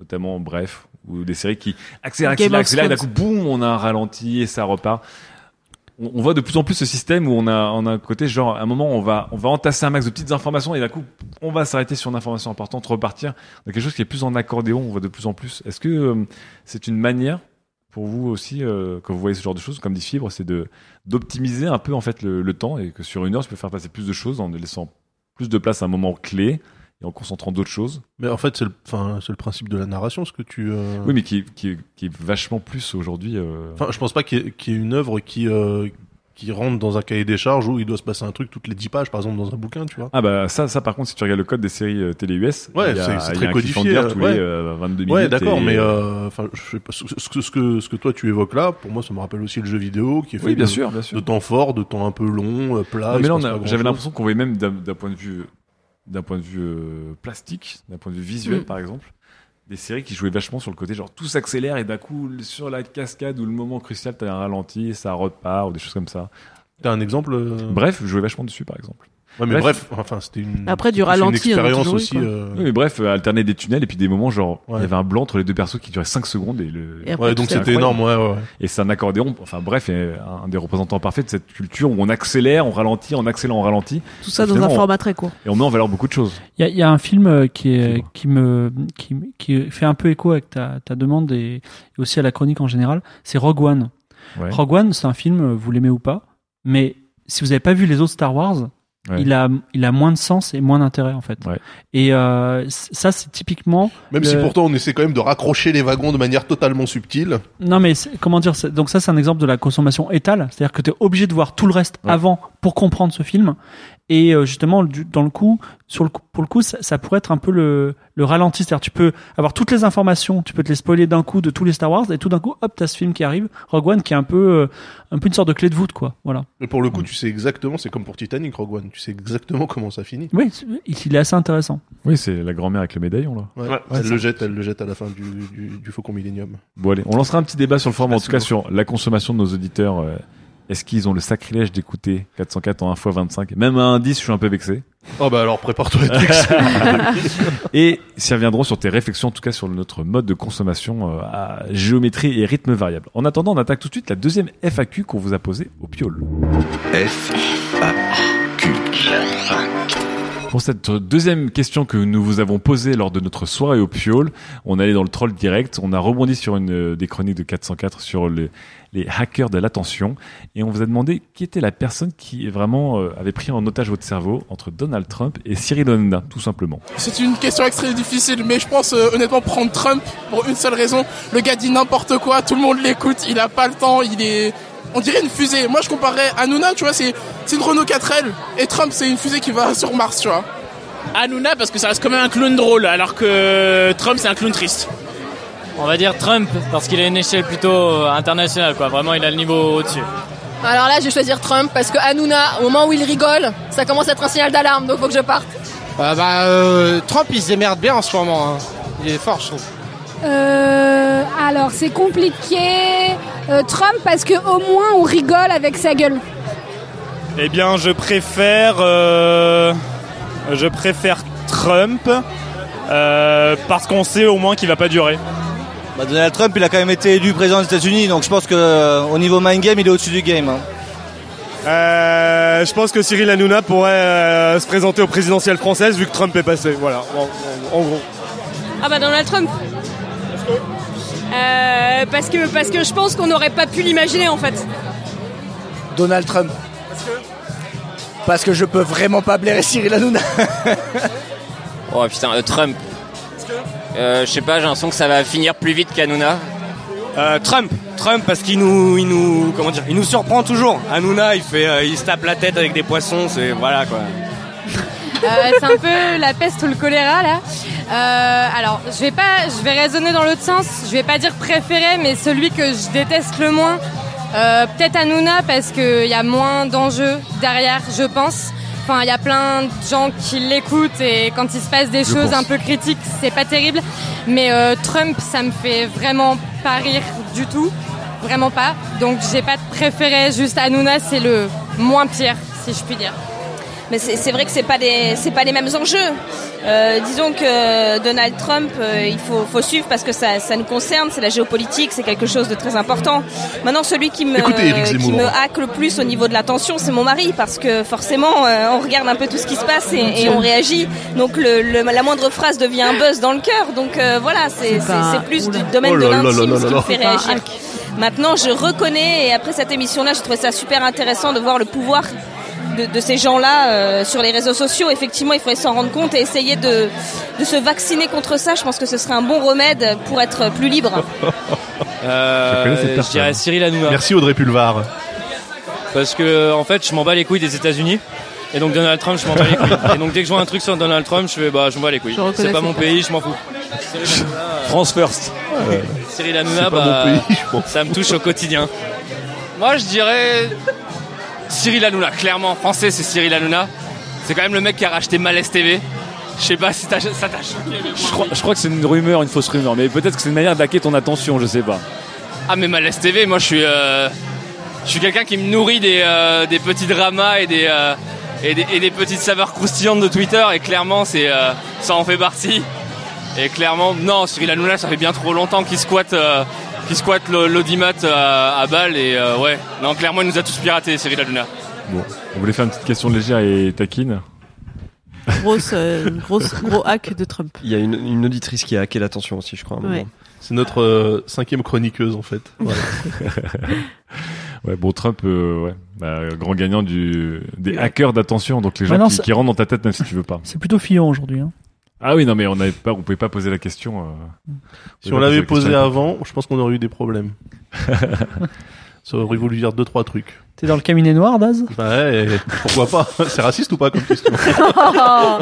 S1: notamment, bref, ou des séries qui accélèrent,
S5: Game
S1: accélèrent, et d'un coup, boum, on a un ralenti et ça repart. On, on voit de plus en plus ce système où on a, on a un côté, genre, à un moment, on va, on va entasser un max de petites informations et d'un coup, on va s'arrêter sur une information importante, repartir. On a quelque chose qui est plus en accordéon, on voit de plus en plus. Est-ce que euh, c'est une manière pour vous aussi, euh, quand vous voyez ce genre de choses, comme dit Fibre, c'est de d'optimiser un peu en fait le, le temps et que sur une heure, tu peux faire passer plus de choses en laissant plus de place à un moment clé et en concentrant d'autres choses.
S4: mais en fait c'est le, enfin c'est le principe de la narration ce que tu. euh,
S1: Oui, mais qui, qui, qui est vachement plus aujourd'hui. euh,
S4: Enfin je pense pas qu'il y, ait- qu'il y ait une œuvre qui euh, qui rentre dans un cahier des charges où il doit se passer un truc toutes les 10 pages, par exemple, dans un bouquin, tu vois.
S1: Ah bah ça, ça par contre, si tu regardes le code des séries euh, télé US,
S4: Ouais,
S1: il y a-
S4: c'est- très codifié,
S1: tous
S4: ouais.
S1: les euh, 22 minutes.
S4: Ouais, d'accord,
S1: et-
S4: mais euh, enfin, je sais pas, ce, ce que ce que ce que toi tu évoques là, pour moi, ça me rappelle aussi le jeu vidéo qui est fait
S1: Oui, bien
S4: de,
S1: sûr, bien sûr.
S4: de temps fort, de temps un peu long, plat.
S1: Non, mais là, j'avais l'impression qu'on voyait même d'un point de vue, d'un point de vue euh, plastique, d'un point de vue visuel,
S4: Mm.
S1: par exemple, des séries qui jouaient vachement sur le côté genre tout s'accélère et d'un coup sur la cascade ou le moment crucial t'as un ralenti et ça repart ou des choses comme ça.
S4: T'as un exemple euh
S1: Bref, je jouais vachement dessus par exemple.
S4: Ouais, mais bref, enfin, c'était une.
S5: Après, du
S4: une
S5: ralenti, a
S4: expérience
S5: eu,
S4: aussi. euh,
S1: Oui, mais bref, euh, alterner des tunnels et puis des moments genre il
S4: Ouais.
S1: y avait un blanc entre les deux persos qui durait 5 secondes et le
S5: Et après,
S4: Ouais, donc c'était énorme, ouais.
S1: Et c'est un accordéon, enfin bref, un des représentants parfaits de cette culture où on accélère, on ralentit, on accélère, on ralentit.
S5: Tout ça dans un
S1: on-
S5: format très court.
S1: Et on met en valeur beaucoup de choses.
S7: Il y a, il y a un film euh, qui, est, qui, me, qui, qui fait un peu écho avec ta, ta demande et, et aussi à la chronique en général. C'est Rogue One.
S1: Ouais.
S7: Rogue One, c'est un film, vous l'aimez ou pas, mais si vous n'avez pas vu les autres Star Wars,
S1: Ouais.
S7: il, a, il a moins de sens et moins d'intérêt en fait.
S1: Ouais.
S7: Et euh, ça, c'est typiquement.
S4: Même
S7: le-
S4: si pourtant on essaie quand même de raccrocher les wagons de manière totalement subtile.
S7: Non, mais c'est- comment dire c'est- Donc ça, c'est un exemple de la consommation étale, c'est-à-dire que tu es obligé de voir tout le reste
S1: Ouais.
S7: avant pour comprendre ce film. Et euh, justement, dans le coup, sur le coup, pour le coup, ça, ça pourrait être un peu le, le ralenti, c'est-à-dire tu peux avoir toutes les informations, tu peux te les spoiler d'un coup de tous les Star Wars, et tout d'un coup, hop, t'as ce film qui arrive, Rogue One, qui est un peu, euh, un peu une sorte de clé de voûte, quoi. Voilà.
S4: Mais pour le coup, tu sais exactement, c'est comme pour Titanic, Rogue One. Tu sais exactement comment ça finit.
S7: Oui, il est assez intéressant.
S1: Oui, c'est la grand-mère avec le médaillon là.
S4: Ouais,
S1: Ouais,
S4: elle le jette, elle le jette à la fin du, du, du Faucon Millenium.
S1: Bon allez, on lancera un petit débat sur le forum, en tout cas sur la consommation de nos auditeurs. euh, Est-ce qu'ils ont le sacrilège d'écouter 404 en 1 x 25 Même à un 10, je suis un peu vexé.
S4: Oh bah alors prépare-toi à être vexé.
S1: Et s'y reviendront sur tes réflexions, en tout cas sur notre mode de consommation euh, à géométrie et rythme variable. En attendant, on attaque tout de suite la deuxième FAQ qu'on vous a posée au piole.
S2: F.
S1: Pour cette deuxième question que nous vous avons posée lors de notre soirée au Piole, on allait dans le troll direct, on a rebondi sur une des chroniques de 404 sur le- les hackers de l'attention et on vous a demandé qui était la personne qui vraiment euh, avait pris en otage votre cerveau entre Donald Trump et Cyril Hanouna, tout simplement.
S21: C'est une question extrêmement difficile, mais je pense euh, honnêtement prendre Trump pour une seule raison. Le gars dit n'importe quoi, tout le monde l'écoute, il a pas le temps, il est... On dirait une fusée. Moi je comparais Hanouna, tu vois, c'est c'est une Renault 4L, et Trump c'est une fusée qui va sur Mars, tu vois.
S22: Hanouna parce que ça reste quand même un clown drôle, alors que Trump c'est un clown triste.
S10: On va dire Trump parce qu'il a une échelle plutôt euh, internationale, quoi. Vraiment, il a le niveau au-dessus.
S11: Alors là, je vais choisir Trump parce que Hanouna, au moment où il rigole, ça commence à être un signal d'alarme, donc faut que je parte.
S9: Bah, bah euh, Trump il se démerde bien en ce moment. hein. Il est fort, je trouve.
S23: Euh, alors c'est compliqué. Euh, Trump parce que au moins on rigole avec sa gueule.
S22: Eh bien, je préfère, euh, je préfère Trump euh, parce qu'on sait au moins qu'il va pas durer.
S24: Bah, Donald Trump, il a quand même été élu président des États-Unis, donc je pense que euh, au niveau mind game, il est au-dessus du game. hein.
S25: Euh, je pense que Cyril Hanouna pourrait euh, se présenter aux présidentielles françaises vu que Trump est passé. Voilà, en, en- en gros.
S26: Ah bah Donald Trump. Euh, parce que parce que je pense qu'on n'aurait pas pu l'imaginer en fait.
S27: Donald Trump. Parce que je peux vraiment pas blairer Cyril Hanouna.
S28: Oh putain, euh, Trump. Euh, je sais pas, j'ai l'impression que ça va finir plus vite qu'Hanouna.
S22: Euh, Trump, Trump parce qu'il nous, il nous, comment dire, il nous surprend toujours. Hanouna, il fait, euh, il se tape la tête avec des poissons, c'est voilà quoi.
S26: Euh, c'est un peu la peste ou le choléra là. Euh, alors, je vais pas, je vais raisonner dans l'autre sens. Je vais pas dire préféré, mais celui que je déteste le moins. Euh, Peut-être Hanouna parce qu'il y a moins d'enjeux derrière, je pense. Enfin, il y a plein de gens qui l'écoutent et quand il se passe des
S29: Je
S26: choses
S29: pense.
S26: un peu critiques, c'est pas terrible. Mais euh, Trump, ça me fait vraiment pas rire du tout, vraiment pas. Donc j'ai pas de préféré. Juste Hanouna, c'est le moins pire, si je puis dire.
S30: Mais c'est c'est vrai que c'est pas des c'est pas les mêmes enjeux. Euh, disons que Donald Trump, euh, il faut, faut suivre parce que ça, ça nous concerne, c'est la géopolitique, c'est quelque chose de très important. Maintenant, celui qui me
S4: Écoutez,
S30: qui me hack le plus au niveau de l'attention, c'est mon mari parce que forcément, euh, on regarde un peu tout ce qui se passe et, et on réagit. Donc le, le- la moindre phrase devient un buzz dans le cœur. Donc euh, voilà, c'est
S5: C'est
S30: c'est-
S5: pas-
S30: plus
S5: Oula.
S30: du domaine
S4: Oh
S30: de l'intime qui me fait réagir. Maintenant, je reconnais et après cette émission-là, j'ai trouvé ça super intéressant de voir le pouvoir de, de ces gens-là euh, sur les réseaux sociaux. Effectivement, il faudrait s'en rendre compte et essayer de, de se vacciner contre ça. Je pense que ce serait un bon remède pour être plus libre.
S10: Euh, je dirais Cyril Hanouna.
S4: Merci Audrey Pulvar.
S10: parce que en fait, je m'en bats les couilles des États-Unis. Et donc Donald Trump, je m'en bats les couilles. Et donc dès que je vois un truc sur Donald Trump, je fais bah je m'en bats les couilles. C'est pas mon pays, je m'en fous.
S1: France first.
S10: Cyril Hanouna, bah, ça me touche au quotidien. Moi, je dirais Cyril Hanouna. Clairement, français, c'est Cyril Hanouna. C'est quand même le mec qui a racheté Malaise TV. Je sais pas si ça t'a choqué.
S1: Je crois, je crois que c'est une rumeur, une fausse rumeur, mais peut-être que c'est une manière d'hacker ton attention, je sais pas.
S10: Ah mais Malaise TV, moi je suis, euh, je suis quelqu'un qui me nourrit des, euh, des petits dramas et des, euh, et des, et des petites saveurs croustillantes de Twitter et clairement c'est, euh, ça en fait partie. Et clairement, non, Cyril Hanouna, ça fait bien trop longtemps qu'il squatte, qu'il squatte l'audimat euh, à balle et euh, ouais, non, clairement il nous a tous piratés, Cyril Hanouna.
S1: Bon, on voulait faire une petite question légère et taquine.
S5: Grosse, euh, grosse, gros hack de Trump.
S6: Il y a une, une auditrice qui a hacké l'attention aussi, je crois. à un
S5: Ouais.
S6: moment.
S4: C'est notre euh, cinquième chroniqueuse en fait. Voilà.
S1: Ouais, bon, Trump, euh, ouais, bah, grand gagnant du, des hackers d'attention, donc les gens
S7: non,
S1: qui, qui rentrent dans ta tête même si tu veux pas.
S7: C'est plutôt Fillon aujourd'hui. Hein.
S1: Ah oui, non, mais on n'avait pas, on pouvait pas poser la question. euh,
S4: Si
S1: on
S4: l'avait posé
S1: la
S4: avant, je pense qu'on aurait eu des problèmes. Ça aurait voulu dire deux trois trucs.
S7: T'es dans le cabinet noir, Daz?
S4: Ouais, et pourquoi pas? C'est raciste ou pas comme question?
S5: Ça,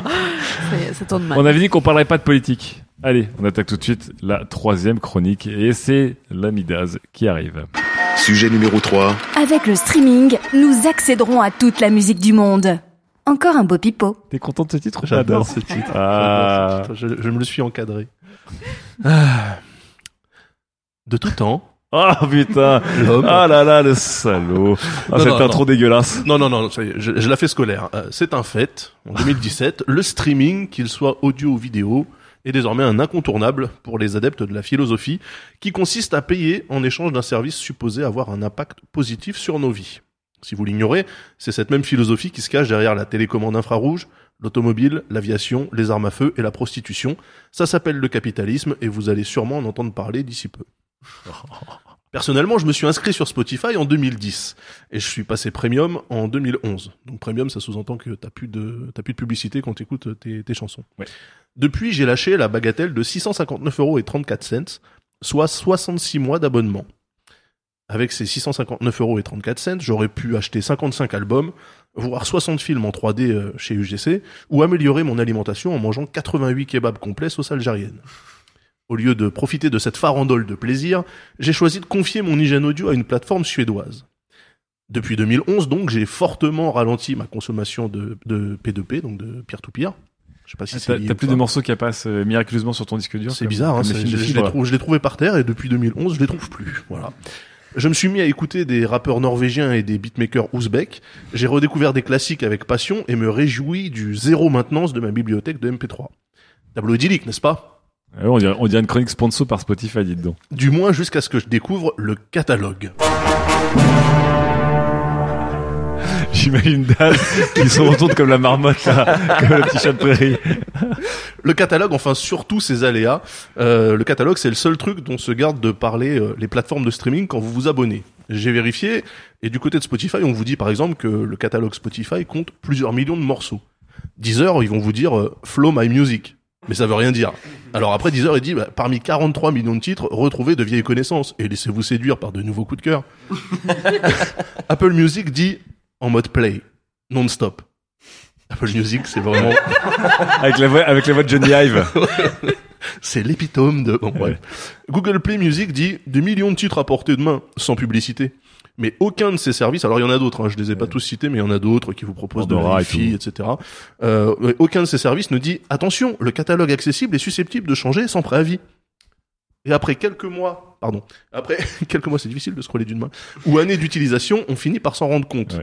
S5: ça tourne mal.
S1: On avait dit qu'on parlerait pas de politique. Allez, on attaque tout de suite la troisième chronique et c'est l'Amidaz qui arrive.
S2: Sujet numéro 3.
S31: Avec le streaming, nous accéderons à toute la musique du monde. Encore un beau pipeau.
S1: T'es content de ce titre
S4: J'adore
S1: Adaz
S4: ce titre.
S1: Ah.
S4: J'adore ce titre. Je, je me le suis encadré. Ah. De tout temps.
S1: Ah putain
S4: L'homme.
S1: Ah là là, le salaud Ah,
S4: Non,
S1: cette
S4: non,
S1: intro
S4: non.
S1: dégueulasse
S4: Non, non, non, ça y est, je, je la fais scolaire. Euh, c'est un fait, en 2017, le streaming, qu'il soit audio ou vidéo, est désormais un incontournable pour les adeptes de la philosophie, qui consiste à payer en échange d'un service supposé avoir un impact positif sur nos vies. Si vous l'ignorez, c'est cette même philosophie qui se cache derrière la télécommande infrarouge, l'automobile, l'aviation, les armes à feu et la prostitution. Ça s'appelle le capitalisme et vous allez sûrement en entendre parler d'ici peu. Personnellement, je me suis inscrit sur Spotify en 2010 et je suis passé premium en 2011. Donc premium, ça sous-entend que t'as plus de t'as plus de publicité quand t'écoutes tes, tes chansons. Depuis, j'ai lâché la bagatelle de 659 euros et 34 cents, soit 66 mois d'abonnement. Avec ces 659 euros et 34 cents, j'aurais pu acheter 55 albums, voir 60 films en 3D euh, chez UGC, ou améliorer mon alimentation en mangeant 88 kebabs complets sauce algérienne. Au lieu de profiter de cette farandole de plaisir, j'ai choisi de confier mon hygiène audio à une plateforme suédoise. Depuis 2011, donc, j'ai fortement ralenti ma consommation de, de P2P, donc de peer-to-peer. Je sais pas si
S1: Ah,
S4: c'est
S1: T'as plus de morceaux qui passent euh, miraculeusement sur ton disque dur
S4: C'est bizarre, hein,
S1: les
S4: trouve, je les trouvais par terre et depuis 2011, je les trouve plus. Voilà. Je me suis mis à écouter des rappeurs norvégiens et des beatmakers ouzbeks. J'ai redécouvert des classiques avec passion et me réjouis du zéro maintenance de ma bibliothèque de MP3. Tableau idyllique, n'est-ce pas?
S1: Ah ouais, on, dirait, on dirait une chronique sponsor par Spotify, dites donc.
S4: Du moins jusqu'à ce que je découvre le catalogue.
S1: J'imagine qui se retourne comme la marmotte, comme le petit chat de prairie.
S4: Le catalogue, enfin surtout ses aléas. Euh, le catalogue, c'est le seul truc dont se gardent de parler euh, les plateformes de streaming quand vous vous abonnez. J'ai vérifié, et du côté de Spotify, on vous dit par exemple que le catalogue Spotify compte plusieurs millions de morceaux. Deezer, ils vont vous dire euh, Flow My Music. Mais ça veut rien dire. Alors après, Deezer, il dit, bah, parmi 43 millions de titres, retrouvez de vieilles connaissances et laissez-vous séduire par de nouveaux coups de cœur. Apple Music dit en mode play, non-stop. Apple Music, c'est vraiment...
S1: avec, la voix, avec la voix de Johnny Hive.
S4: c'est l'épitome de... Bon, bref. Google Play Music dit des millions de titres à portée de main, sans publicité. Mais aucun de ces services, alors il y en a d'autres, hein, je les ai pas tous cités, mais il y en a d'autres qui vous proposent
S1: Pandora
S4: de
S1: et
S4: la etc. Euh, aucun de ces services ne dit attention, le catalogue accessible est susceptible de changer sans préavis. Et après quelques mois, pardon, après quelques mois, c'est difficile de scroller d'une main, ou années d'utilisation, on finit par s'en rendre compte.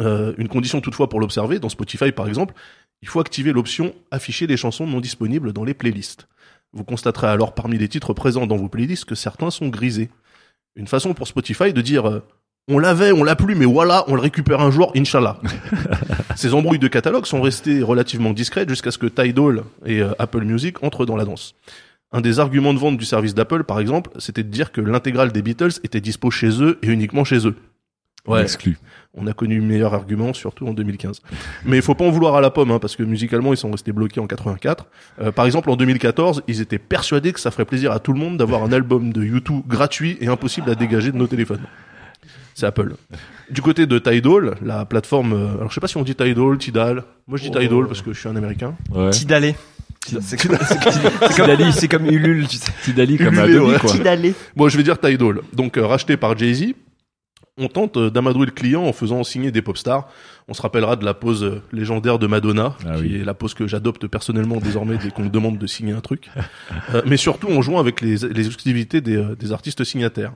S4: Euh, une condition toutefois pour l'observer, dans Spotify par exemple, il faut activer l'option afficher les chansons non disponibles dans les playlists. Vous constaterez alors parmi les titres présents dans vos playlists que certains sont grisés. Une façon pour Spotify de dire euh, on l'avait, on l'a plus, mais voilà, on le récupère un jour, inshallah. Ces embrouilles de catalogue sont restées relativement discrètes jusqu'à ce que Tidal et euh, Apple Music entrent dans la danse. Un des arguments de vente du service d'Apple, par exemple, c'était de dire que l'intégrale des Beatles était dispo chez eux et uniquement chez eux.
S1: On exclut.
S4: On a connu meilleur argument, surtout en 2015. Mais il faut pas en vouloir à la pomme, hein, parce que musicalement, ils sont restés bloqués en 84. Euh, par exemple, en 2014, ils étaient persuadés que ça ferait plaisir à tout le monde d'avoir un album de YouTube gratuit et impossible à dégager de nos téléphones. C'est Apple. Du côté de Tidal, la plateforme, euh, alors je sais pas si on dit Tidal, Tidal. Moi je dis
S6: Oh.
S4: Tidal parce que je suis un américain.
S1: Ouais.
S6: Tidalé. C'est comme, c'est comme- Ulule, tu sais.
S1: Tidali comme
S4: Ululé,
S1: Adobe,
S4: ouais.
S1: quoi.
S6: Tidalé.
S4: Bon, je vais dire Tidal. Donc, euh, racheté par Jay-Z, on tente euh, d'amadouer le client en faisant signer des pop stars. On se rappellera de la pose euh, légendaire de Madonna,
S1: Ah
S4: qui
S1: oui.
S4: est la pose que j'adopte personnellement désormais dès qu'on me demande de signer un truc. Euh, mais surtout en jouant avec les, les exclusivités des, des artistes signataires.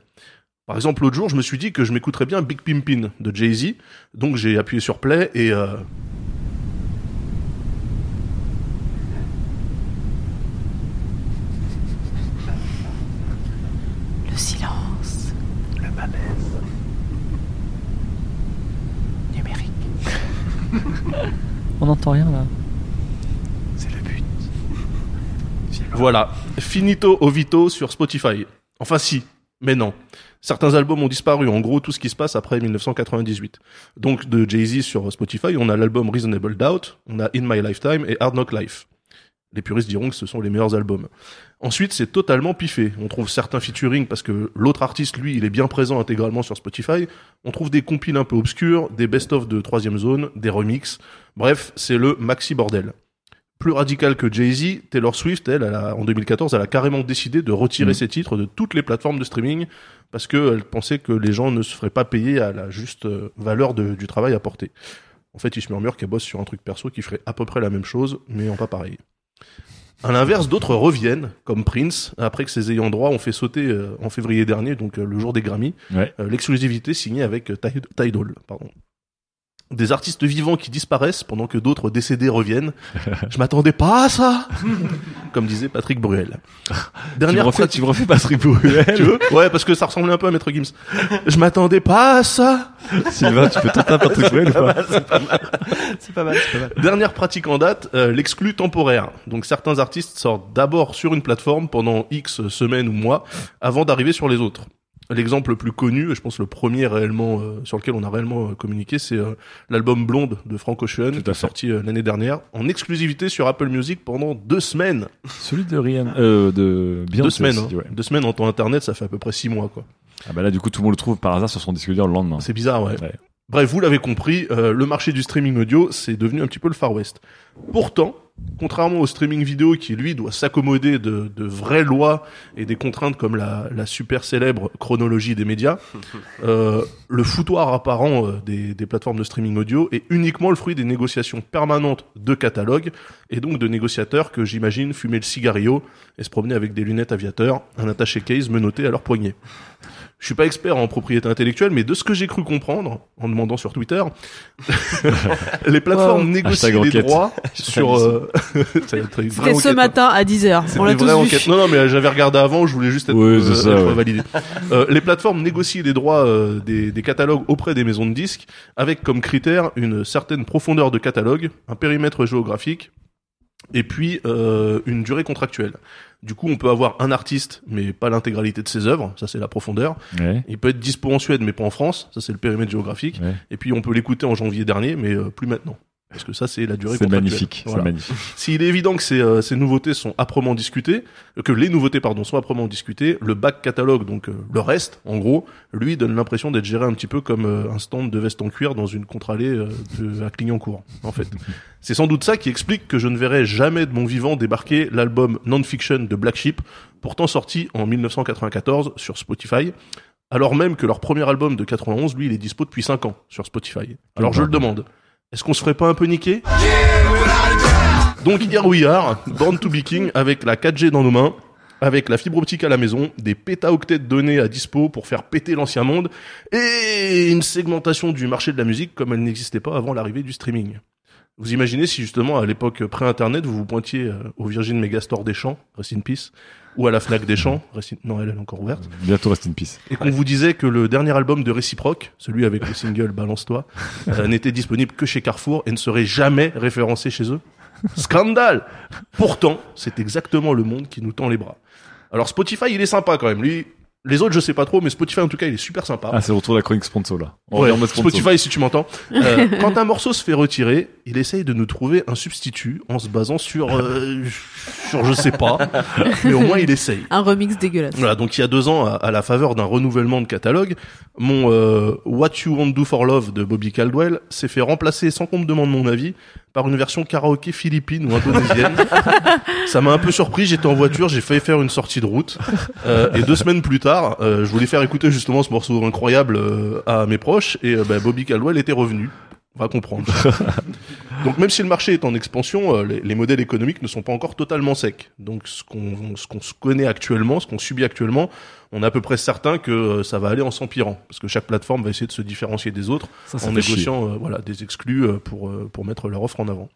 S4: Par exemple, l'autre jour, je me suis dit que je m'écouterais bien Big Pimpin de Jay-Z. Donc, j'ai appuyé sur play et... euh,
S5: Le silence.
S6: Le malaise.
S5: Numérique.
S7: On n'entend rien là.
S6: C'est le but.
S4: Voilà, finito ovito sur Spotify. Enfin si, mais non. Certains albums ont disparu, en gros tout ce qui se passe après 1998. Donc de Jay-Z sur Spotify, on a l'album Reasonable Doubt, on a In My Lifetime et Hard Knock Life. Les puristes diront que ce sont les meilleurs albums. Ensuite, c'est totalement piffé. On trouve certains featuring parce que l'autre artiste, lui, il est bien présent intégralement sur Spotify. On trouve des compiles un peu obscurs, des best-of de troisième zone, des remixes. Bref, c'est le maxi bordel plus radical que Jay-Z, Taylor Swift, elle, elle a- en 2014, elle a carrément décidé de retirer
S1: Mm.
S4: ses titres de toutes les plateformes de streaming parce qu'elle pensait que les gens ne se feraient pas payer à la juste euh, valeur de- du travail apporté. En fait, il se murmure qu'elle bosse sur un truc perso qui ferait à peu près la même chose, mais en pas pareil. À l'inverse, d'autres reviennent, comme Prince, après que ses ayants droit ont fait sauter euh, en février dernier, donc euh, le jour des Grammy,
S1: Ouais.
S4: euh, l'exclusivité signée avec Tid- Tidal. Pardon. Des artistes vivants qui disparaissent pendant que d'autres décédés reviennent. Je m'attendais pas à ça, comme disait Patrick Bruel.
S1: Tu me refais,
S4: pratique-
S1: tu me refais Patrick Bruel.
S4: tu veux? Ouais, parce que ça ressemblait un peu à Maître Gims. Je m'attendais pas à ça.
S1: Sylvain, tu peux tenter Patrick Bruel ou pas?
S6: C'est pas mal. Pas mal, pas mal.
S4: Dernière pratique en date, euh, l'exclu temporaire. Donc certains artistes sortent d'abord sur une plateforme pendant X semaines ou mois avant d'arriver sur les autres. L'exemple le plus connu, et je pense le premier réellement euh, sur lequel on a réellement euh, communiqué, c'est euh, l'album Blonde de Frank Ocean, qui est sorti euh, l'année dernière en exclusivité sur Apple Music pendant deux semaines.
S1: Celui de Rihanna, euh, de Beyoncé
S4: deux semaines,
S1: aussi,
S4: hein.
S1: ouais.
S4: deux semaines en temps internet, ça fait à peu près six mois quoi.
S1: Ah bah là, du coup, tout le monde le trouve par hasard sur son disque dur le lendemain.
S4: C'est bizarre, ouais. Bref, vous l'avez compris, euh, le marché du streaming audio, c'est devenu un petit peu le Far West. Pourtant, contrairement au streaming vidéo qui, lui, doit s'accommoder de, de vraies lois et des contraintes comme la, la super célèbre chronologie des médias, euh, le foutoir apparent euh, des, des plateformes de streaming audio est uniquement le fruit des négociations permanentes de catalogues et donc de négociateurs que j'imagine fumer le cigario et se promener avec des lunettes aviateurs, un attaché case menotté à leur poignet. Je suis pas expert en propriété intellectuelle, mais de ce que j'ai cru comprendre, en demandant sur Twitter, les plateformes
S5: Wow.
S4: négocient
S1: Hashtag
S4: les
S1: enquête.
S4: droits sur... euh, ça va être une vraie
S5: C'était ce
S4: enquête, hein.
S5: matin à 10h.
S4: C'est
S5: On l'a tous vu.
S4: Non, non, mais j'avais regardé avant, je voulais juste être,
S1: Oui, c'est ça,
S4: être
S1: ouais.
S4: validé. Euh, les plateformes négocient les droits euh, des, des catalogues auprès des maisons de disques, avec comme critère une certaine profondeur de catalogue, un périmètre géographique, et puis euh, une durée contractuelle. Du coup, on peut avoir un artiste, mais pas l'intégralité de ses œuvres, ça c'est la profondeur.
S1: Ouais.
S4: Il peut être dispo en Suède, mais pas en France, ça c'est le périmètre géographique.
S1: Ouais.
S4: Et puis on peut l'écouter en janvier dernier, mais euh, plus maintenant. Parce que ça, c'est la durée
S1: C'est magnifique, c'est
S4: Voilà.
S1: magnifique.
S4: S'il est évident que ces, euh, ces nouveautés sont âprement discutées, euh, que les nouveautés, pardon, sont âprement discutées, le back catalogue, donc euh, le reste, en gros, lui donne l'impression d'être géré un petit peu comme euh, un stand de veste en cuir dans une contre-allée euh, de, à Clignancourt, en fait. C'est sans doute ça qui explique que je ne verrai jamais de mon vivant débarquer l'album Non-Fiction de Black Sheep, pourtant sorti en 1994 sur Spotify, alors même que leur premier album de 91, lui, il est dispo depuis 5 ans sur Spotify. Alors je le demande, est-ce qu'on se ferait pas un peu niquer? Donc here we are, Born to be King, avec la 4G dans nos mains, avec la fibre optique à la maison, des pétaoctets de données à dispo pour faire péter l'ancien monde, et une segmentation du marché de la musique comme elle n'existait pas avant l'arrivée du streaming. Vous imaginez si justement à l'époque pré-internet vous vous pointiez euh, au Virgin Megastore des Champs, Rest Peace, ou à la Fnac des Champs, non elle est encore ouverte,
S1: Bientôt Rest in Peace.
S4: et qu'on vous disait que le dernier album de Réciproque, celui avec le single Balance-toi, euh, n'était disponible que chez Carrefour et ne serait jamais référencé chez eux. Scandale Pourtant, c'est exactement le monde qui nous tend les bras. Alors Spotify, il est sympa quand même. Lui, Les autres, je sais pas trop, mais Spotify en tout cas, il est super sympa.
S1: Ah, c'est le retour de la chronique sponsor là. On
S4: Ouais,
S1: revient en mode sponsor.
S4: Spotify, si tu m'entends. Euh, quand un morceau se fait retirer, il essaye de nous trouver un substitut en se basant sur, euh, sur je sais pas, mais au moins il essaye.
S5: Un remix dégueulasse.
S4: Voilà, donc il y a deux ans, à, à la faveur d'un renouvellement de catalogue, mon euh, What You Want Do for Love de Bobby Caldwell s'est fait remplacer, sans qu'on me demande mon avis, par une version karaoké philippine ou indonésienne. Ça m'a un peu surpris, j'étais en voiture, j'ai failli faire une sortie de route. Euh, et deux semaines plus tard, euh, je voulais faire écouter justement ce morceau incroyable euh, à mes proches, et euh, bah, Bobby Caldwell était revenu. On va comprendre. Donc même si le marché est en expansion, les, les modèles économiques ne sont pas encore totalement secs. Donc ce qu'on ce qu'on se connaît actuellement, ce qu'on subit actuellement, on est à peu près certain que ça va aller en s'empirant, parce que chaque plateforme va essayer de se différencier des autres
S1: Ça, ça
S4: en négociant euh, voilà des exclus pour pour mettre leur offre en avant.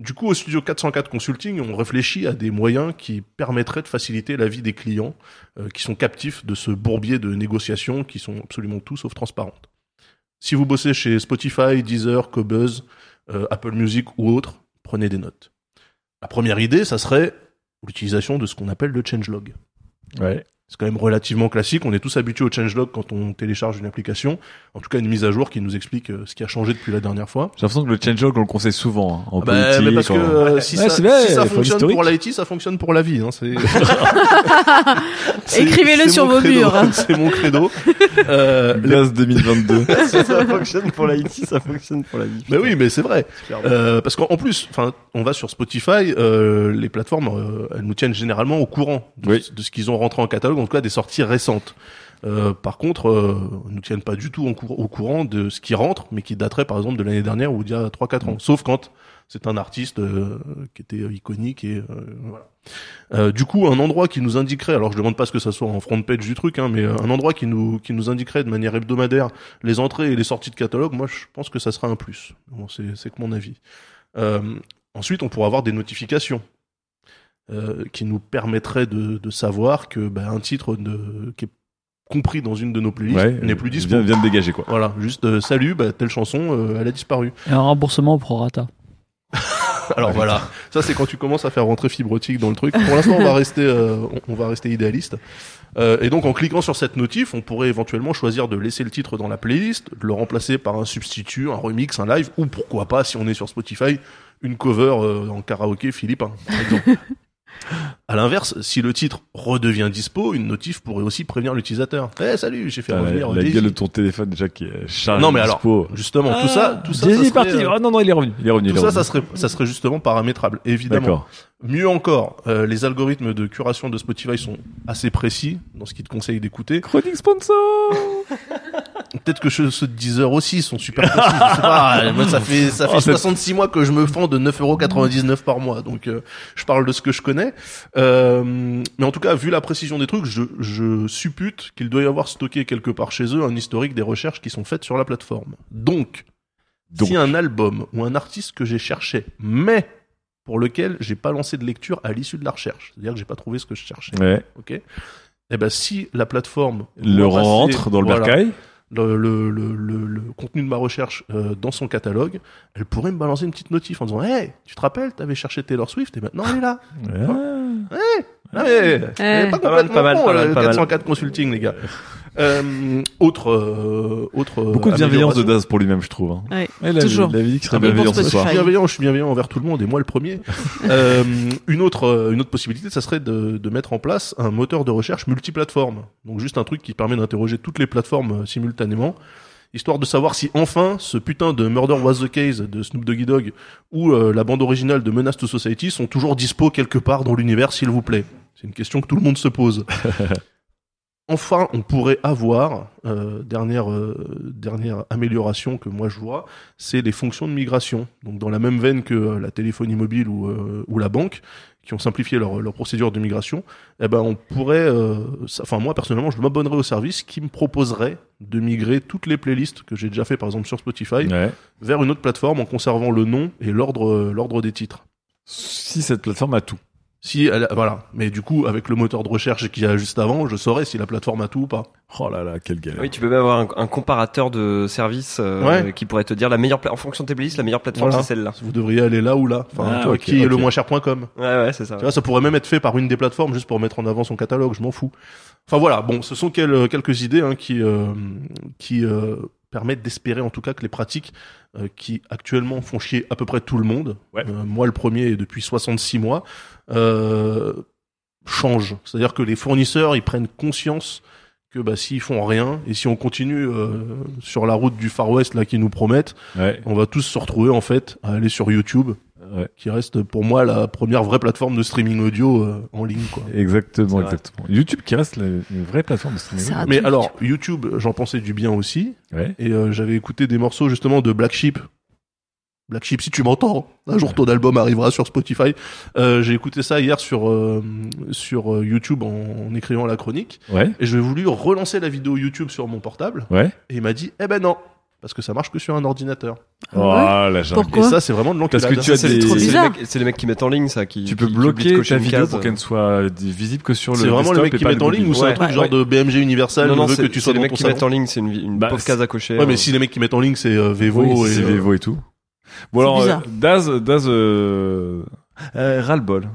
S4: Du coup, au studio 404 Consulting, on réfléchit à des moyens qui permettraient de faciliter la vie des clients euh, qui sont captifs de ce bourbier de négociations qui sont absolument tout sauf transparentes. Si vous bossez chez Spotify, Deezer, Cobuzz, euh, Apple Music ou autre, prenez des notes. La première idée, ça serait l'utilisation de ce qu'on appelle le changelog.
S1: Ouais.
S4: C'est quand même relativement classique. On est tous habitués au changelog quand on télécharge une application. En tout cas, une mise à jour qui nous explique euh, ce qui a changé depuis la dernière fois.
S1: J'ai l'impression que le changelog, on le conseille souvent. hein, en
S4: Bah,
S1: politique.
S4: mais parce que
S1: en-
S4: euh, si,
S1: Ouais,
S4: ça,
S1: vrai,
S4: si fonctionne pour l'IT, ça fonctionne pour la vie. Hein,
S5: Écrivez-le sur vos
S4: credo,
S5: murs.
S4: C'est mon credo. Euh,
S1: Glace 2022.
S6: Si ça fonctionne pour l'IT, ça fonctionne pour la vie.
S4: Mais oui, mais c'est vrai. Euh, parce qu'en en plus, enfin, on va sur Spotify, euh, les plateformes, euh, elles nous tiennent généralement au courant de,
S1: Oui.
S4: de ce qu'ils ont rentré en catalogue, en tout cas des sorties récentes. Euh, par contre, euh, nous tiennent pas du tout en cour- au courant de ce qui rentre, mais qui daterait par exemple de l'année dernière ou d'il y a 3-4 ans. Sauf quand c'est un artiste euh, qui était euh, iconique et euh, voilà. Euh, du coup, un endroit qui nous indiquerait, alors je demande pas ce que ça soit en front page du truc, hein, mais un endroit qui nous qui nous indiquerait de manière hebdomadaire les entrées et les sorties de catalogue, moi je pense que ça sera un plus. Bon, c'est c'est que mon avis. Euh, ensuite, on pourra avoir des notifications euh, qui nous permettraient de, de savoir que bah, un titre de, qui est compris dans une de nos playlists
S1: Ouais,
S4: n'est plus dispo.
S1: Vient, vient de dégager quoi.
S4: Voilà, juste euh, salut, bah, telle chanson, euh, elle a disparu.
S7: Et un remboursement au prorata.
S4: Alors voilà, ça c'est quand tu commences à faire rentrer fibre optique dans le truc. Pour l'instant, on va rester, euh, on, on va rester idéaliste. Euh, et donc en cliquant sur cette notif, on pourrait éventuellement choisir de laisser le titre dans la playlist, de le remplacer par un substitut, un remix, un live, ou pourquoi pas, si on est sur Spotify, une cover euh, en karaoké philippin, par exemple. À l'inverse, si le titre redevient dispo, une notif pourrait aussi prévenir l'utilisateur. Eh salut, j'ai fait
S1: Ah, la,
S4: revenir
S1: la gueule de ton téléphone déjà qui est chargé.
S4: Non mais alors,
S1: dispo.
S4: justement, tout ça, tout ça, ça
S1: est
S4: serait,
S1: parti.
S4: euh,
S1: Oh non non, il est revenu. Il est revenu.
S4: tout
S1: il est
S4: ça,
S1: revenu.
S4: ça serait, ça serait justement paramétrable, évidemment.
S1: D'accord.
S4: Mieux encore, euh, les algorithmes de curation de Spotify sont assez précis dans ce qu'ils te conseillent d'écouter.
S1: Chronique sponsor.
S4: Peut-être que ceux de Deezer aussi sont super précis. je sais pas. Moi, ça fait ça fait
S1: Oh, c'est-
S4: 66 mois que je me fends de 9,99€ par mois. Donc, euh, je parle de ce que je connais. Euh, mais en tout cas, vu la précision des trucs, je, je suppute qu'il doit y avoir stocké quelque part chez eux un historique des recherches qui sont faites sur la plateforme. Donc,
S1: Donc.
S4: si un album ou un artiste que j'ai cherché, mais pour lequel j'ai pas lancé de lecture à l'issue de la recherche, c'est-à-dire que j'ai pas trouvé ce que je cherchais.
S1: Ouais.
S4: Ok. Eh ben, si la plateforme
S1: Le
S4: passer,
S1: rentre dans le
S4: voilà,
S1: bercail.
S4: Le, le, le, le, le contenu de ma recherche euh, dans son catalogue, elle pourrait me balancer une petite notif en disant Hey, tu te rappelles, t'avais cherché Taylor Swift et maintenant elle est là.
S1: Ouais.
S4: Ouais. Ah, mais, elle est pas
S6: Pas mal,
S4: complètement
S6: pas mal,
S4: con,
S6: pas
S4: le
S6: mal, pas mal.
S4: 404 consulting, les gars. Euh, autre, euh, autre.
S1: Beaucoup de bienveillance de. Daz pour lui-même, je trouve. hein.
S5: Ouais,
S1: Ouais, la,
S5: toujours.
S1: La vie qui serait bienveillante ce
S4: Je
S1: soir.
S4: suis bienveillant, je suis bienveillant envers tout le monde et moi le premier. euh, une autre, euh, une autre possibilité, ça serait de, de mettre en place un moteur de recherche multiplateforme. Donc juste un truc qui permet d'interroger toutes les plateformes euh, simultanément, histoire de savoir si enfin ce putain de Murder Was the Case de Snoop Doggy Dogg ou euh, la bande originale de Menace to Society sont toujours dispo quelque part dans l'univers, s'il vous plaît. C'est une question que tout le monde se pose. Enfin, on pourrait avoir euh, dernière euh, dernière amélioration que moi je vois, c'est les fonctions de migration. Donc dans la même veine que euh, la téléphonie mobile ou ou la banque, qui ont simplifié leur leur procédure de migration, eh ben on pourrait, enfin moi personnellement, je m'abonnerais au service qui me proposerait de migrer toutes les playlists que j'ai déjà fait par exemple sur Spotify
S1: Ouais.
S4: vers une autre plateforme en conservant le nom et l'ordre l'ordre des titres.
S1: Si cette plateforme a tout.
S4: Si elle, voilà. Mais du coup, avec le moteur de recherche qu'il y a juste avant, je saurais si la plateforme a tout ou pas.
S1: Oh là là, quelle galère.
S6: Oui, tu peux même avoir un, un comparateur de services euh,
S4: Ouais.
S6: qui pourrait te dire la meilleure en fonction de tes playlists, la meilleure plateforme
S4: Voilà.
S6: c'est celle-là.
S4: Vous devriez aller là ou là. Enfin,
S6: Ah,
S4: qui est le moins cher.com.
S6: Ouais, ouais, c'est ça.
S4: Tu vois, ça pourrait même être fait par une des plateformes juste pour mettre en avant son catalogue. Je m'en fous. Enfin voilà. Bon, ce sont quel- quelques idées hein, qui euh, qui euh, permettent d'espérer en tout cas que les pratiques euh, qui actuellement font chier à peu près tout le monde, euh, moi le premier et depuis 66 mois, euh, changent. C'est-à-dire que les fournisseurs ils prennent conscience que bah, s'ils font rien et si on continue euh, sur la route du Far West là qu'ils nous promettent, on va tous se retrouver en fait à aller sur YouTube, qui reste pour moi la première vraie plateforme de streaming audio euh, en ligne. Quoi.
S1: Exactement, exactement. YouTube qui reste la- une vraie plateforme de streaming.
S4: Mais alors YouTube, j'en pensais du bien aussi, et euh, j'avais écouté des morceaux justement de Black Sheep. Black Sheep, si tu m'entends, un jour ton album arrivera sur Spotify. Euh, J'ai écouté ça hier sur euh, sur euh, YouTube en, en écrivant la chronique.
S1: Ouais.
S4: Et je vais voulu relancer la vidéo YouTube sur mon portable.
S1: Ouais.
S4: Et il m'a dit, eh ben non, parce que ça marche que sur un ordinateur.
S1: Oh, la jungle.
S4: Et ça, c'est vraiment de l'enculade.
S1: Parce que tu as
S6: c'est
S1: des-
S6: trop
S1: c'est
S6: bizarre.
S1: les
S6: mecs- C'est les mecs qui mettent en ligne ça, qui
S1: Tu peux
S6: qui- qui
S1: bloquer
S6: cocher
S1: ta vidéo
S6: case.
S1: pour qu'elle ne soit visible que sur le
S4: C'est vraiment les mecs qui mettent en ligne ou c'est un truc
S1: Ouais,
S4: genre
S1: ouais.
S4: de BMG Universal
S6: Non, non,
S4: veut que
S6: c'est-
S4: tu
S6: c'est
S4: sois
S6: les
S4: dans
S6: mecs
S4: ton
S6: qui
S4: salon
S6: mettent en ligne, c'est une, une
S1: Bah,
S6: pauvre case à cocher.
S4: Ouais, mais
S6: euh.
S4: si les mecs qui mettent en ligne, c'est euh, Vevo
S1: Oui,
S4: et
S1: c'est
S4: euh,
S1: Vevo et tout. Bon alors, euh. Daz, Daz, euh, euh, ras-le-bol.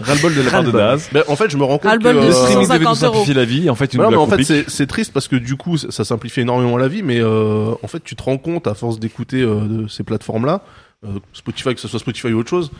S1: Ras-le-bol de la part de. Daz.
S4: Ben, en fait, je me rends compte
S5: Ras-le-bol
S4: que
S5: de
S4: euh,
S5: 650
S1: devait nous simplifier la vie. En fait,
S4: mais en fait, c'est c'est triste parce que du coup, ça ça simplifie énormément la vie, mais euh, en fait, tu te rends compte à force d'écouter euh, de ces plateformes-là, euh, Spotify, que ce soit Spotify ou autre chose,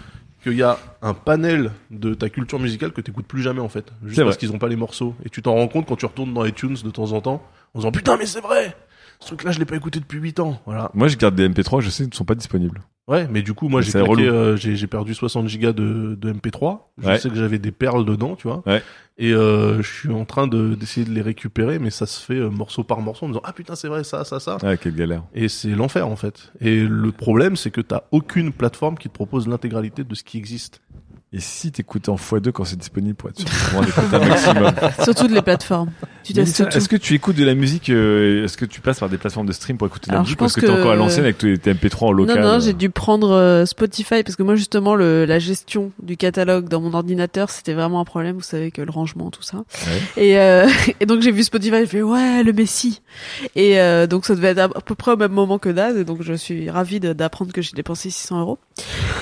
S4: qu'il y a un panel de ta culture musicale que t'écoutes plus jamais en fait, juste
S1: C'est
S4: parce
S1: vrai.
S4: qu'ils ont pas les morceaux. Et tu t'en rends compte quand tu retournes dans iTunes de temps en temps, en disant putain mais c'est vrai, ce truc-là je l'ai pas écouté depuis 8 ans. Voilà.
S1: Moi, je garde des MP3, je sais, ils ne sont pas disponibles.
S4: Ouais, mais du coup, moi, j'ai euh, j'ai j'ai perdu 60 gigas de, de MP3. Je
S1: Ouais.
S4: sais que j'avais des perles dedans, tu vois.
S1: Ouais.
S4: Et euh, je suis en train de d'essayer de les récupérer, mais ça se fait euh, morceau par morceau en me disant ah putain c'est vrai ça ça ça.
S1: Ah, quelle galère.
S4: Et c'est l'enfer en fait. Et le problème, c'est que t'as aucune plateforme qui te propose l'intégralité de ce qui existe.
S1: Et si t'écoutes en x2 quand c'est disponible pour être sûr de pouvoir en écouter un maximum.
S5: Surtout de les plateformes.
S1: Est-ce que tu écoutes de la musique euh, Est-ce que tu passes par des plateformes de stream pour écouter de la
S5: Alors,
S1: musique
S5: je
S1: est-ce
S5: pense
S1: que t'es
S5: que-
S1: encore à l'ancienne avec tes tes MP3 en local
S5: Non, non,
S1: euh,
S5: j'ai dû prendre euh, Spotify parce que moi, justement, le, la gestion du catalogue dans mon ordinateur, c'était vraiment un problème. Vous savez que le rangement, tout ça. Et, euh, et donc, j'ai vu Spotify, j'ai fait, ouais, le Messi. Et euh, donc, ça devait être à peu près au même moment que Daz. Et donc, je suis ravie d'apprendre que j'ai dépensé 600 euros.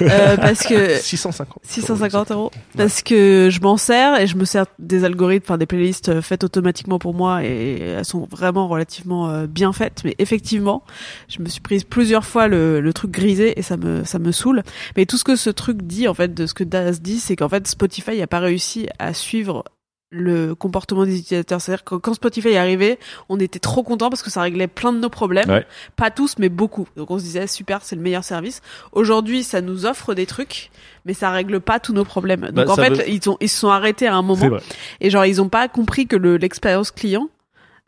S5: Euh, parce que
S4: 650.
S5: 650 euros. Parce que je m'en sers et je me sers des algorithmes, enfin des playlists euh, faites automatiquement pour moi et elles sont vraiment relativement euh, bien faites. Mais effectivement, je me suis prise plusieurs fois le, le truc grisé et ça me ça me saoule. Mais tout ce que ce truc dit en fait, de ce que Daz dit, c'est qu'en fait Spotify n'a pas réussi à suivre le comportement des utilisateurs. C'est-à-dire que quand Spotify est arrivé, on était trop content parce que ça réglait plein de nos problèmes.
S1: Ouais.
S5: Pas tous, mais beaucoup. Donc on se disait super, c'est le meilleur service. Aujourd'hui, ça nous offre des trucs, mais ça règle pas tous nos problèmes. Donc
S4: Bah,
S5: en
S4: ça
S5: fait,
S4: veut-
S5: ils ont ils se sont arrêtés à un moment et genre ils ont pas compris que le l'expérience client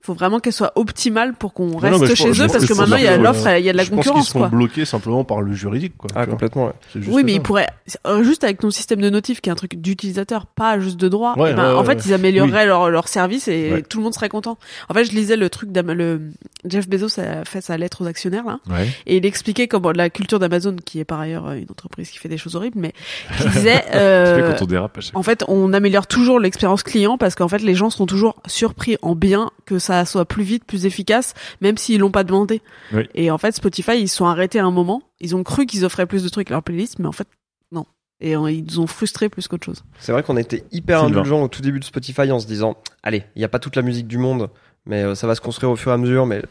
S5: faut vraiment qu'elle soit optimale pour qu'on reste
S4: non,
S5: chez
S4: pense-
S5: eux
S4: pense
S5: parce que maintenant il y a l'offre, il y a de la
S4: je pense qu'ils
S5: concurrence
S4: sont
S5: quoi.
S4: bloqués simplement par le juridique quoi.
S6: Ah complètement. ouais.
S4: Juste
S5: Oui, mais ils pourraient euh, juste avec ton système de notif qui est un truc d'utilisateur, pas juste de droit.
S4: Ouais,
S5: eh ben,
S4: ouais,
S5: en fait, ils amélioreraient leur leur service et
S1: Ouais.
S5: tout le monde serait content. En fait, je lisais le truc le Jeff Bezos a fait sa lettre aux actionnaires là,
S1: Ouais.
S5: et il expliquait comment la culture d'Amazon, qui est par ailleurs euh, une entreprise qui fait des choses horribles, mais qui disait euh,
S1: quand on dérape
S5: en fait, on améliore toujours l'expérience client parce qu'en fait, les gens sont toujours surpris en bien que ça soit plus vite, plus efficace, même s'ils l'ont pas demandé.
S1: Oui.
S5: Et en fait, Spotify, ils se sont arrêtés à un moment. Ils ont cru qu'ils offraient plus de trucs à leur playlist, mais en fait, non. Et euh, ils nous ont frustrés plus qu'autre chose.
S6: C'est vrai qu'on était hyper
S1: Sylvain.
S6: indulgent au tout début de Spotify en se disant allez, il n'y a pas toute la musique du monde, mais euh, ça va se construire au fur et à mesure. Mais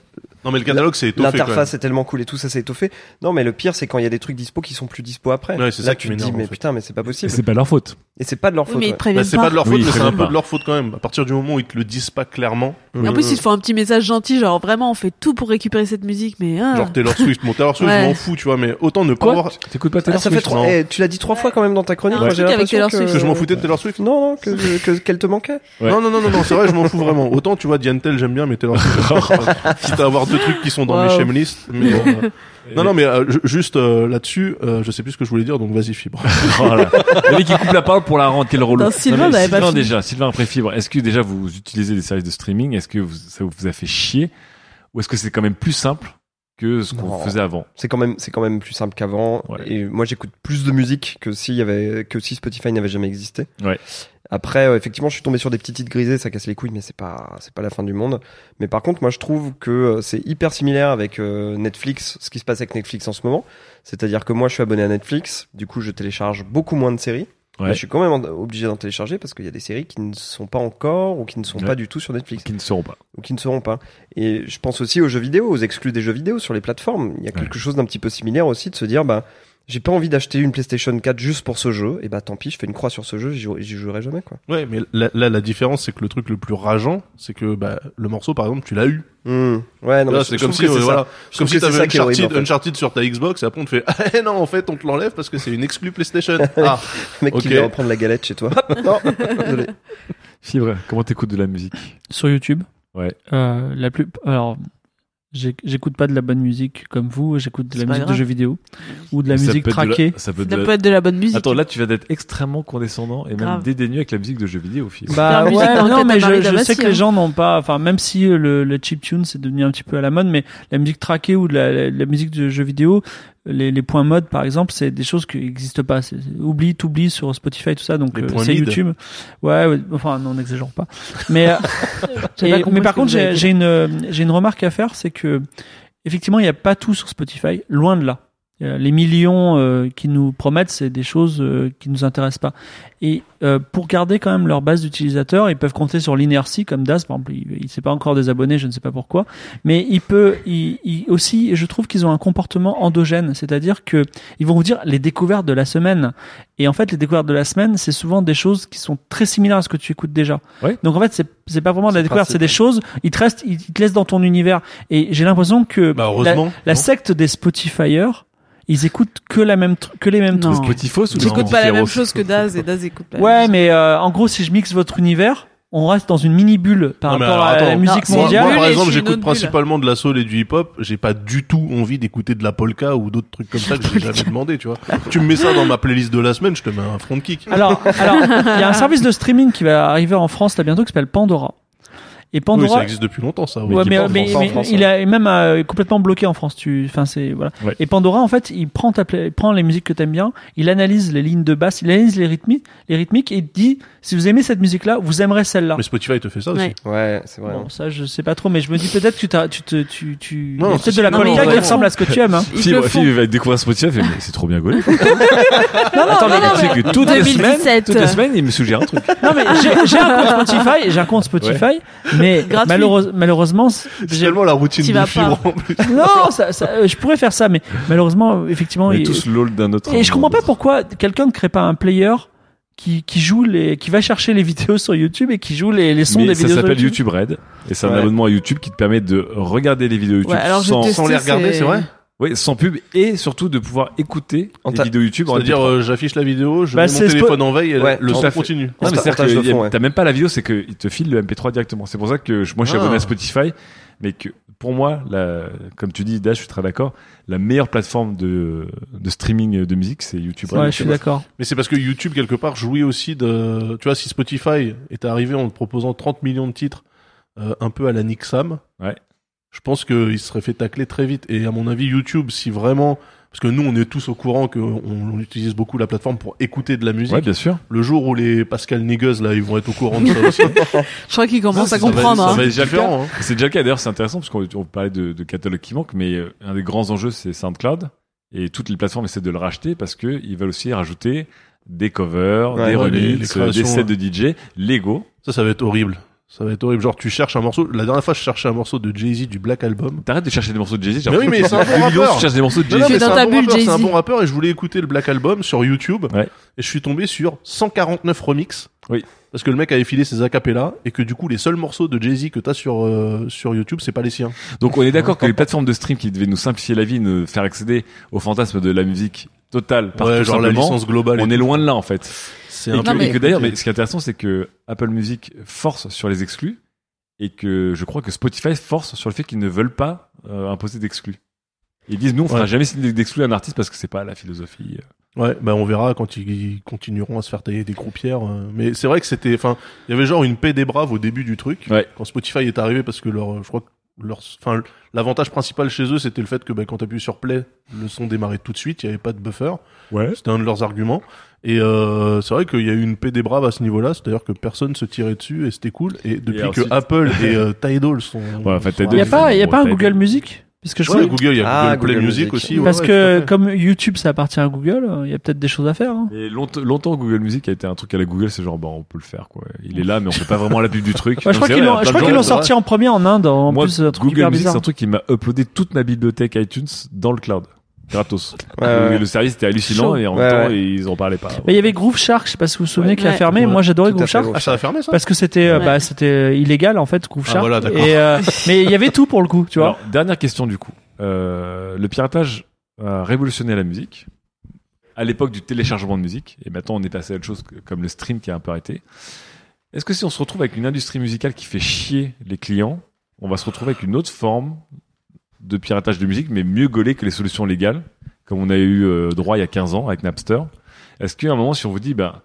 S4: Non mais le catalogue c'est étoffé.
S6: l'interface est tellement cool et tout ça s'est étoffé. Non, mais le pire c'est quand il y a des trucs dispo qui sont plus dispo après.
S4: Ouais, c'est
S6: Là
S4: ça qui
S6: tu te dis
S4: m'énerve, en
S6: mais
S4: fait.
S6: putain mais c'est pas
S1: Et
S6: possible.
S1: c'est pas leur faute.
S6: Et c'est pas de leur
S5: Oui,
S6: faute.
S5: mais ils
S6: ouais.
S5: te préviennent
S4: Bah, c'est
S5: pas.
S4: pas de leur faute, mais c'est un peu
S1: pas.
S4: de leur faute quand même. À partir du moment où ils te le disent pas clairement.
S5: Et en plus, ils te font un petit message gentil, genre vraiment, on fait tout pour récupérer cette musique, mais ah.
S4: Genre Taylor Swift, bon Taylor Swift,
S5: Ouais.
S4: je m'en fous, tu vois, mais autant ne pas
S1: Quoi
S4: avoir.
S1: T'écoutes pas
S6: Ah,
S1: Taylor
S6: ça fait
S1: Swift
S6: trois.
S4: non.
S6: eh, tu l'as dit trois fois quand même dans ta chronique.
S5: Un
S6: Moi,
S5: truc
S6: j'ai
S5: avec
S6: l'impression
S5: Taylor
S6: que...
S5: Swift.
S4: Que je m'en foutais de Taylor Swift.
S6: Non, non, que je- que- qu'elle te manquait.
S1: Ouais.
S4: Non, non, non, non, non, c'est vrai, je m'en fous vraiment. Autant, tu vois, Diantel, j'aime bien, mais Taylor Swift, quitte à avoir deux trucs qui sont dans mes
S5: Wow.
S4: Mais, euh, non, non, mais euh, ju- juste euh, là-dessus, euh, je sais plus ce que je voulais dire, donc vas-y, fibre.
S1: voilà. Le mec qui coupe la parole pour la rendre, quel relou.
S5: Non, Sylvain
S1: mais
S5: pas
S1: Sylvain déjà, Sylvain après fibre. Est-ce que déjà vous utilisez des services de streaming? Est-ce que vous- ça vous a fait chier? Ou est-ce que c'est quand même plus simple que ce qu'on faisait avant.
S6: C'est quand même, c'est quand même plus simple qu'avant. Et moi, j'écoute plus de musique que s'il y avait, que si Spotify n'avait jamais existé.
S1: Ouais.
S6: Après, euh, effectivement, je suis tombé sur des petits titres grisés, ça casse les couilles, mais c'est pas, c'est pas la fin du monde. Mais par contre, moi, je trouve que euh, c'est hyper similaire avec euh, Netflix, ce qui se passe avec Netflix en ce moment. C'est-à-dire que moi, je suis abonné à Netflix, du coup, je télécharge beaucoup moins de séries.
S1: Ouais.
S6: Mais je suis quand même obligé d'en télécharger parce qu'il y a des séries qui ne sont pas encore ou qui ne sont
S1: Ouais.
S6: pas du tout sur Netflix.
S1: Qui ne seront pas.
S6: Ou qui ne seront pas. Et je pense aussi aux jeux vidéo, aux exclus des jeux vidéo sur les plateformes. Il y a quelque chose d'un petit peu similaire aussi de se dire, bah, j'ai pas envie d'acheter une PlayStation 4 juste pour ce jeu. Et bah, tant pis, je fais une croix sur ce jeu, j'y jouerai- jamais, quoi.
S4: Ouais, mais là, là, la différence, c'est que le truc le plus rageant, c'est que bah, le morceau, par exemple, tu l'as eu.
S6: Hmm. Ouais, non,
S4: c'est comme si, euh, voilà,
S6: Je
S4: comme si t'avais
S6: qui
S4: Uncharted,
S6: horrible, en fait.
S4: Uncharted sur ta Xbox, et après on te fait, ah eh non, en fait, on te l'enlève parce que c'est une exclue PlayStation. Ah,
S6: mec qui
S4: ok.
S6: vient reprendre la galette chez toi. non, désolé.
S1: Fibre, comment t'écoutes de la musique?
S7: Sur YouTube?
S1: Ouais.
S7: Euh, la plus. Alors, j'écoute pas de la bonne musique comme vous. J'écoute de la musique de jeux vidéo ou de la
S1: Ça
S7: musique
S1: peut être de la-
S7: traquée.
S1: ça peut être
S5: Ça
S1: de
S5: peut être de la bonne musique.
S1: Attends, là, tu viens d'être extrêmement condescendant et même dédaigneux avec la musique de jeux vidéo, Fibre.
S7: Bah ouais, non,
S5: tête
S7: mais je, sais
S5: Damassi,
S7: que
S5: hein.
S7: les gens n'ont pas, enfin, même si euh, le, le chip tune c'est devenu un petit peu à la mode, mais la musique traquée ou de la, la, la musique de jeux vidéo, les, les points mode par exemple, c'est des choses qui n'existent pas. C'est, c'est- oublie, t'oublies sur Spotify tout ça, donc euh, c'est. YouTube. Ouais, ouais, enfin non, n'exagère pas. Mais euh, et- mais par contre, j'ai une euh, j'ai une remarque à faire, c'est que effectivement, il n'y a pas tout sur Spotify, loin de là. Euh, Les millions euh, qui nous promettent, c'est des choses euh, qui nous intéressent pas. Et euh, pour garder quand même leur base d'utilisateurs, ils peuvent compter sur l'inertie comme Das, par exemple. Il, il s'est pas encore des abonnés, je ne sais pas pourquoi, mais il peut, il, il- aussi, je trouve qu'ils ont un comportement endogène, c'est-à-dire que ils vont vous dire les découvertes de la semaine. Et en fait, les découvertes de la semaine, c'est souvent des choses qui sont très similaires à ce que tu écoutes déjà.
S1: Ouais.
S7: Donc en fait, c'est c'est pas vraiment de la découverte, c'est des choses. Ils te restent, ils, te laissent dans ton univers. Et j'ai l'impression que
S4: Bah,
S7: la, la secte des Spotifyers, ils écoutent que la même, que les mêmes
S5: Non.
S7: trucs.
S1: Spotifos ou
S5: J'écoute pas la même chose que Daz et Daz écoute pas la
S7: Ouais,
S5: même chose.
S7: mais euh, en gros, si je mixe votre univers, on reste dans une mini bulle par
S4: Non,
S7: rapport
S4: alors,
S7: à la musique
S5: Non,
S4: Moi,
S7: mondiale.
S4: moi,
S5: bulle
S4: par exemple, j'écoute
S5: bulle.
S4: principalement de la soul et du hip-hop. J'ai pas du tout envie d'écouter de la polka ou d'autres trucs comme ça que j'ai jamais demandé, tu vois. Tu me mets ça dans ma playlist de la semaine, je te mets un front kick.
S7: Alors, alors, il y a un service de streaming qui va arriver en France là bientôt qui s'appelle Pandora. Et
S4: Oui,
S7: Pandora,
S4: ça existe depuis longtemps, ça. oui.
S7: Ouais, mais, mais-
S6: France,
S7: il est même euh, complètement bloqué en France. Tu, enfin c'est voilà.
S1: Ouais.
S7: Et Pandora en fait, il prend ta il prend les musiques que t'aimes bien, il analyse les lignes de basse, il analyse les rythmiques, les rythmiques et il te dit si vous aimez cette musique-là, vous aimerez celle-là.
S4: Mais Spotify te fait ça aussi.
S5: Ouais.
S6: C'est vrai.
S7: Bon, ça je sais pas trop, mais je me dis peut-être que tu t'as- tu te tu tu
S4: Non,
S7: il y a
S4: si,
S7: peut-être de la
S5: ils
S7: qui
S5: le
S7: ressemble à ce que tu aimes. Hein.
S5: Le font.
S1: Fibre va découvrir Spotify, mais c'est trop bien gaulé.
S7: Non, non,
S1: Attends,
S7: non,
S1: mais
S7: non,
S1: tu sais
S7: mais-
S1: que toutes les
S5: 2017.
S1: semaines, toutes les semaines, il me suggère un truc.
S7: non, mais j'ai j'ai un compte Spotify, j'ai un compte Spotify, mais malheureuse- malheureusement,
S4: C'est tellement la routine de fibre
S5: pas.
S4: en plus.
S7: non, ça, ça, euh, je pourrais faire ça, mais malheureusement, effectivement, il-
S1: tous l'ol d'un autre.
S7: Et je comprends pas pourquoi quelqu'un ne crée pas un player qui, qui joue les, qui va chercher les vidéos sur YouTube et qui joue les, les sons
S1: Mais
S7: des
S1: ça
S7: vidéos sur
S1: s'appelle
S7: YouTube.
S1: YouTube Red et c'est un
S6: Ouais.
S1: abonnement à YouTube qui te permet de regarder les vidéos YouTube
S5: Ouais, alors
S1: sans,
S5: testé,
S4: Sans les regarder, c'est vrai?
S1: Ouais, sans pub et surtout de pouvoir écouter
S6: En
S1: les vidéos YouTube.
S4: C'est-à-dire,
S1: MP3.
S4: euh, j'affiche la vidéo, je
S7: Bah,
S4: mets
S7: c'est
S4: mon
S7: spo-
S4: téléphone en veille et
S6: Ouais,
S4: le son continue.
S1: Non, mais c'est-à-dire que
S6: ouais.
S1: t'as même pas la vidéo, c'est qu'il te file le MP3 directement. C'est pour ça que je- moi je suis
S4: Ah.
S1: abonné à Spotify, mais que pour moi, la, comme tu dis, Dash, je suis très d'accord, la meilleure plateforme de, de streaming de musique, c'est YouTube.
S7: Ouais, je suis d'accord.
S4: Mais c'est parce que YouTube, quelque part, jouit aussi de... Tu vois, si Spotify était arrivé en te proposant 30 millions de titres, euh, un peu à la Nick Sam,
S1: Ouais.
S4: Je pense qu'il se serait fait tacler très vite. Et à mon avis, YouTube, si vraiment... Parce que nous, on est tous au courant qu'on on utilise beaucoup la plateforme pour écouter de la musique.
S1: Ouais, bien sûr.
S4: Le jour où les Pascal Niguez, là, ils vont être au courant de ça aussi.
S5: Je crois qu'il commence à comprendre.
S4: ça
S5: hein.
S4: va être
S1: C'est déjà le
S4: différent,
S1: cas.
S4: hein.
S1: C'est déjà le cas. D'ailleurs, c'est intéressant parce qu'on on parlait de, de catalogue qui manque, mais euh, un des grands enjeux, c'est SoundCloud. Et toutes les plateformes essaient de le racheter parce que ils veulent aussi rajouter des covers,
S6: Ouais,
S1: des
S4: ouais,
S1: remixes, des sets de DJ, Lego.
S4: Ça, ça va être horrible. Ça va être horrible. Genre, tu cherches un morceau. La dernière fois, je cherchais un morceau de Jay-Z du Black Album.
S1: T'arrêtes de chercher des morceaux de Jay-Z. j'ai
S4: Mais oui, mais c'est un
S1: que
S4: bon
S1: depuis 2011,
S4: rappeur.
S1: Tu cherches des morceaux de
S4: Non, non,
S1: Jay-Z.
S4: mais
S5: dans
S4: c'est
S5: ta
S4: un bon rappeur, c'est un
S5: Jay-Z.
S4: bon rappeur et je voulais écouter le Black Album sur YouTube.
S1: Ouais.
S4: Et je suis tombé sur 149 remix.
S1: Oui.
S4: Parce que le mec avait filé ses acapellas et que du coup, les seuls morceaux de Jay-Z que t'as sur, euh, sur YouTube, c'est pas les siens.
S1: Donc on est d'accord que les plateformes de stream qui devaient nous simplifier la vie, nous faire accéder au fantasme de la musique totale,
S4: Ouais, genre la licence globale.
S1: on est loin de là en fait.
S4: C'est
S1: Et
S4: un
S1: que,
S4: peu
S1: et que d'ailleurs, mais ce qui est intéressant, c'est que Apple Music force sur les exclus et que je crois que Spotify force sur le fait qu'ils ne veulent pas euh, imposer d'exclus. Ils disent nous on fera
S4: Ouais.
S1: jamais d'exclus un artiste parce que c'est pas la philosophie.
S4: Ouais, bah on verra quand ils continueront à se faire tailler des croupières. euh. Mais c'est vrai que c'était, enfin, il y avait genre une paix des braves au début du truc.
S1: Ouais.
S4: Quand Spotify est arrivé parce que leur, je crois que leur, enfin, l'avantage principal chez eux, c'était le fait que bah, quand t'appuies sur play, le son démarrait tout de suite, il n'y avait pas de buffer.
S1: Ouais.
S4: C'était un de leurs arguments. Et euh, c'est vrai qu'il y a eu une paix des braves à ce niveau-là, c'est-à-dire que personne se tirait dessus et c'était cool. Et depuis que Apple et euh, Tidal sont,
S1: ouais, enfin,
S4: sont
S7: il n'y a pas, il y a pas un Google Music? Parce que je
S4: ouais,
S7: Parce que comme YouTube, ça appartient à Google, il y a peut-être des choses à faire. Hein.
S1: Et longtemps, longtemps, Google Music a été un truc à la Google, c'est genre, bah, on peut le faire, quoi. Il est là, mais on fait pas vraiment la pub du truc.
S7: Je crois qu'ils l'ont, sorti en premier en Inde, en
S1: Moi,
S7: plus, un truc
S1: Google Music, c'est un truc qui m'a uploadé toute ma bibliothèque iTunes dans le cloud gratos. Le service était hallucinant et en même temps ils en parlaient pas.
S7: Mais il y avait Groove Shark, je sais pas si vous vous souvenez, qui a fermé. Moi j'adorais Groove Shark.
S4: Ah ça a fermé
S7: Parce que c'était euh, bah c'était euh, illégal en fait Groove
S4: ah,
S7: Shark. Euh, mais il y avait tout pour le coup, tu vois.
S1: dernière question du coup. le piratage a révolutionné la musique à l'époque du téléchargement de musique, et maintenant on est passé à autre chose comme le stream qui a un peu arrêté. Est-ce que si on se retrouve avec une industrie musicale qui fait chier les clients, on va se retrouver avec une autre forme de piratage de musique, mais mieux gaulé que les solutions légales, comme on a eu euh, droit il y a 15 ans avec Napster. Est-ce qu'à un moment, si on vous dit, bah,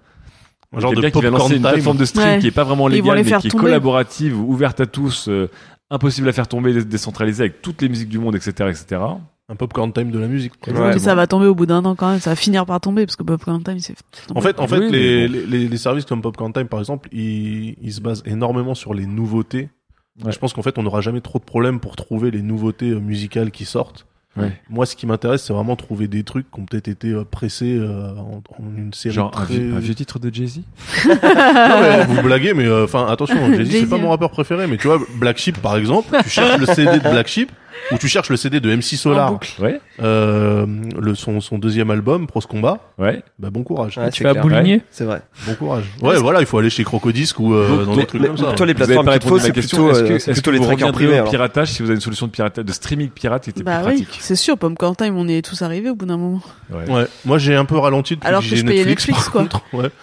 S4: un genre de
S1: qui va lancer une plateforme de stream qui est pas vraiment légale, mais qui est collaborative, ouverte à tous, euh, impossible à faire tomber, décentralisée avec toutes les musiques du monde, etc., etc.
S4: Un popcorn time de la musique.
S5: Ouais, ça va tomber au bout d'un an quand même, ça va finir par tomber parce que popcorn time, c'est.
S4: En fait, en fait, les, les, services comme popcorn time, par exemple, ils, ils se basent énormément sur les nouveautés je pense qu'en fait, on n'aura jamais trop de problèmes pour trouver les nouveautés euh, musicales qui sortent.
S1: Ouais.
S4: Moi, ce qui m'intéresse, c'est vraiment trouver des trucs qui ont peut-être été euh, pressés euh, en, une série.
S1: Genre un, vieux, titre de Jay-Z?
S4: Vous blaguez, mais euh, enfin, attention, Jay-Z, c'est pas mon rappeur préféré, mais tu vois, Black Sheep, par exemple, tu cherches le CD de Black Sheep, où tu cherches le CD de MC Solar, euh, le son, son deuxième album, Pros Combat.
S1: Ouais.
S4: Bah bon courage.
S6: Ouais,
S7: tu vas bouligner.
S6: C'est vrai.
S4: Bon courage. Ouais, voilà, il faut aller chez Crocodisc ou euh, dans des trucs.
S6: Toi, les plateformes
S1: pas fausses,
S6: c'est plutôt, euh,
S1: est-ce que, est
S6: est que,
S1: que
S6: les trackers privés alors.
S1: piratage si vous avez une solution de piratage, de streaming pirate, était
S5: bah oui,
S1: pratique.
S5: C'est sûr, Pomme Time, on y est tous arrivés au bout d'un moment.
S1: Ouais.
S4: Moi, j'ai un peu ralenti depuis
S5: alors
S4: que, j'ai Netflix,
S5: Netflix quoi.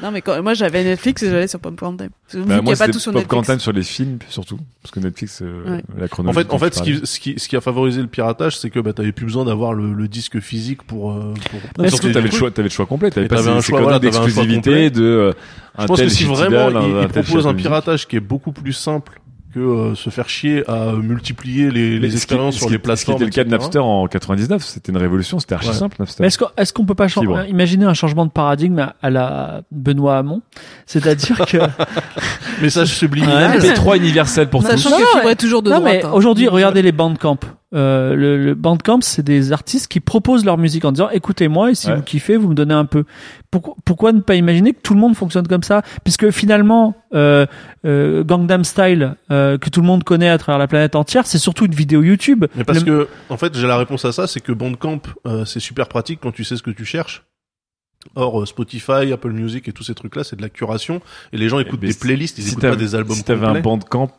S5: Non, mais moi, j'avais Netflix et j'allais sur Pomme Time.
S1: Bah, vu
S5: qu'il pas tout sur Netflix.
S1: Sur les films surtout, parce que Netflix, euh, la chronologie.
S4: En fait, en fait, ce qui, ce qui, a favorisé le piratage, c'est que bah, t'avais plus besoin d'avoir le, disque physique pour. Euh, pour...
S1: Surtout, t'avais le choix, le choix complet. T'avais pas
S4: un choix
S1: d'exclusivité de. Euh,
S4: Je pense que si vraiment il propose un piratage qui est beaucoup plus simple que euh, se faire chier à multiplier les, les expériences
S1: qui,
S4: sur les plateformes.
S1: C'était le cas de Napster en 99, c'était une révolution, c'était archi
S4: ouais.
S1: simple Napster.
S7: Est-ce qu'on est qu peut pas imaginer un changement de paradigme à la Benoît Hamon? C'est-à-dire que
S4: message subliminal,
S1: MP3 universel pour non, tous.
S5: Sachant que
S7: non,
S5: toujours de
S7: non,
S5: hein.
S7: aujourd'hui, regardez les Bandcamp. Euh, le, le, Bandcamp, c'est des artistes qui proposent leur musique en disant écoutez-moi et si vous kiffez, vous me donnez un peu. Pourquoi, pourquoi, ne pas imaginer que tout le monde fonctionne comme ça? Puisque finalement, euh, euh, Gangnam Style, euh, que tout le monde connaît à travers la planète entière, c'est surtout une vidéo YouTube.
S4: Mais parce que, en fait, j'ai la réponse à ça, c'est que Bandcamp, euh, c'est super pratique quand tu sais ce que tu cherches. Or, Spotify, Apple Music et tous ces trucs-là, c'est de la curation. Et les gens eh écoutent
S1: ben,
S4: des playlists, ils
S1: si
S4: écoutent pas des albums
S1: Si t'avais un Bandcamp,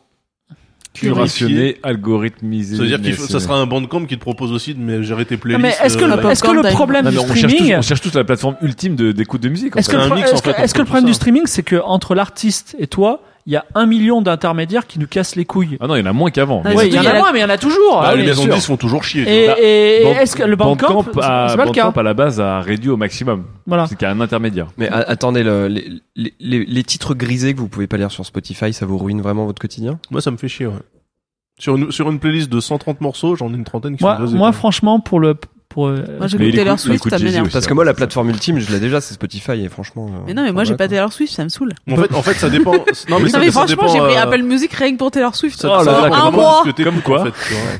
S1: Curationné, algorithmisé.
S4: Ça veut dire que ça sera un bandcamp qui te propose aussi de gérer tes playlists.
S7: mais est-ce que, est-ce que le
S5: euh,
S7: problème du streaming.
S1: on cherche tous la plateforme ultime d'écoute de musique.
S7: Est-ce que, le problème du streaming, c'est que entre l'artiste et toi, il y a un million d'intermédiaires qui nous cassent les couilles.
S1: Ah non, il y en a moins qu'avant.
S7: Il y en a, moins, mais il y en a toujours.
S4: Bah,
S7: ah,
S4: les maisons de disques font toujours chier.
S7: Et, est-ce que le Bandcamp,
S1: Bandcamp a, à la base a réduit au maximum.
S7: Voilà.
S1: C'est qu'il y a un intermédiaire.
S6: Mais euh, attendez, les, titres grisés que vous pouvez pas lire sur Spotify, ça vous ruine vraiment votre quotidien?
S4: Moi, ça me fait chier. Ouais. Sur une, playlist de 130 morceaux, j'en ai une trentaine qui
S7: moi,
S4: sont grisés.
S7: Moi, franchement, pour le pour. Euh,
S5: moi, Taylor Swift, ça m'énerve.
S6: Parce que moi, la plateforme ultime, je l'ai déjà, c'est Spotify, et franchement. Euh,
S5: mais non, mais moi, j'ai pas Taylor Swift, ça me saoule.
S4: En fait, en fait, ça dépend. Non, mais, ça,
S5: mais franchement, j'ai pris
S4: euh,
S5: Apple Music rien que pour Taylor Swift.
S1: Oh là là,
S5: un mois.
S1: Comme quoi.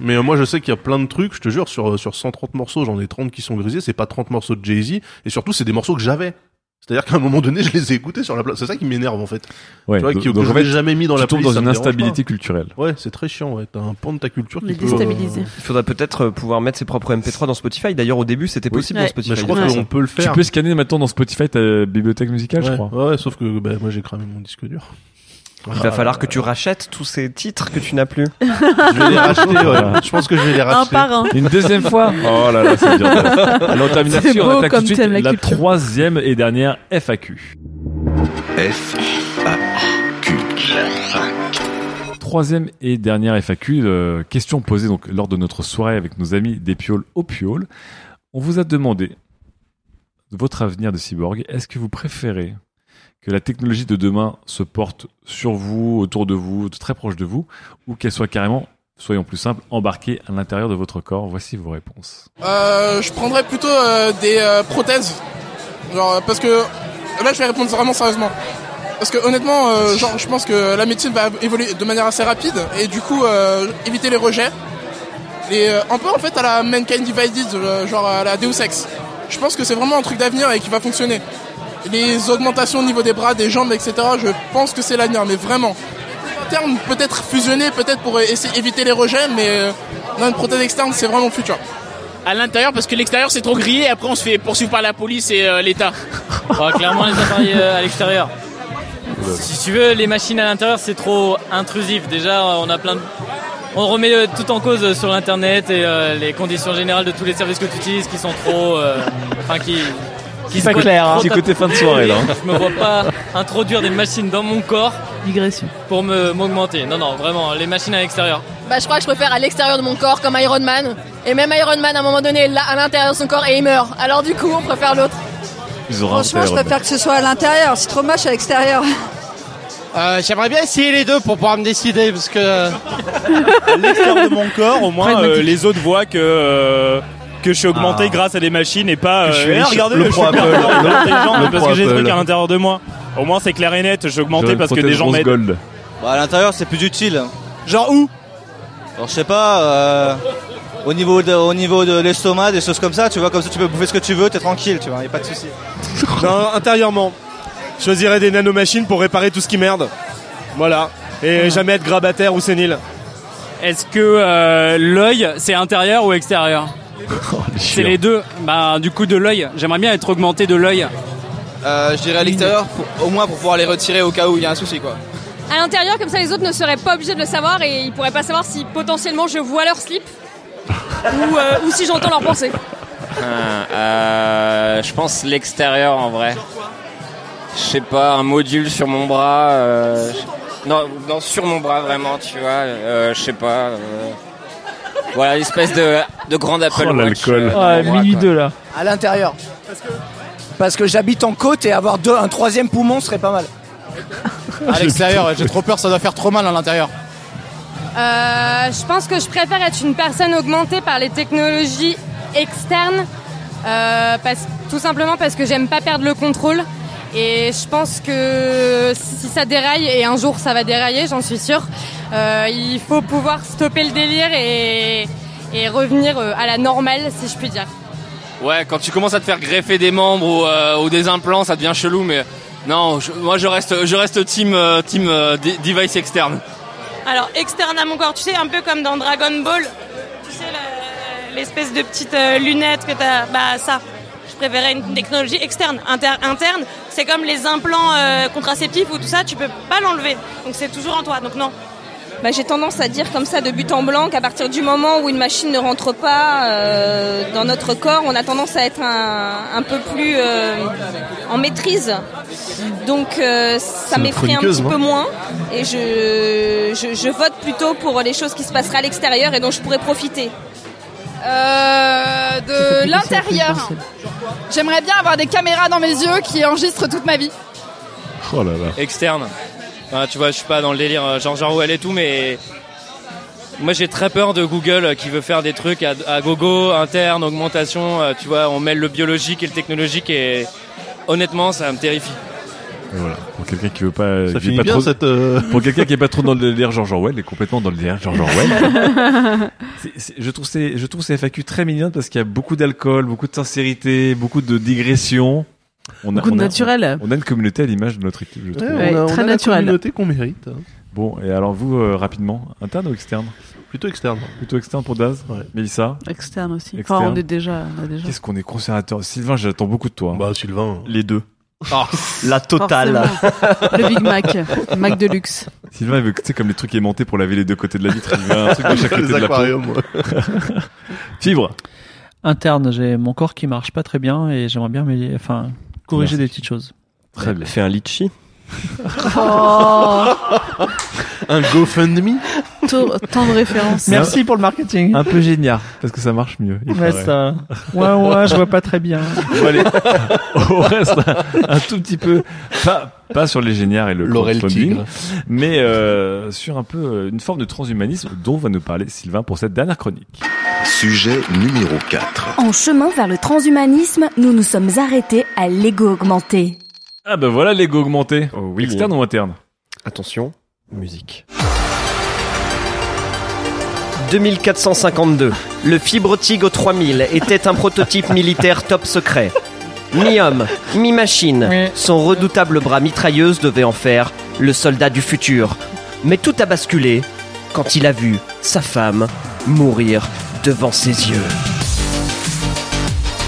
S4: Mais moi, je sais qu'il y a plein de trucs. Je te jure, sur euh, sur 130 morceaux, j'en ai 30 qui sont grisés. C'est pas 30 morceaux de Jay Z, et surtout, c'est des morceaux que j'avais. C'est-à-dire qu'à un moment donné, je les ai écoutés sur la place. C'est ça qui m'énerve en fait.
S1: Ouais.
S4: Tu vois, je jamais mis dans
S1: tu
S4: la
S1: tombes dans une instabilité culturelle.
S4: Ouais, c'est très chiant. Ouais. T'as un pan de ta culture qui peut.
S5: Déstabiliser.
S6: Il faudrait peut-être euh, pouvoir mettre ses propres MP3 dans Spotify. D'ailleurs, au début, c'était possible dans Spotify.
S4: Bah, je crois qu'on peut le faire.
S1: Tu peux scanner maintenant dans Spotify ta bibliothèque musicale, je crois.
S4: Ouais, sauf que bah, moi j'ai cramé mon disque dur.
S6: Il va falloir que tu rachètes tous ces titres que tu n'as plus.
S4: Je vais les racheter. Je pense que je vais les racheter.
S5: Un par un.
S1: Une deuxième fois. Oh là là, c'est dur. Alors, on
S5: la,
S1: troisième et dernière FAQ.
S2: FAQ.
S1: Troisième et dernière FAQ. Euh, question posée lors de notre soirée avec nos amis des Pioles au Pioles. On vous a demandé votre avenir de cyborg. Est-ce que vous préférez que la technologie de demain se porte sur vous, autour de vous, très proche de vous, ou qu'elle soit carrément Soyons plus simples, embarqué à l'intérieur de votre corps Voici vos réponses.
S21: Euh, je prendrais plutôt euh, des euh, prothèses. Genre, euh, parce que là, je vais répondre vraiment sérieusement. Parce que honnêtement, euh, genre, je pense que la médecine va évoluer de manière assez rapide et du coup, éviter les rejets. Et un peu en fait à la Mankind Divided, genre à la Deus Ex. Je pense que c'est vraiment un truc d'avenir et qui va fonctionner. Les augmentations au niveau des bras, des jambes, etc. Je pense que c'est l'avenir, mais vraiment. Interne, peut-être fusionner, peut-être pour essayer éviter les rejets, mais euh, non, une prothèse externe, c'est vraiment le futur.
S32: À l'intérieur, parce que l'extérieur c'est trop grillé, et après on se fait poursuivre par la police et euh, l'État.
S10: Ouais, clairement, les appareils euh, à l'extérieur. Si tu veux, les machines à l'intérieur, c'est trop intrusif. Déjà, on a plein de... On remet euh, tout en cause euh, sur l'internet et euh, les conditions générales de tous les services que tu utilises qui sont trop, euh, enfin qui, qui
S1: Pas clair, hein.
S10: trop
S1: Petit côté fin de soirée, là, hein.
S10: Je me vois pas introduire des machines dans mon corps.
S5: Digression.
S10: Pour me m'augmenter. Non, non, vraiment, les machines à l'extérieur.
S11: Bah, je crois que je préfère à l'extérieur de mon corps comme Iron Man. Et même Iron Man, à un moment donné, là, à l'intérieur de son corps et il meurt. Alors du coup, on préfère l'autre.
S33: Franchement, je préfère que ce soit à l'intérieur. C'est trop moche à l'extérieur.
S9: Euh, J'aimerais bien essayer les deux pour pouvoir me décider parce que.
S25: à l'extérieur de mon corps, au moins euh, les autres voient que euh, que je suis augmenté
S1: Ah.
S25: grâce à des machines et pas.
S1: Que je
S25: euh,
S1: suis
S25: Eh,
S1: riche.
S25: regardez,
S1: Le
S25: je suis
S1: pro Apple. Le- le
S25: parce
S1: pro
S25: que j'ai des trucs à l'intérieur de moi. Au moins c'est clair et net. J'ai augmenté
S1: J'aurais une
S25: parce que des gens m'aident.
S1: gold.
S24: Bah, à l'intérieur, c'est plus utile.
S25: Genre où?
S24: Alors, je sais pas, euh, au niveau de, au niveau de l'estomac, des choses comme ça, tu vois, comme ça tu peux bouffer ce que tu veux, t'es tranquille, tu vois, y a pas de souci.
S25: Non, intérieurement. Je choisirais des nanomachines pour réparer tout ce qui merde. Voilà. Et jamais être grabataire ou sénile.
S22: Est-ce que euh, l'œil, c'est intérieur ou extérieur? C'est les deux. Bah, du coup, de l'œil. J'aimerais bien être augmenté de l'œil.
S34: Euh, je dirais à l'extérieur, pour- au moins pour pouvoir les retirer au cas où il y a un souci quoi.
S30: À l'intérieur, comme ça, les autres ne seraient pas obligés de le savoir et ils pourraient pas savoir si potentiellement je vois leur slip ou, euh, ou si j'entends leurs pensées.
S28: Ah, euh, je pense l'extérieur en vrai. Je sais pas, un module sur mon bras. euh, je- non, non, sur mon bras vraiment, tu vois. euh, je sais pas. euh, Voilà, une espèce de, de grande Apple
S1: Oh,
S28: Watch.
S1: l'alcool.
S7: Ouais, minuit
S28: quoi.
S7: 2 là.
S27: À l'intérieur. Parce que j'habite en côte et avoir deux, un troisième poumon serait pas mal.
S9: À l'extérieur, j'ai trop peur, ça doit faire trop mal à l'intérieur.
S26: Euh, je pense que je préfère être une personne augmentée par les technologies externes, euh, parce, tout simplement parce que j'aime pas perdre le contrôle. Et je pense que si ça déraille, et un jour ça va dérailler, j'en suis sûre, euh, il faut pouvoir stopper le délire et, et revenir euh, à la normale, si je puis dire.
S28: Ouais, quand tu commences à te faire greffer des membres ou, euh, ou des implants, ça devient chelou, mais non, je- moi je reste, je reste team, euh, team euh, de- device externe.
S26: Alors, externe à mon corps, tu sais, un peu comme dans Dragon Ball, tu sais, l'espèce de petite euh, lunette que t'as. Bah, ça. Je préférais une technologie externe. Inter- interne, c'est comme les implants euh, contraceptifs ou tout ça, tu peux pas l'enlever. Donc, c'est toujours en toi. Donc, non.
S30: Bah, j'ai tendance à dire comme ça de but en blanc qu'à partir du moment où une machine ne rentre pas euh, dans notre corps, on a tendance à être un, un peu plus euh, en maîtrise. Donc euh, ça m'effraie un petit peu moins et je, je, je vote plutôt pour les choses qui se passeraient à l'extérieur et dont je pourrais profiter.
S23: Euh, de l'intérieur. J'aimerais bien avoir des caméras dans mes yeux qui enregistrent toute ma vie.
S1: Oh là là.
S10: externe. Enfin, tu vois, je suis pas dans le délire euh, George Orwell et tout, mais moi j'ai très peur de Google euh, qui veut faire des trucs à, à gogo, interne, augmentation. tu vois, on mêle le biologique et le technologique et honnêtement, ça me terrifie.
S1: Voilà. Pour quelqu'un qui veut pas,
S4: Ça
S1: qui est
S4: finit
S1: pas
S4: bien,
S1: trop,
S4: cette, euh,
S1: pour quelqu'un qui est pas trop dans le délire George Orwell, est complètement dans le délire George Orwell. C'est- c'est- je trouve ces, je trouve ces FAQ très mignonnes parce qu'il y a beaucoup d'alcool, beaucoup de sincérité, beaucoup de digression. On
S5: Beaucoup de naturel.
S1: On a une communauté à l'image de notre équipe, je trouve.
S4: Ouais, on a, on a la communauté qu'on mérite. hein.
S1: Bon, et alors vous, euh, rapidement, interne ou externe?
S4: Plutôt externe.
S1: Plutôt externe pour Daz? Mélissa?
S5: Externe aussi.
S1: Externe.
S5: Enfin, on est déjà. On a déjà.
S1: Qu'est-ce qu'on est conservateur? Sylvain, j'attends beaucoup de toi.
S4: Bah, Sylvain.
S6: Les deux.
S1: Ah.
S6: La totale.
S5: Forcément. Le Big Mac. Mac de luxe.
S1: Sylvain, il veut, tu sais, comme les trucs aimantés pour laver les deux côtés de la vitre, il veut un truc de chaque
S4: Les
S1: côté de la peau. Fibre.
S7: Interne, j'ai mon corps qui marche pas très bien et j'aimerais bien mais, enfin, corriger
S6: Merci.
S7: des petites choses.
S1: Très bien.
S6: Fais un litchi.
S5: Oh,
S4: Un GoFundMe
S5: tant tant de références.
S7: Merci pour le marketing.
S1: Un peu génial, parce que ça marche mieux. il
S7: Ouais,
S1: paraît.
S7: ça. Ouais, ouais, je vois pas très bien.
S1: Bon, allez, on reste un, un tout petit peu, pas, pas sur les géniards et le
S4: Laurel Tigre.
S1: mais euh, sur un peu euh, une forme de transhumanisme dont va nous parler Sylvain pour cette dernière chronique.
S35: Sujet numéro 4.
S36: En chemin vers le transhumanisme, nous nous sommes arrêtés à l'ego augmenté.
S1: Ah ben voilà l'ego augmenté.
S6: oui.
S1: Externe ou interne?
S6: Attention, musique. 2452. Le Fibre Tigre 3000 était un prototype militaire top secret. Mi-homme, mi-machine, son redoutable bras mitrailleuse devait en faire le soldat du futur. Mais tout a basculé quand il a vu sa femme mourir devant ses yeux.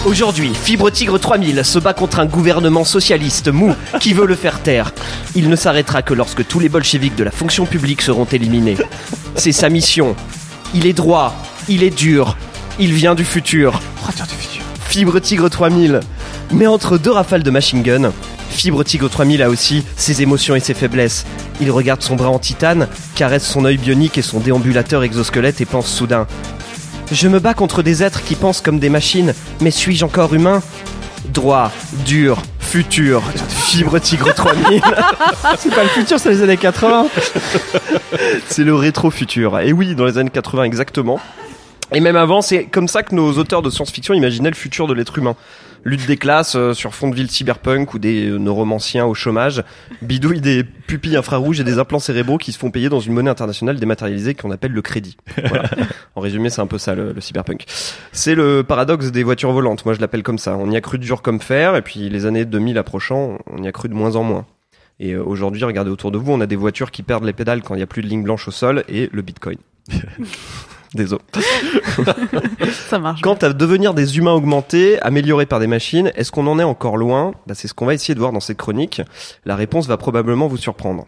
S6: Aujourd'hui, Fibre Tigre 3000 se bat contre un gouvernement socialiste mou qui veut le faire taire. Il ne s'arrêtera que lorsque tous les bolcheviks de la fonction publique seront éliminés. C'est sa mission. Il est droit, il est dur, il vient du futur. Fibre Tigre 3000. Mais entre deux rafales de machine gun, Fibre Tigre 3000 a aussi ses émotions et ses faiblesses. Il regarde son bras en titane, caresse son œil bionique et son déambulateur exosquelette et pense soudain je me bats contre des êtres qui pensent comme des machines, mais suis-je encore humain? Droit, dur, futur, fibre tigre 3000.
S7: C'est pas le futur, c'est les années 80.
S6: c'est le rétro-futur. Et oui, dans les années 80 exactement. Et même avant, c'est comme ça que nos auteurs de science-fiction imaginaient le futur de l'être humain. Lutte des classes euh, sur fond de ville cyberpunk ou des euh, neuromanciens au chômage, bidouille des pupilles infrarouges et des implants cérébraux qui se font payer dans une monnaie internationale dématérialisée qu'on appelle le crédit. Voilà. en résumé, c'est un peu ça le, le cyberpunk. C'est le paradoxe des voitures volantes. Moi, je l'appelle comme ça. On y a cru dur comme fer, et puis les années 2000 approchant, on y a cru de moins en moins. Et euh, aujourd'hui, regardez autour de vous, on a des voitures qui perdent les pédales quand il n'y a plus de ligne blanche au sol et le bitcoin. Désolé.
S5: Ça marche.
S6: Quant à devenir des humains augmentés, améliorés par des machines, est-ce qu'on en est encore loin? Bah, C'est ce qu'on va essayer de voir dans cette chronique. La réponse va probablement vous surprendre.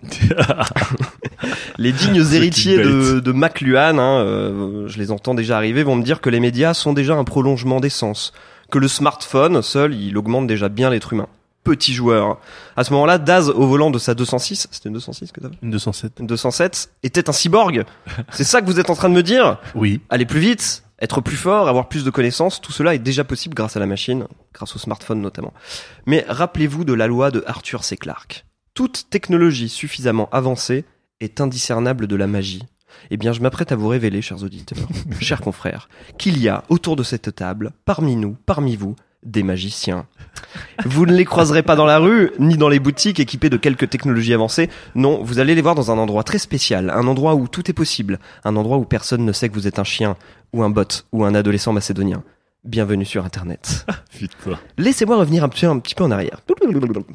S6: les dignes héritiers de, de McLuhan, hein, euh, je les entends déjà arriver, vont me dire que les médias sont déjà un prolongement des sens, que le smartphone seul, il augmente déjà bien l'être humain. Petit joueur. À ce moment-là, Daz, au volant de sa 206, c'était une 206 que t'avais
S4: Une 207.
S6: Une 207, était un cyborg. C'est ça que vous êtes en train de me dire?
S4: Oui.
S6: Aller plus vite, être plus fort, avoir plus de connaissances, tout cela est déjà possible grâce à la machine, grâce au smartphone notamment. Mais rappelez-vous de la loi de Arthur C. Clarke. Toute technologie suffisamment avancée est indiscernable de la magie. Eh bien, je m'apprête à vous révéler, chers auditeurs, chers confrères, qu'il y a autour de cette table, parmi nous, parmi vous, des magiciens. Vous ne les croiserez pas dans la rue, ni dans les boutiques équipées de quelques technologies avancées. Non, vous allez les voir dans un endroit très spécial, un endroit où tout est possible, un endroit où personne ne sait que vous êtes un chien, ou un bot, ou un adolescent macédonien. Bienvenue sur Internet. Laissez-moi revenir un petit, un petit peu en arrière.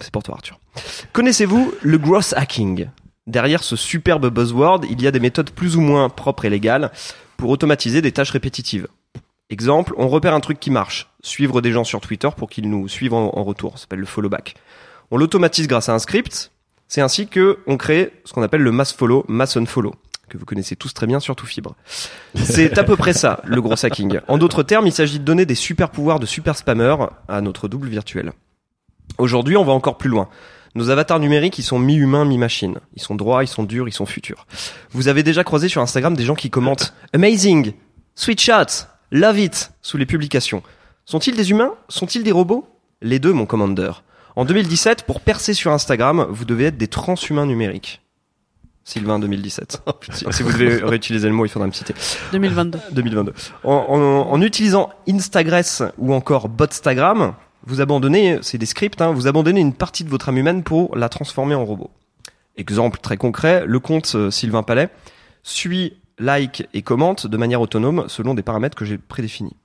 S6: C'est pour toi, Arthur. Connaissez-vous le gross hacking? Derrière ce superbe buzzword, il y a des méthodes plus ou moins propres et légales pour automatiser des tâches répétitives. Exemple, on repère un truc qui marche. Suivre des gens sur Twitter pour qu'ils nous suivent en, retour. Ça s'appelle le follow back. On l'automatise grâce à un script. C'est ainsi que on crée ce qu'on appelle le mass follow, mass unfollow, que vous connaissez tous très bien, surtout Fibre. C'est à peu près ça, le gros hacking. En d'autres termes, il s'agit de donner des super pouvoirs de super spammers à notre double virtuel. Aujourd'hui, on va encore plus loin. Nos avatars numériques, ils sont mi-humains, mi-machines. Ils sont droits, ils sont durs, ils sont futurs. Vous avez déjà croisé sur Instagram des gens qui commentent Amazing, Sweet shot, Love it sous les publications. Sont-ils des humains? Sont-ils des robots? Les deux, mon commander. En 2017, pour percer sur Instagram, vous devez être des transhumains numériques. Sylvain 2017. si vous devez réutiliser le mot, il faudra me citer.
S5: 2022.
S6: 2022. En, en- en utilisant Instagress ou encore Botstagram, vous abandonnez, c'est des scripts, hein, vous abandonnez une partie de votre âme humaine pour la transformer en robot. Exemple très concret, le compte euh, Sylvain Palais suit, like et commente de manière autonome selon des paramètres que j'ai prédéfinis.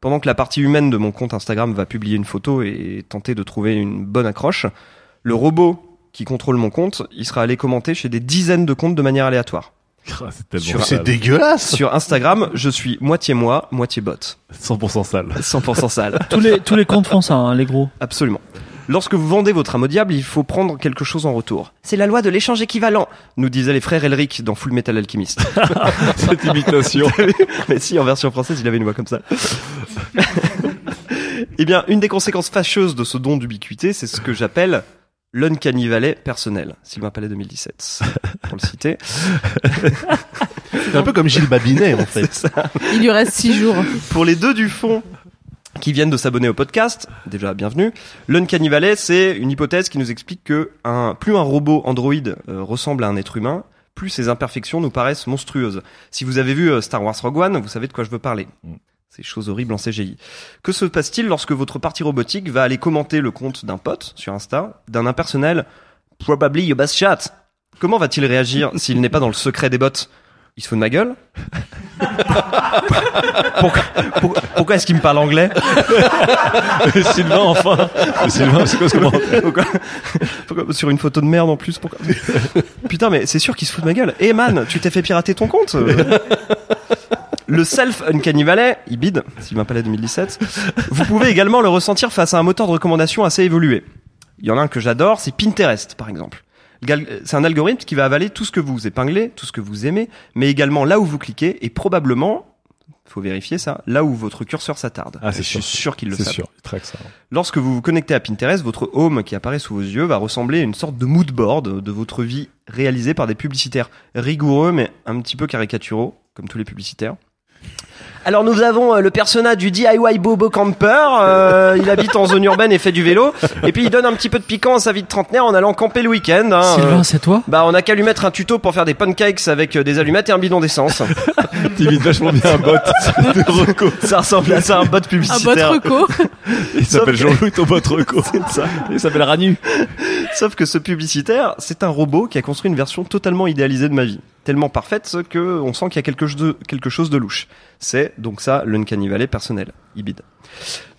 S6: Pendant que la partie humaine de mon compte Instagram va publier une photo et tenter de trouver une bonne accroche, le robot qui contrôle mon compte, il sera allé commenter chez des dizaines de comptes de manière aléatoire.
S1: Ah, c'est
S6: Sur-
S4: dégueulasse.
S6: Sur Instagram, je suis moitié moi, moitié bot.
S1: 100% sale.
S6: 100% sale.
S7: Tous les, tous les comptes font ça, hein, les gros.
S6: Absolument. Lorsque vous vendez votre âme au diable, il faut prendre quelque chose en retour. C'est la loi de l'échange équivalent, nous disaient les frères Elric dans Full Metal Alchemist.
S1: Cette imitation.
S6: Mais si, en version française, il avait une voix comme ça. eh bien, une des conséquences fâcheuses de ce don d'ubiquité, c'est ce que j'appelle l'Uncanny Valley personnel. Sylvain Palais 2017, pour le citer.
S4: C'est un peu comme Gilles Babinet, en fait.
S5: Il lui reste six jours.
S6: Pour les deux du fond qui viennent de s'abonner au podcast, déjà bienvenue. L'Uncanny Valley, c'est une hypothèse qui nous explique que un, plus un robot Android euh, ressemble à un être humain, plus ses imperfections nous paraissent monstrueuses. Si vous avez vu euh, Star Wars Rogue One, vous savez de quoi je veux parler. Ces choses horribles en CGI. Que se passe-t-il lorsque votre partie robotique va aller commenter le compte d'un pote sur Insta, d'un impersonnel Probably your best chat Comment va-t-il réagir s'il n'est pas dans le secret des bots? Il se fout de ma gueule Pourquoi, pourquoi- pourquoi est-ce qu'il me parle anglais
S1: Sylvain, enfin Sylvain, c'est quoi ce commentaire
S6: pourquoi, pourquoi- Sur une photo de merde en plus pourquoi Putain mais c'est sûr qu'il se fout de ma gueule Eh man, tu t'es fait pirater ton compte Le self Uncanny Valley, Ibid, Sylvain Palais 2017, vous pouvez également le ressentir face à un moteur de recommandation assez évolué. Il y en a un que j'adore, c'est Pinterest par exemple. Gal- C'est un algorithme qui va avaler tout ce que vous épinglez, tout ce que vous aimez, mais également là où vous cliquez et probablement, faut vérifier ça, là où votre curseur s'attarde.
S1: Ah, c'est
S6: Je suis
S1: sûr.
S6: sûr qu'il le
S1: C'est
S6: savent.
S1: sûr, il traque ça.
S6: Lorsque vous vous connectez à Pinterest, votre home qui apparaît sous vos yeux va ressembler à une sorte de mood board de votre vie réalisée par des publicitaires rigoureux mais un petit peu caricaturaux, comme tous les publicitaires. Alors nous avons euh, le personnage du DIY Bobo Camper, euh, il habite en zone urbaine et fait du vélo, et puis il donne un petit peu de piquant à sa vie de trentenaire en allant camper le week-end. hein,
S7: Sylvain,
S6: euh.
S7: c'est toi?
S6: Bah on a qu'à lui mettre un tuto pour faire des pancakes avec euh, des allumettes et un bidon d'essence.
S1: T'imites vachement bien un bot de.
S6: Ça ressemble à ça un bot
S5: Un
S6: publicitaire.
S5: bot reco.
S1: Il s'appelle Jean-Louis ton bot reco.
S6: C'est ça.
S1: Il s'appelle Ranu.
S6: Sauf que ce publicitaire, c'est un robot qui a construit une version totalement idéalisée de ma vie. Tellement parfaite que on sent qu'il y a quelque chose de, louche. C'est donc ça l'Uncanny Valley personnel, Ibid.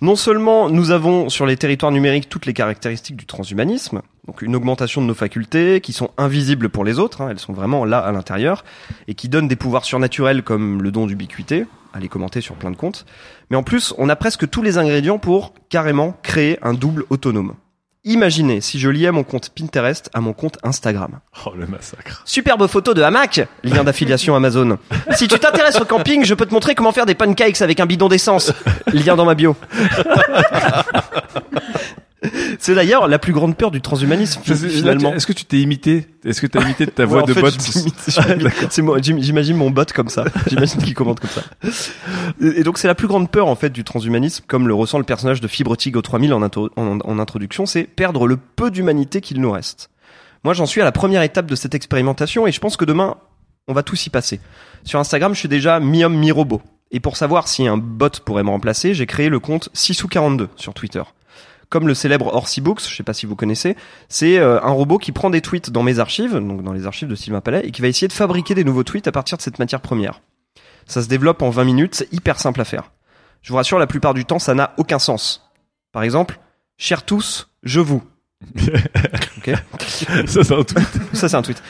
S6: Non seulement nous avons sur les territoires numériques toutes les caractéristiques du transhumanisme, donc une augmentation de nos facultés qui sont invisibles pour les autres, hein, elles sont vraiment là à l'intérieur, et qui donnent des pouvoirs surnaturels comme le don d'ubiquité, à les commenter sur plein de comptes, mais en plus on a presque tous les ingrédients pour carrément créer un double autonome. Imaginez si je liais mon compte Pinterest à mon compte Instagram.
S1: Oh, le massacre.
S6: Superbe photo de hamac, lien d'affiliation Amazon. Si tu t'intéresses au camping, je peux te montrer comment faire des pancakes avec un bidon d'essence. Lien dans ma bio. C'est d'ailleurs la plus grande peur du transhumanisme finalement.
S1: Est-ce que tu t'es imité? Est-ce que t'as imité ta voix
S6: Ouais,
S1: de
S6: fait,
S1: bot?
S6: j'imagine mon bot comme ça. J'imagine qu'il commente comme ça. Et donc c'est la plus grande peur en fait du transhumanisme, comme le ressent le personnage de Fibre Tigre 3000 en, intro- en, en introduction, c'est perdre le peu d'humanité qu'il nous reste. Moi j'en suis à la première étape de cette expérimentation et je pense que demain on va tous y passer. Sur Instagram je suis déjà mi-homme mi-robot. Et pour savoir si un bot pourrait me remplacer, j'ai créé le compte 6ou42 sur Twitter comme le célèbre Orsi Books, je sais pas si vous connaissez, c'est euh, un robot qui prend des tweets dans mes archives, donc dans les archives de Sylvain Palais, et qui va essayer de fabriquer des nouveaux tweets à partir de cette matière première. Ça se développe en 20 minutes, c'est hyper simple à faire. Je vous rassure, la plupart du temps, ça n'a aucun sens. Par exemple, chers tous, je vous. ok
S1: Ça, c'est un tweet.
S6: Ça, c'est un tweet.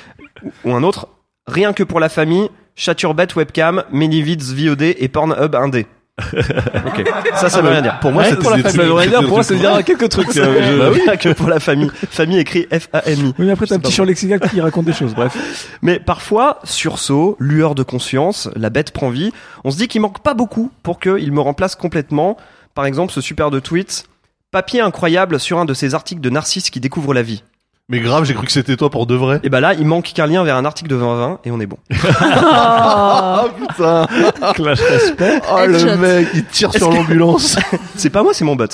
S6: Ou- Ou un autre, rien que pour la famille, chaturbette webcam, Minivids VOD et Pornhub 1D. ok, ça, ça veut rien dire. Pour moi,
S1: Ouais,
S6: pour la
S1: c'est-
S6: famille.
S1: ça veut rien dire, pour moi, ça veut dire quelques trucs. Je-
S6: bah oui, que pour la famille. Famille écrit F-A-M-I.
S1: Oui, mais après, t'as un petit champ lexical qui raconte des choses, bref.
S6: Mais parfois, sursaut, lueur de conscience, la bête prend vie. On se dit qu'il manque pas beaucoup pour qu'il me remplace complètement. Par exemple, ce super de tweet. Papier incroyable sur un de ces articles de Narcisse qui découvre la vie.
S4: Mais grave, j'ai cru que c'était toi pour de vrai.
S6: Et bah là, il manque qu'un lien vers un article de 2020 et on est bon.
S4: Ah putain
S1: Clash respect.
S4: Oh
S6: Headshot.
S4: le mec, il tire
S6: Est-ce
S4: sur
S6: que-
S4: l'ambulance.
S6: c'est pas moi, c'est mon bot.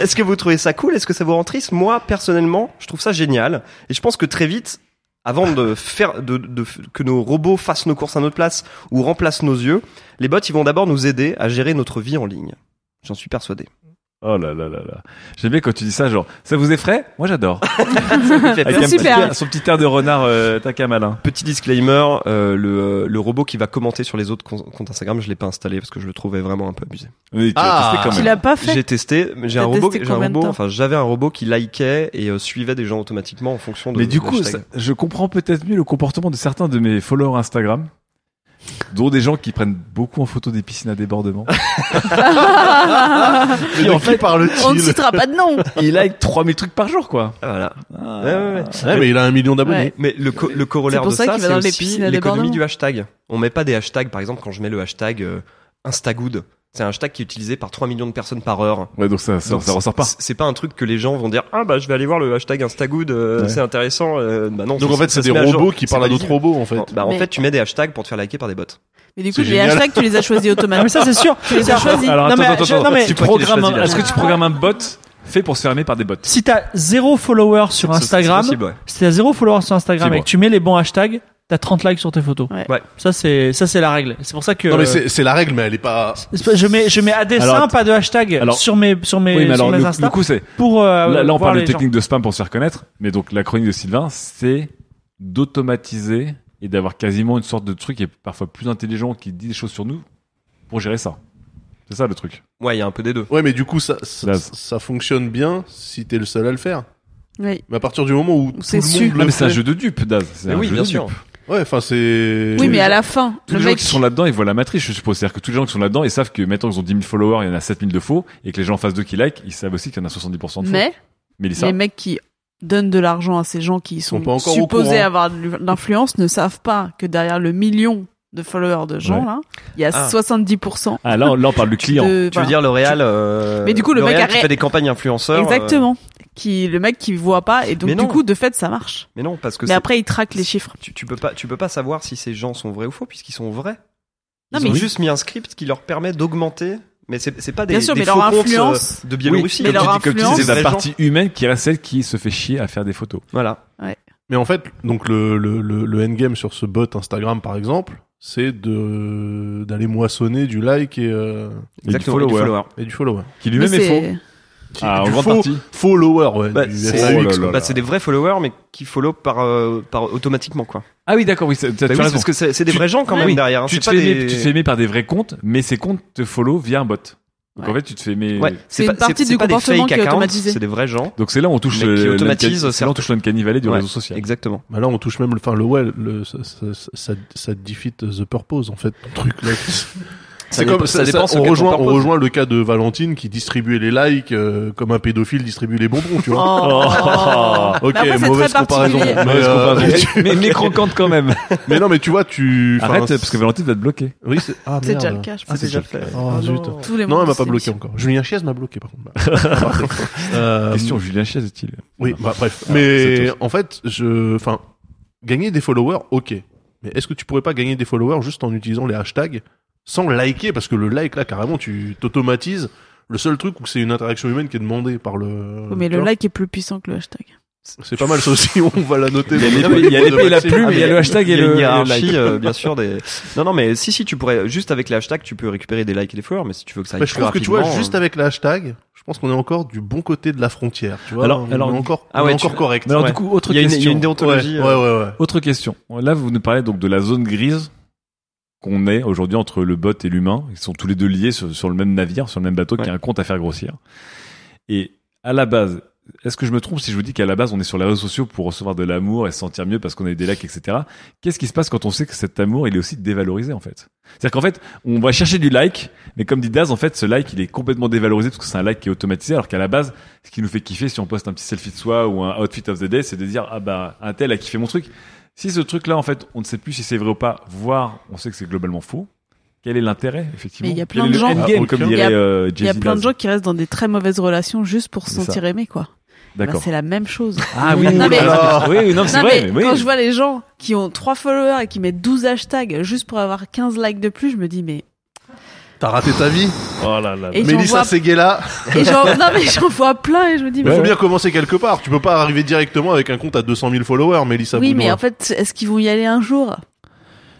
S6: Est-ce que vous trouvez ça cool? Est-ce que ça vous rend triste? Moi, personnellement, je trouve ça génial. Et je pense que très vite, avant de faire, de, de- que nos robots fassent nos courses à notre place ou remplacent nos yeux, les bots, ils vont d'abord nous aider à gérer notre vie en ligne. J'en suis persuadé.
S1: Oh là là là là. J'aime bien quand tu dis ça, genre, ça vous effraie? Moi j'adore. Avec un
S6: Super.
S1: petit- son petit air de renard euh, taquin malin.
S6: Petit disclaimer, euh, le, le robot qui va commenter sur les autres com- comptes Instagram, je l'ai pas installé parce que je le trouvais vraiment un peu abusé.
S1: Oui, tu
S4: Ah.
S1: l'as testé quand même.
S5: Tu l'as pas fait
S6: J'ai testé, mais j'ai
S5: T'as
S6: un robot,
S5: testé
S6: j'ai un
S5: combien de
S6: robot,
S5: temps
S6: enfin j'avais un robot qui likait et euh, suivait des gens automatiquement en fonction de.
S1: Mais du coup, ça- je comprends peut-être mieux le comportement de certains de mes followers Instagram, dont des gens qui prennent beaucoup en photo des piscines à débordement.
S4: Mais de
S1: en
S4: qui
S1: fait,
S4: parle-t-il
S5: On ne citera pas de nom.
S1: Il like 3000 trucs par jour, quoi.
S6: Ah, voilà.
S1: Ah.
S6: Ouais, ouais, ouais.
S4: Ouais, mais il a un million d'abonnés.
S5: Ouais.
S6: Mais le, co- le corollaire de
S5: ça
S6: c'est aussi l'économie
S5: débordement.
S6: du hashtag. On met pas des hashtags, par exemple, quand je mets le hashtag euh, Instagood, c'est un hashtag qui est utilisé par 3 millions de personnes par heure.
S1: Ouais, donc ça, ça, ressort pas.
S6: C'est pas un truc que les gens vont dire ah bah je vais aller voir le hashtag Instagood, euh, c'est intéressant. Euh, bah non.
S4: Donc en fait c'est des robots qui parlent à d'autres robots en fait.
S6: Bah, en fait tu mets des hashtags pour te faire liker par des bots.
S5: Mais du coup, les hashtags, tu les as choisis automatiquement.
S7: mais ça, c'est sûr.
S5: Tu les as choisis.
S7: Non, mais, non, mais
S1: tu programmes, est-ce que tu programmes un bot fait pour se faire aimer par des bots.
S7: Si t'as zéro follower sur Instagram, si t'as zéro follower sur Instagram et que tu mets les bons hashtags, t'as 30 likes sur tes photos.
S5: Ouais.
S7: Ça c'est ça c'est la règle. C'est pour ça que
S4: Non mais c'est la règle mais elle est pas
S7: je mets je mets à dessin
S1: alors,
S7: pas de hashtag
S1: alors,
S7: sur mes sur mes
S1: oui, mais alors, sur
S7: mes
S1: le, le coup c'est
S7: pour euh,
S1: là, on parle de technique de spam pour se faire connaître mais donc la chronique de Sylvain c'est d'automatiser et d'avoir quasiment une sorte de truc qui est parfois plus intelligent qui dit des choses sur nous pour gérer ça. C'est ça le truc.
S6: Ouais, il y a un peu des deux.
S4: Ouais, mais du coup ça ça, fonctionne bien si t'es le seul à le faire.
S5: Oui.
S4: Mais à partir du moment où
S5: c'est
S4: le le
S1: mais c'est un jeu de dupe, Daz.
S6: Oui, bien sûr.
S1: Dupe.
S4: Ouais, enfin c'est.
S5: Oui, mais à la fin,
S1: tous les gens qui sont là-dedans, ils voient la matrice, je suppose. C'est-à-dire que tous les gens qui sont là-dedans, ils savent que maintenant ils ont 10 000 followers, il y en a 7 000 de faux, et que les gens en face d'eux qui like, ils savent aussi qu'il y en a 70% de faux.
S5: Mais,
S1: mais
S5: les mecs qui donnent de l'argent à ces gens qui sont
S4: pas
S5: supposés avoir de l'influence ne savent pas que derrière le million de followers de gens là, il y a 70%.
S1: Ah, ah là, on parle du client.
S6: Tu veux dire L'Oréal euh,
S5: Mais du coup le mec
S6: qui fait des campagnes influenceurs. Euh,
S5: Exactement qui le mec qui voit pas et donc du coup de fait ça marche.
S6: Mais non parce que
S5: mais après il traque les chiffres.
S6: Tu, tu, peux pas tu peux pas savoir si ces gens sont vrais ou faux puisqu'ils sont vrais. Ils non, ont
S5: mais...
S6: juste mis un script qui leur permet d'augmenter mais c'est pas des,
S5: Bien sûr,
S6: des
S5: mais
S6: faux
S5: leur influence,
S6: comptes de Biélorussie.
S5: Oui,
S6: mais
S5: leur
S6: tu
S5: influence,
S1: c'est la partie humaine qui reste celle qui se fait chier à faire des photos.
S6: Voilà. Ouais.
S4: Mais en fait, donc le, le, le, le endgame sur ce bot Instagram par exemple, c'est de d'aller moissonner du like et, euh,
S1: et, du follower,
S4: et du follower.
S1: Qui lui-même est faux. Ah, en grande
S4: faux. Follower, ouais.
S6: Bah, c'est
S1: oh
S6: bah, des vrais followers, mais qui follow par, euh, automatiquement, quoi.
S1: Ah oui, d'accord, oui,
S6: bah parce que c'est des vrais gens quand même derrière. Hein,
S1: tu, te
S6: pas
S1: tu, te fais aimer, par des vrais comptes, mais ces comptes te follow via un bot. Donc en fait, tu te fais aimer.
S5: C'est une partie du comportement qui est.
S6: C'est des vrais gens.
S1: Donc c'est là où on touche.
S6: Qui automatise.
S1: Du réseau social.
S6: Exactement.
S4: Là, on touche même, enfin, le ça, ça, ça, defeat the purpose en fait, truc là. C'est comme
S6: ça, dépend.
S4: On, rejoint, on rejoint, le cas de Valentine qui distribuait les likes euh, comme un pédophile distribue les bonbons, tu vois.
S5: Oh.
S4: Ok,
S5: bah,
S4: mauvaise comparaison. Mais, euh,
S1: mais, mais, quand même.
S4: mais non, mais tu vois, tu
S1: arrête parce que Valentine va te bloquer.
S4: Oui, c'est ah,
S5: déjà le cas. Je
S4: ah, c'est déjà fait. Oh,
S6: non,
S4: elle m'a pas bloqué encore. Julien Chiez m'a bloqué par contre. Euh, euh,
S1: Question Julien Chiez est-il?
S4: Oui, ah. bah, bref.
S1: Ah,
S4: mais en fait, je, enfin, gagner des followers, ok. Mais est-ce que tu pourrais pas gagner des followers juste en utilisant les hashtags sans liker, parce que le like, là, carrément, tu t'automatises. Le seul truc où c'est une interaction humaine qui est demandée par le.
S5: Oui, mais le like est plus puissant que le hashtag.
S4: C'est pas mal ça aussi, on va la noter.
S1: Il y a l'épée et la, il y a le hashtag et le,
S6: euh, bien sûr. Des... Non, non, mais si, si, tu pourrais, juste avec le hashtag, tu peux récupérer des likes et des followers, mais si tu veux que ça aille
S4: bah, Je trouve que tu vois, juste
S6: euh,
S4: avec le hashtag, je pense qu'on est encore du bon côté de la frontière, tu vois.
S1: Alors,
S4: on est encore,
S6: ah
S4: encore correct.
S1: Mais alors, du coup, autre
S6: question. Il y a une, déontologie. Euh,
S1: autre question. Là, vous nous parlez donc de la zone grise qu'on est aujourd'hui entre le bot et l'humain. Ils sont tous les deux liés sur, le même navire, sur le même bateau, qui a un compte à faire grossir. Et à la base, est-ce que je me trompe si je vous dis qu'à la base, on est sur les réseaux sociaux pour recevoir de l'amour et se sentir mieux parce qu'on a eu des likes, etc. Qu'est-ce qui se passe quand on sait que cet amour, il est aussi dévalorisé, en fait? C'est-à-dire qu'en fait, on va chercher du like, mais comme dit Daz, en fait, ce like, il est complètement dévalorisé parce que c'est un like qui est automatisé, alors qu'à la base, ce qui nous fait kiffer si on poste un petit selfie de soi ou un outfit of the day, c'est de dire, ah bah, un tel a kiffé mon truc. Si ce truc-là, en fait, on ne sait plus si c'est vrai ou pas, voire on sait que c'est globalement faux, quel est l'intérêt, effectivement?
S5: Il y a plein de gens, qui restent dans des très mauvaises relations juste pour se sentir aimé, quoi.
S1: D'accord.
S5: Bah, c'est la même chose.
S1: Ah oui,
S5: non, mais,
S1: alors... oui, non, c'est vrai.
S5: Mais
S1: mais.
S5: Quand je vois les gens qui ont 3 followers et qui mettent 12 hashtags juste pour avoir 15 likes de plus, je me dis, mais
S4: T'as raté ta vie
S1: Oh là là.
S4: Mélissa. Seguela.
S5: Non mais j'en vois plein et je me dis.
S4: Il faut bien commencer quelque part. Tu peux pas arriver directement avec un compte à 200 000 followers, Mélissa.
S5: Oui, mais en fait, est-ce qu'ils vont y aller un jour?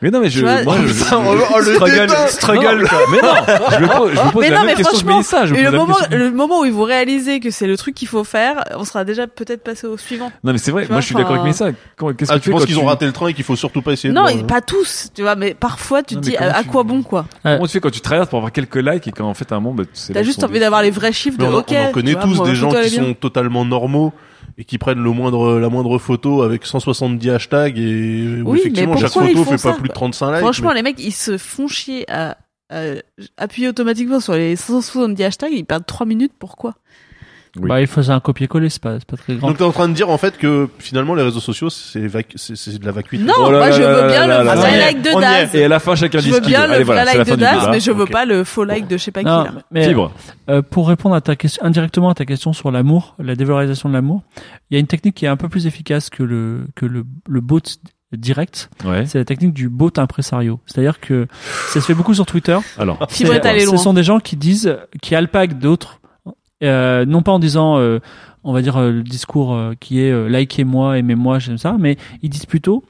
S1: Mais non, mais je.
S5: Vois,
S1: moi, je,
S4: je, je
S1: struggle, struggle quoi. Mais non, je, me pose, je pose
S5: mais
S1: la
S5: non,
S1: même
S5: mais
S1: question, je
S5: mets
S1: ça. Je
S5: et le, moment, le moment où ils vont réaliser que c'est le truc qu'il faut faire, on sera déjà peut-être passé au suivant.
S1: Non, mais c'est vrai, moi je suis d'accord avec Messa. Qu'est-ce
S4: ah,
S1: que
S4: tu penses qu'ils ont raté le train et qu'il faut surtout pas essayer
S5: Non,
S4: de...
S5: Hein. pas tous, tu vois, mais parfois tu te dis à, quoi bon, quoi.
S1: Comment tu fais quand tu traverses pour avoir quelques likes et quand en fait, à un moment, bah,
S5: T'as juste envie d'avoir les vrais chiffres de OK.
S4: On connaît tous des gens qui sont totalement normaux et qui prennent le moindre, la moindre photo avec 170 hashtags et où effectivement chaque photo fait pas plus de 35 likes.
S5: Franchement, les mecs, ils se font chier à, à appuyer automatiquement sur les 170 hashtags, ils perdent 3 minutes, pourquoi?
S7: Bah, il faisait un copier-coller, c'est pas, c'est pas très grand.
S4: Donc t'es en train de dire en fait que finalement les réseaux sociaux c'est vac- c'est c'est de la vacuité.
S5: Non,
S1: Oh là
S5: moi
S1: là
S5: je veux
S1: là
S5: bien
S1: là
S5: le vrai like de. Daz.
S1: Et à la fin, chacun
S5: Je
S1: dit
S5: veux
S1: ce qu'il
S5: bien le
S1: voilà,
S5: vrai like de Daz, mais je veux pas le faux like de je sais pas qui
S7: Non,
S5: là.
S7: mais,
S1: Fibre.
S7: euh, pour répondre à ta question, indirectement à ta question sur l'amour, la dévalorisation de l'amour, il y a une technique qui est un peu plus efficace que le, que le, le bot direct.
S1: Ouais.
S7: C'est la technique du bot impresario. C'est-à-dire que ça se fait beaucoup sur Twitter.
S1: Alors.
S7: Ce sont des gens qui disent, qui alpaguent d'autres, euh, non pas en disant, euh, on va dire euh, le discours euh, qui est euh, likez-moi, aimez-moi, j'aime ça, mais ils disent plutôt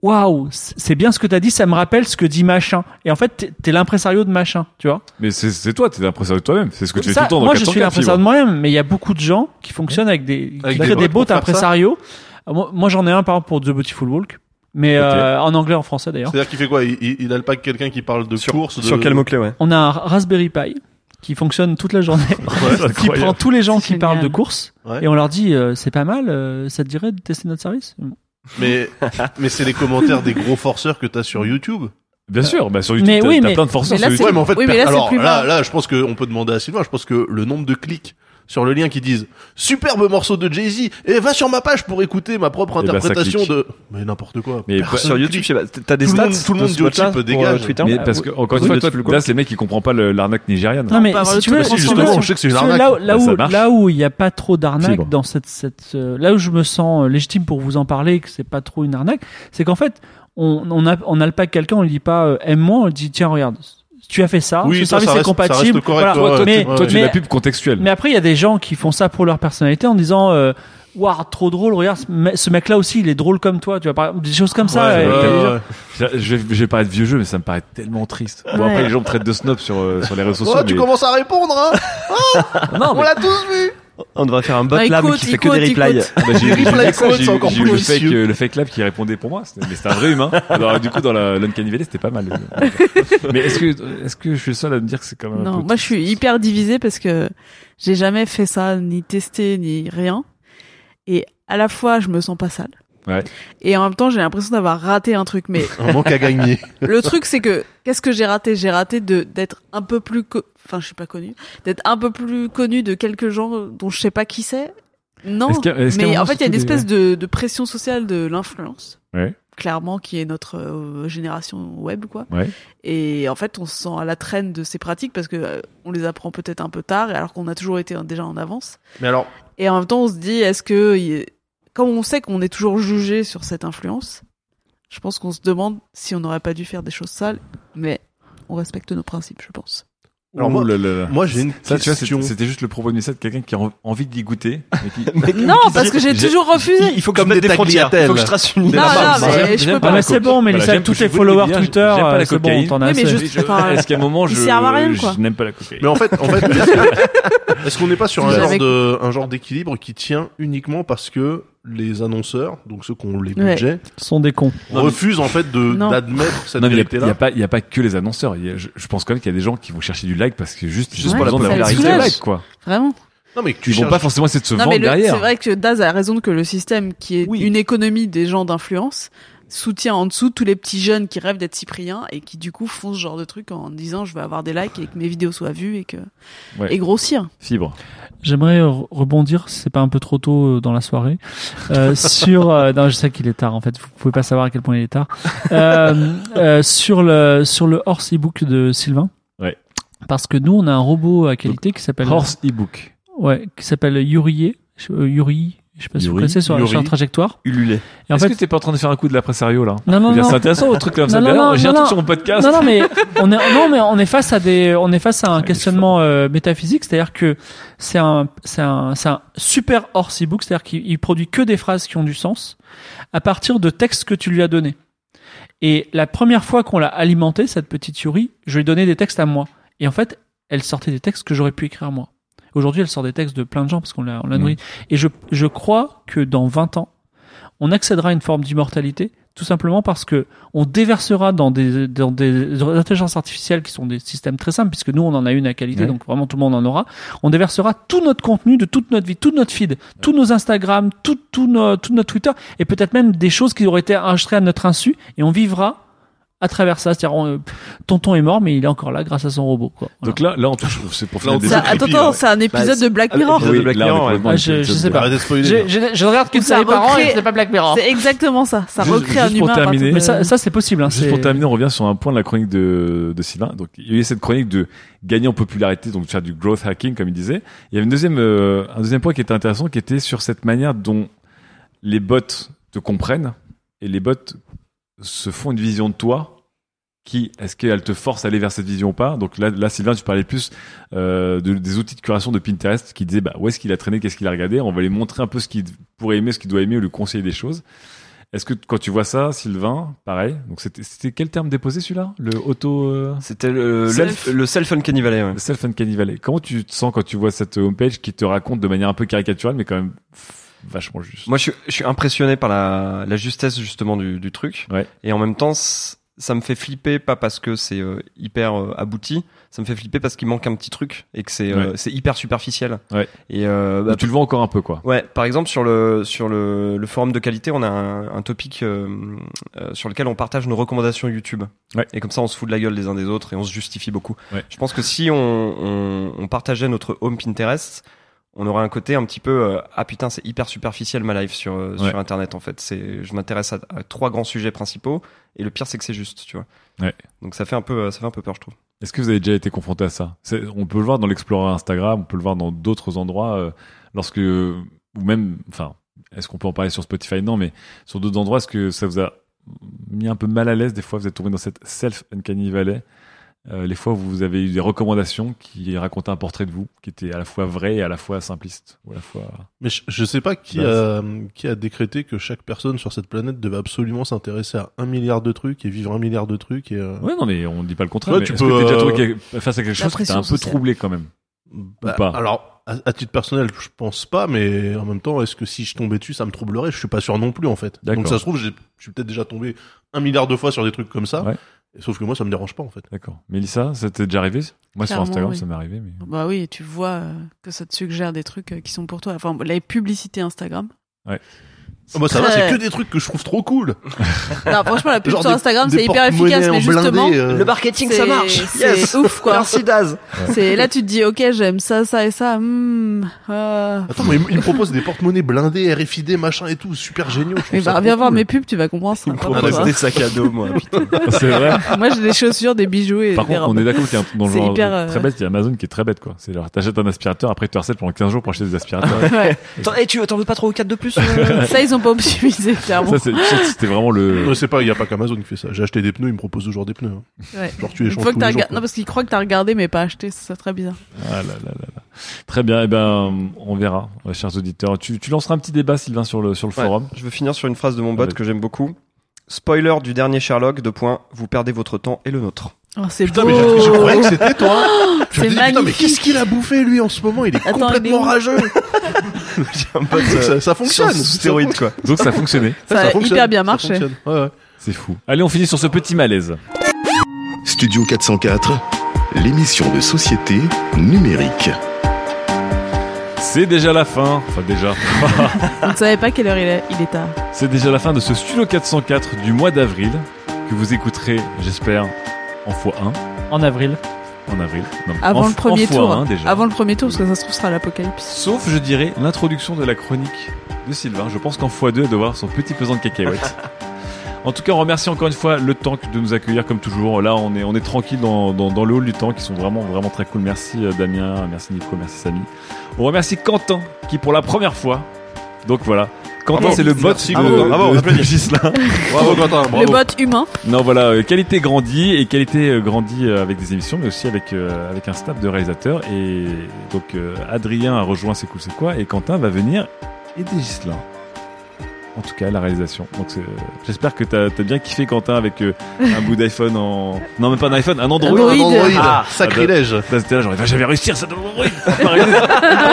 S7: waouh, c'est bien ce que t'as dit, ça me rappelle ce que dit machin. Et en fait, t'es- t'es l'impresario de machin, tu vois.
S1: Mais c'est c'est toi, t'es l'impresario de toi-même. C'est ce que tu fais tout le temps dans
S7: moi, je suis
S1: 404
S7: l'impresario de moi-même, mais il y a beaucoup de gens qui fonctionnent avec des, qui
S4: Avec
S7: créent
S4: des
S7: des
S4: bots
S7: bots
S4: pour faire ça
S7: impresario. Euh, Moi, moi, j'en ai un par exemple pour The Beautiful Walk, mais euh, en anglais, en français d'ailleurs.
S4: C'est-à-dire qu'il fait quoi? Il, il, il a pas quelqu'un qui parle de course de...
S6: Sur quel mot-clé, ouais?
S7: On a un Raspberry Pi qui fonctionne toute la journée, qui prend tous les gens qui
S5: Génial.
S7: parlent de course
S4: Ouais.
S7: et on leur dit euh, c'est pas mal, euh, ça te dirait de tester notre service?
S4: Mais mais c'est les commentaires des gros forceurs que t'as sur YouTube.
S1: Bien sûr, bah sur YouTube,
S7: Mais
S1: t'as
S7: oui,
S1: t'as
S7: mais-
S1: plein de forces
S5: mais
S1: sur
S5: là,
S1: YouTube.
S4: Ouais, mais en fait,
S5: Oui, mais là,
S4: alors là, là, je pense que on peut demander à Sylvain. Je pense que le nombre de clics sur le lien qui disent superbe morceau de Jay Z et va sur ma page pour écouter ma propre
S1: Eh ben,
S4: interprétation de mais n'importe quoi.
S1: Mais
S6: Sur YouTube, je sais pas, t'as des
S4: Tout le
S6: stats
S4: monde- tout le
S6: de
S4: monde
S6: mot-là
S4: type,
S6: pour,
S4: dégage.
S6: euh, Twitter
S1: Mais parce que, encore une fois,
S6: de
S1: toi, là, c'est les mecs qui comprennent pas le- l'arnaque nigériane.
S7: Non mais si tu veux,
S4: Justement, je sais que c'est une arnaque.
S7: là, où- là où
S1: marche.
S7: là où il n'y a pas trop d'arnaque dans cette cette euh, là où je me sens euh, légitime pour vous en parler que c'est pas trop une arnaque, c'est qu'en fait on on a on alpague quelqu'un, on lui dit pas euh, aime-moi, on lui dit tiens regarde tu as fait ça,
S4: Oui,
S7: ce
S4: ça,
S7: service
S4: ça
S7: est
S4: reste- ça reste
S7: compatible.
S4: correct,
S7: Voilà.
S1: Toi,
S7: mais,
S1: tu- toi, tu
S7: mais-
S1: la pub contextuelle.
S7: mais après, il y a des gens qui font ça pour leur personnalité en disant euh, Waouh, trop drôle, regarde, ce me- ce mec-là aussi, il est drôle comme toi, tu vois, par exemple, des choses comme ça.
S4: Ouais, ouais, ouais.
S1: Je, vais, je vais pas être vieux jeu, mais ça me paraît tellement triste. Bon,
S5: Ouais.
S1: après, les gens me traitent de snob sur, euh, sur les réseaux sociaux.
S4: Oh, tu commences à répondre, hein
S1: Non,
S4: On
S1: mais-
S4: l'a tous vu.
S6: On devrait faire un bot lab qui fait que des replies.
S1: Ah bah, j'ai eu le fake,
S4: vicieux.
S1: le fake lab qui répondait pour moi, c'était- mais c'était un vrai humain. Alors du coup dans la l'Uncanny Valley c'était pas mal. mais est-ce que est-ce que je suis le seul à me dire que c'est quand même un
S5: Non, moi je suis hyper divisée parce que j'ai jamais fait ça, ni testé, ni rien. Et à la fois, je me sens pas sale.
S1: Ouais.
S5: Et en même temps, j'ai l'impression d'avoir raté un truc. Mais
S4: Un manque à gagner.
S5: le truc, c'est que qu'est-ce que j'ai raté? J'ai raté de d'être un peu plus, co- enfin, je suis pas connu, d'être un peu plus connu de quelques gens dont je sais pas qui c'est. Non,
S1: a-
S5: mais en fait, il y a une
S1: des-
S5: espèce de, de pression sociale de l'influence.
S1: Ouais.
S5: Clairement, qui est notre euh, génération web, quoi.
S1: Ouais.
S5: Et en fait, on se sent à la traîne de ces pratiques parce que euh, on les apprend peut-être un peu tard, et alors qu'on a toujours été déjà en avance.
S4: Mais alors,
S5: Et en même temps, on se dit, est-ce que, comme on sait qu'on est toujours jugé sur cette influence, je pense qu'on se demande si on n'aurait pas dû faire des choses sales, mais on respecte nos principes, je pense.
S4: Alors
S1: Ouh
S4: moi- moi, j'ai une
S1: Ça, tu vois,
S4: question.
S1: c'était- juste le propos de message de quelqu'un qui a en- envie d'y goûter. mais qui-
S5: Non, parce que j'ai toujours refusé.
S6: Il faut que
S4: Comme
S6: je
S4: des
S6: des frontières. Il faut que je trace une.
S5: Non, non, mais je peux pas.
S7: Mais c'est bon, mais
S1: j'aime-
S7: tous
S1: je
S7: tes
S1: vous le dis
S7: followers
S1: bien,
S7: Twitter, euh, c'est bon, t'en as assez.
S1: Est-ce qu'à un moment je,
S5: sert à rien, quoi.
S1: je n'aime pas la cocaïne
S4: Mais en fait, en fait, est-ce qu'on n'est pas sur un
S5: Si
S4: genre
S5: j'avais-
S4: de, un genre d'équilibre qui tient uniquement parce que les annonceurs, donc ceux qui ont les
S5: Ouais.
S4: budgets,
S7: sont des cons.
S4: refusent en fait de d'admettre cette
S1: mais il y a-
S4: vérité-là
S1: pas, il y a pas que les annonceurs. Il y a- je, je pense quand même qu'il y a des gens qui vont chercher du like parce que juste,
S7: Juste
S5: pour la popularité. soulage.
S1: quoi.
S5: Vraiment.
S4: Non, mais que tu
S1: Ils vont
S4: cherches-
S1: pas forcément essayer de se
S5: Non,
S1: vendre
S5: mais le-
S1: derrière.
S5: c'est vrai que Daz a raison que le système, qui est une économie des gens d'influence, soutient en dessous tous les petits jeunes qui rêvent d'être Cyprien et qui du coup font ce genre de truc en disant je vais avoir des likes et que mes vidéos soient vues et que
S1: Ouais.
S5: et grossir.
S1: Fibre.
S7: J'aimerais rebondir, si c'est pas un peu trop tôt euh, dans la soirée, euh, sur. euh, non, je sais qu'il est tard. En fait, vous pouvez pas savoir à quel point il est tard. Euh, euh, sur le sur le horse ebook de Sylvain.
S1: Ouais.
S7: Parce que nous, on a un robot à qualité qui s'appelle.
S1: Horse ebook.
S7: Ouais, qui s'appelle Yurié. Je- euh, Yuri. Je sais pas si vous connaissez sur, sur la trajectoire. En
S1: Est-ce
S7: fait,
S1: que t'es pas en train de faire un coup de la pressario là?
S7: Non, non, non.
S1: C'est intéressant votre truc comme ça.
S7: Non, non,
S1: D'ailleurs,
S7: non,
S1: J'ai un truc sur mon podcast.
S7: Non, non, mais on est, non, mais on est face à des, on est face à un questionnement euh, métaphysique, c'est-à-dire que c'est un, c'est un, c'est un super horse ebook, c'est-à-dire qu'il il produit que des phrases qui ont du sens à partir de textes que tu lui as donnés. Et la première fois qu'on l'a alimenté, cette petite Yuri, je lui ai donné des textes à moi. Et en fait, elle sortait des textes que j'aurais pu écrire moi. Aujourd'hui, elle sort des textes de plein de gens parce qu'on l'a, on l'a
S1: Mhm.
S7: nourri. Et je, je crois que dans 20 ans, on accédera à une forme d'immortalité, tout simplement parce que on déversera dans des, dans des intelligences artificielles qui sont des systèmes très simples, puisque nous on en a une à qualité,
S1: Ouais.
S7: donc vraiment tout le monde en aura. On déversera tout notre contenu de toute notre vie, tout notre feed, tous nos Instagram, tout, tout, nos, tout notre Twitter, et peut-être même des choses qui auraient été enregistrées à notre insu, et on vivra à travers ça. C'est-à-dire, on, euh, tonton est mort, mais il est encore là grâce à son robot. Quoi. Voilà.
S1: Donc là, là, on touche, c'est pour finir des
S5: Ça- attends, attends, c'est un épisode
S6: Bah,
S5: de Black Mirror.
S6: épisode de
S1: Oui,
S6: Black Mirror, ouais.
S7: je, je
S1: épisode
S7: sais pas.
S4: Arrêtez de spoiler.
S7: Je, je, je regarde qu'une
S5: Ça
S7: série par an et c'est pas Black Mirror.
S5: C'est exactement ça. Ça
S1: Juste-
S5: recrée un
S1: juste pour
S5: humain.
S1: terminer-
S7: Mais ça, ça c'est possible. Hein,
S1: Juste pour terminer, on revient sur un point de la chronique de, de Sylvain. Donc, il y a eu cette chronique de gagner en popularité, donc de faire du growth hacking, comme il disait. Il y avait une deuxième, euh, un deuxième point qui était intéressant, qui était sur cette manière dont les bots te comprennent et les bots se font une vision de toi. Qui, est-ce qu'elle te force à aller vers cette vision ou pas? Donc là, là, Sylvain, tu parlais plus euh, de, des outils de curation de Pinterest qui disaient bah, où est-ce qu'il a traîné, qu'est-ce qu'il a regardé? On va lui montrer un peu ce qu'il pourrait aimer, ce qu'il doit aimer, ou lui conseiller des choses. Est-ce que quand tu vois ça, Sylvain, pareil Donc c'était quel terme déposé celui-là? Le auto euh,
S6: C'était le,
S1: Self.
S6: le self uncanny valley. Ouais.
S1: le self uncanny valley. Comment tu te sens quand tu vois cette homepage qui te raconte de manière un peu caricaturale, mais quand même vachement juste
S6: Moi, je, suis- je suis impressionné par la, la justesse justement du, du truc.
S1: Ouais.
S6: Et en même temps, ça me fait flipper, pas parce que c'est euh, hyper euh, abouti, ça me fait flipper parce qu'il manque un petit truc et que c'est euh,
S1: Ouais.
S6: c'est hyper superficiel.
S1: Ouais.
S6: Et euh, bah,
S1: tu le vois encore un peu quoi.
S6: Ouais, par exemple sur le sur le, le forum de qualité, on a un, un topic euh, euh, sur lequel on partage nos recommandations YouTube.
S1: Ouais.
S6: Et comme ça, on se fout de la gueule les uns des autres et on se justifie beaucoup.
S1: Ouais.
S6: Je pense que si on, on, on partageait notre home Pinterest, on aurait un côté un petit peu euh, ah putain c'est hyper superficiel ma life sur euh,
S1: Ouais.
S6: sur internet en fait. C'est je m'intéresse à, à trois grands sujets principaux et le pire c'est que c'est juste, tu vois.
S1: Ouais.
S6: Donc ça fait un peu euh, ça fait un peu peur je trouve.
S1: Est-ce que vous avez déjà été confronté à ça? On peut le voir dans l'Explorer Instagram, on peut le voir dans d'autres endroits, euh, lorsque ou même, enfin, est-ce qu'on peut en parler sur Spotify? Non, mais sur d'autres endroits, est-ce que ça vous a mis un peu mal à l'aise des fois Vous êtes tombé dans cette self uncanny valley? Euh, les fois où vous avez eu des recommandations qui racontaient un portrait de vous, qui était à la fois vrai et à la fois simpliste, ou à la fois.
S4: Mais je, je sais pas qui a, qui a décrété que chaque personne sur cette planète devait absolument s'intéresser à un milliard de trucs et vivre un milliard de trucs et euh,
S1: Ouais, non, mais on dit pas le contraire.
S4: Ouais,
S1: mais
S4: tu peux,
S1: que t'es déjà
S4: euh,
S1: trouvé face à quelque chose qui t'a un peu troublé quand même
S4: bah,
S1: Ou pas
S4: alors à, à titre personnel je pense pas mais en même temps est-ce que si je tombais dessus ça me troublerait? Je suis pas sûr non plus en fait
S1: D'accord.
S4: donc ça se trouve j'ai- je suis peut-être déjà tombé un milliard de fois sur des trucs comme ça
S1: Ouais.
S4: Sauf que moi ça me dérange pas en fait
S1: D'accord. Mélissa, ça t'est déjà arrivé? Moi, sur Instagram,
S5: oui.
S1: ça m'est arrivé, mais.
S5: Bah oui, tu vois euh, que ça te suggère des trucs euh, qui sont pour toi. Enfin, les publicités Instagram.
S1: Ouais.
S4: Ah, moi ça va c'est que des trucs que je trouve trop cool
S5: Non, franchement, la pub
S4: Genre
S5: sur Instagram, c'est hyper efficace, mais
S4: blindé,
S5: justement,
S4: euh.
S6: Le marketing
S5: c'est-
S6: ça marche.
S5: c'est
S6: Yes.
S5: ouf, quoi.
S6: Merci Daz.
S5: c'est là tu te dis, ok, j'aime ça, ça et ça. hmm, euh,
S4: Attends, mais il, il me propose des porte-monnaies blindées, RFID, machin et tout, super géniaux.
S5: Mais
S4: ça
S5: bah,
S4: trop
S5: viens voir mes pubs, tu vas comprendre. c'est n'importe
S6: reste
S5: quoi.
S6: des sacs à dos moi.
S1: C'est vrai.
S5: Moi, j'ai des chaussures, des bijoux et
S1: Par
S5: des
S1: contre, on est d'accord qu'il y a un truc dans le
S5: C'est
S1: genre
S5: hyper, euh,
S1: très bête. Il y a Amazon qui est très bête, quoi. C'est genre, t'achètes un aspirateur, après tu te harcèles pendant 15 jours pour acheter des aspirateurs.
S6: Hey, tu t'en veux pas trop 4 de plus euh
S5: Ça, ils ont pas optimisé, clairement.
S1: ça, c'est, c'était vraiment le.
S4: Non, c'est pas, il y a pas qu'Amazon qui fait ça. J'ai acheté des pneus, ils me proposent toujours des pneus. hein.
S5: Ouais.
S4: Genre tu
S5: Une
S4: échanges
S5: fois que
S4: tous
S5: t'as
S4: les jours,
S5: regardé,
S4: quoi.
S5: non, parce qu'ils croient que t'as regardé, mais pas acheté, c'est très bizarre.
S1: Ah là là là là. Très bien. Eh ben, on verra, euh, chers auditeurs. Tu, tu lanceras un petit débat, Sylvain, sur le, sur le
S6: Ouais.
S1: forum.
S6: Je veux finir sur une phrase de mon bot que j'aime beaucoup. Spoiler du dernier Sherlock, de points, vous perdez votre temps et le nôtre.
S5: Oh, c'est
S4: Putain,
S5: beau.
S4: mais je, je croyais que c'était toi. Je me putain, mais
S5: magnifique.
S4: qu'est-ce qu'il a bouffé lui en ce moment? Il est
S5: Attends,
S4: complètement rageux.
S6: J'ai un bot euh,
S4: ça, ça fonctionne.
S6: sur stéroïde quoi.
S1: Donc ça a fonctionné.
S5: Ça a
S4: fonctionne,
S5: hyper bien
S4: ça
S5: marché.
S4: fonctionne. Ouais, ouais.
S1: C'est fou. Allez, on finit sur ce petit malaise.
S35: Studio 404, l'émission de société numérique.
S1: C'est déjà la fin. Enfin, déjà.
S5: On ne savait pas quelle heure il est, il est tard.
S1: C'est déjà la fin de ce Studio 404 du mois d'avril que vous écouterez, j'espère, en x1
S7: En avril.
S1: en avril. Non,
S5: Avant
S1: en
S5: le premier
S1: en x1
S5: tour.
S1: déjà.
S5: Avant le premier tour, parce que ça se trouve, ce sera l'apocalypse.
S1: Sauf, je dirais, l'introduction de la chronique de Sylvain. Je pense qu'en x2, elle doit avoir son petit pesant de cacahuètes. En tout cas, on remercie encore une fois le Tank de nous accueillir comme toujours. Là, on est, on est tranquille dans, dans, dans le hall du Tank, qui sont vraiment, vraiment très cool. Merci euh, Damien, merci Nico, merci Samy. On remercie Quentin, qui pour la première fois, donc voilà. Quentin, c'est le bot de, de-
S4: Bravo,
S1: de.
S4: Bravo Quentin, bravo.
S5: Le bot humain.
S1: Non, voilà, euh, qualité grandie et qualité euh, grandie euh, avec des émissions, mais aussi avec euh, avec un staff de réalisateurs. Et donc euh, Adrien a rejoint C'est cool, c'est quoi Et Quentin va venir aider Gislain. En tout cas, la réalisation. Donc, euh, j'espère que t'as as bien kiffé Quentin avec euh, un bout d'iPhone en non même pas un iPhone, un Android.
S5: Android.
S4: Un Android,
S1: Ah,
S4: sacrilège.
S1: Là, c'était là, genre, j'avais réussi ça doit Android. On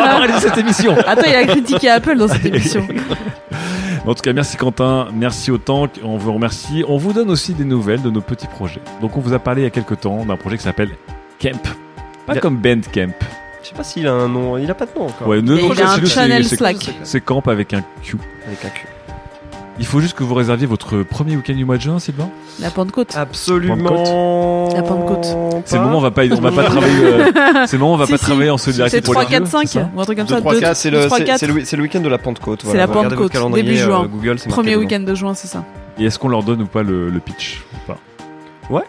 S1: va réaliser cette émission.
S5: Attends, il a critiqué Apple dans cette émission.
S1: En tout cas, merci Quentin, merci au Tank, on vous remercie. On vous donne aussi des nouvelles de nos petits projets. Donc on vous a parlé il y a quelques temps d'un projet qui s'appelle Camp. Pas
S6: a-
S1: comme Band Camp.
S6: Je sais pas s'il a un nom, il a pas de nom encore.
S1: Ouais, le
S5: Et
S1: nom
S5: il a un
S1: c'est-
S5: Slack.
S1: C'est Camp avec un Q.
S6: Avec un cul.
S1: Il faut juste que vous réserviez votre premier week-end du mois de juin, Sylvain.
S5: La Pentecôte.
S6: Absolument.
S5: La Pentecôte.
S1: C'est le moment où on va pas, on va pas travailler. euh, c'est le moment où on va
S5: Si,
S1: pas
S5: si.
S1: travailler en solidarité
S5: C'est
S1: pour
S5: 3,
S1: les
S5: 4,
S1: vieux,
S5: 5
S1: c'est ça
S5: ou un truc comme
S6: Deux,
S5: ça.
S6: trois,
S5: deux-
S6: quatre, c'est le,
S5: trois,
S6: c'est-
S5: quatre.
S6: c'est le, c'est le week-end de la Pentecôte.
S5: C'est
S6: voilà.
S5: la
S6: regardez votre
S5: Pentecôte,
S6: calendrier,
S5: début juin.
S6: euh, Google, c'est
S5: Premier week-end de juin, c'est ça.
S1: Et est-ce qu'on leur donne ou pas le, le pitch ou pas?
S6: Ouais.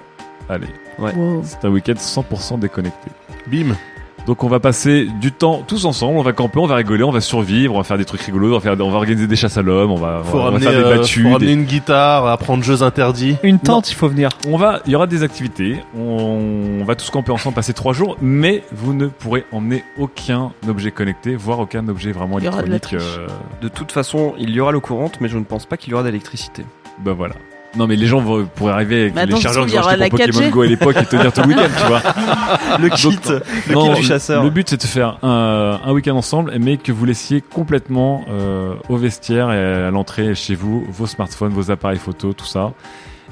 S1: Allez.
S6: Ouais.
S5: Wow.
S1: C'est un week-end 100% déconnecté.
S4: Bim.
S1: Donc on va passer du temps tous ensemble, on va camper, on va rigoler, on va survivre, on va faire des trucs rigolos, on va, faire, on va organiser des chasses à l'homme, on va,
S4: Faut
S1: on va
S4: ramener,
S1: faire des
S4: euh,
S1: battues.
S4: faut ramener
S1: des-
S4: une guitare, apprendre jeux interdits.
S7: Une tente, il faut venir.
S1: On va, il y aura des activités, on, on va tous camper ensemble, passer trois jours, mais vous ne pourrez emmener aucun objet connecté, voire aucun objet vraiment
S6: Il y aura de la
S1: électronique.
S6: triche.
S1: euh,
S6: De toute façon, il y aura l'eau courante, mais je ne pense pas qu'il y aura d'électricité.
S1: Bah voilà. Non mais les gens vont, pourraient arriver avec les chargeurs ont
S6: aura
S1: achetés pour Pokémon
S6: 4G.
S1: Go à l'époque et tenir tout le week-end, tu vois.
S6: Le kit, le
S1: non,
S6: kit du chasseur.
S1: Le but c'est de faire un, un week-end ensemble, mais que vous laissiez complètement euh, au vestiaire et à l'entrée chez vous vos smartphones, vos appareils photo, tout ça.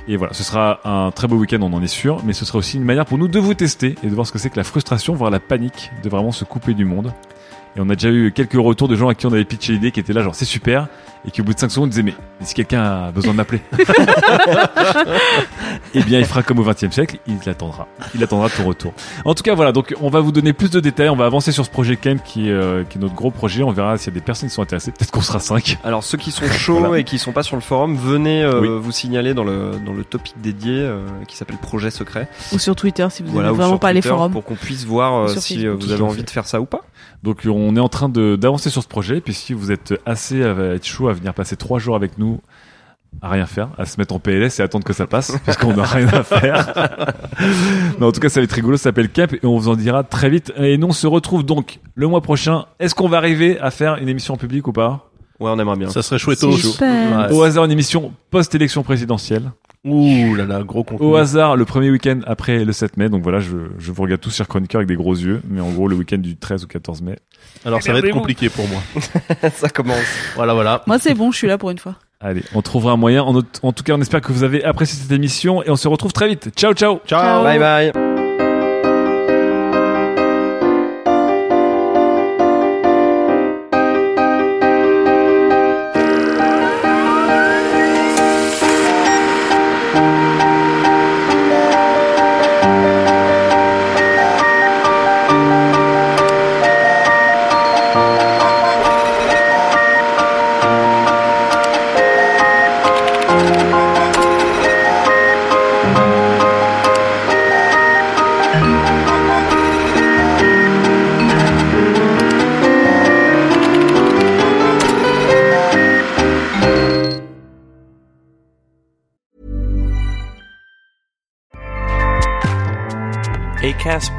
S1: Et voilà, ce sera un très beau week-end, on en est sûr, mais ce sera aussi une manière pour nous de vous tester et de voir ce que c'est que la frustration, voire la panique de vraiment se couper du monde. Et on a déjà eu quelques retours de gens à qui on avait pitché l'idée qui étaient là, genre c'est super, et qui au bout de 5 secondes disaient mais, si quelqu'un a besoin de m'appeler, eh bien il fera comme au 20 e siècle, il attendra. Il attendra ton retour. En tout cas voilà, donc on va vous donner plus de détails, on va avancer sur ce projet Camp qui, est, euh, qui est notre gros projet, on verra s'il y a des personnes qui sont intéressées, peut-être qu'on sera 5.
S6: Alors ceux qui sont chauds
S1: Voilà.
S6: et qui sont pas sur le forum, venez euh,
S1: Oui.
S6: vous signaler dans le dans le topic dédié euh, qui s'appelle Projet Secret.
S5: Ou sur Twitter si vous
S6: Voilà, ou
S5: vraiment pas les
S6: Twitter
S5: forums.
S6: pour qu'on puisse voir euh, si
S5: Facebook.
S6: euh, vous avez envie
S1: fait.
S6: de faire ça ou pas.
S1: Donc on est en train d'avancer sur ce projet, puis si vous êtes assez à être chaud à venir passer trois jours avec nous, à rien faire, à se mettre en PLS et attendre que ça passe, parce qu'on n'a rien à faire. Mais en tout cas, ça va être rigolo, ça s'appelle Cap, et on vous en dira très vite. Et nous, on se retrouve donc le mois prochain. Est-ce qu'on va arriver à faire une émission en public ou pas?
S6: Ouais, on aimerait bien.
S4: Ça serait chouettos.
S5: Super.
S1: Au hasard, une émission post-élection présidentielle.
S4: Ouh là là, gros contenu.
S1: Au hasard, le premier week-end après le 7 mai. Donc voilà, je, je vous regarde tous, chers chroniqueurs, avec des gros yeux. Mais en gros, le week-end du 13 ou 14 mai.
S4: Alors ça va être compliqué pour moi.
S6: ça commence.
S4: Voilà, voilà.
S5: Moi c'est bon, je suis là pour une fois.
S1: Allez, on trouvera un moyen. En tout cas, on espère que vous avez apprécié cette émission et on se retrouve très vite. Ciao, ciao.
S4: Ciao.
S6: Bye bye.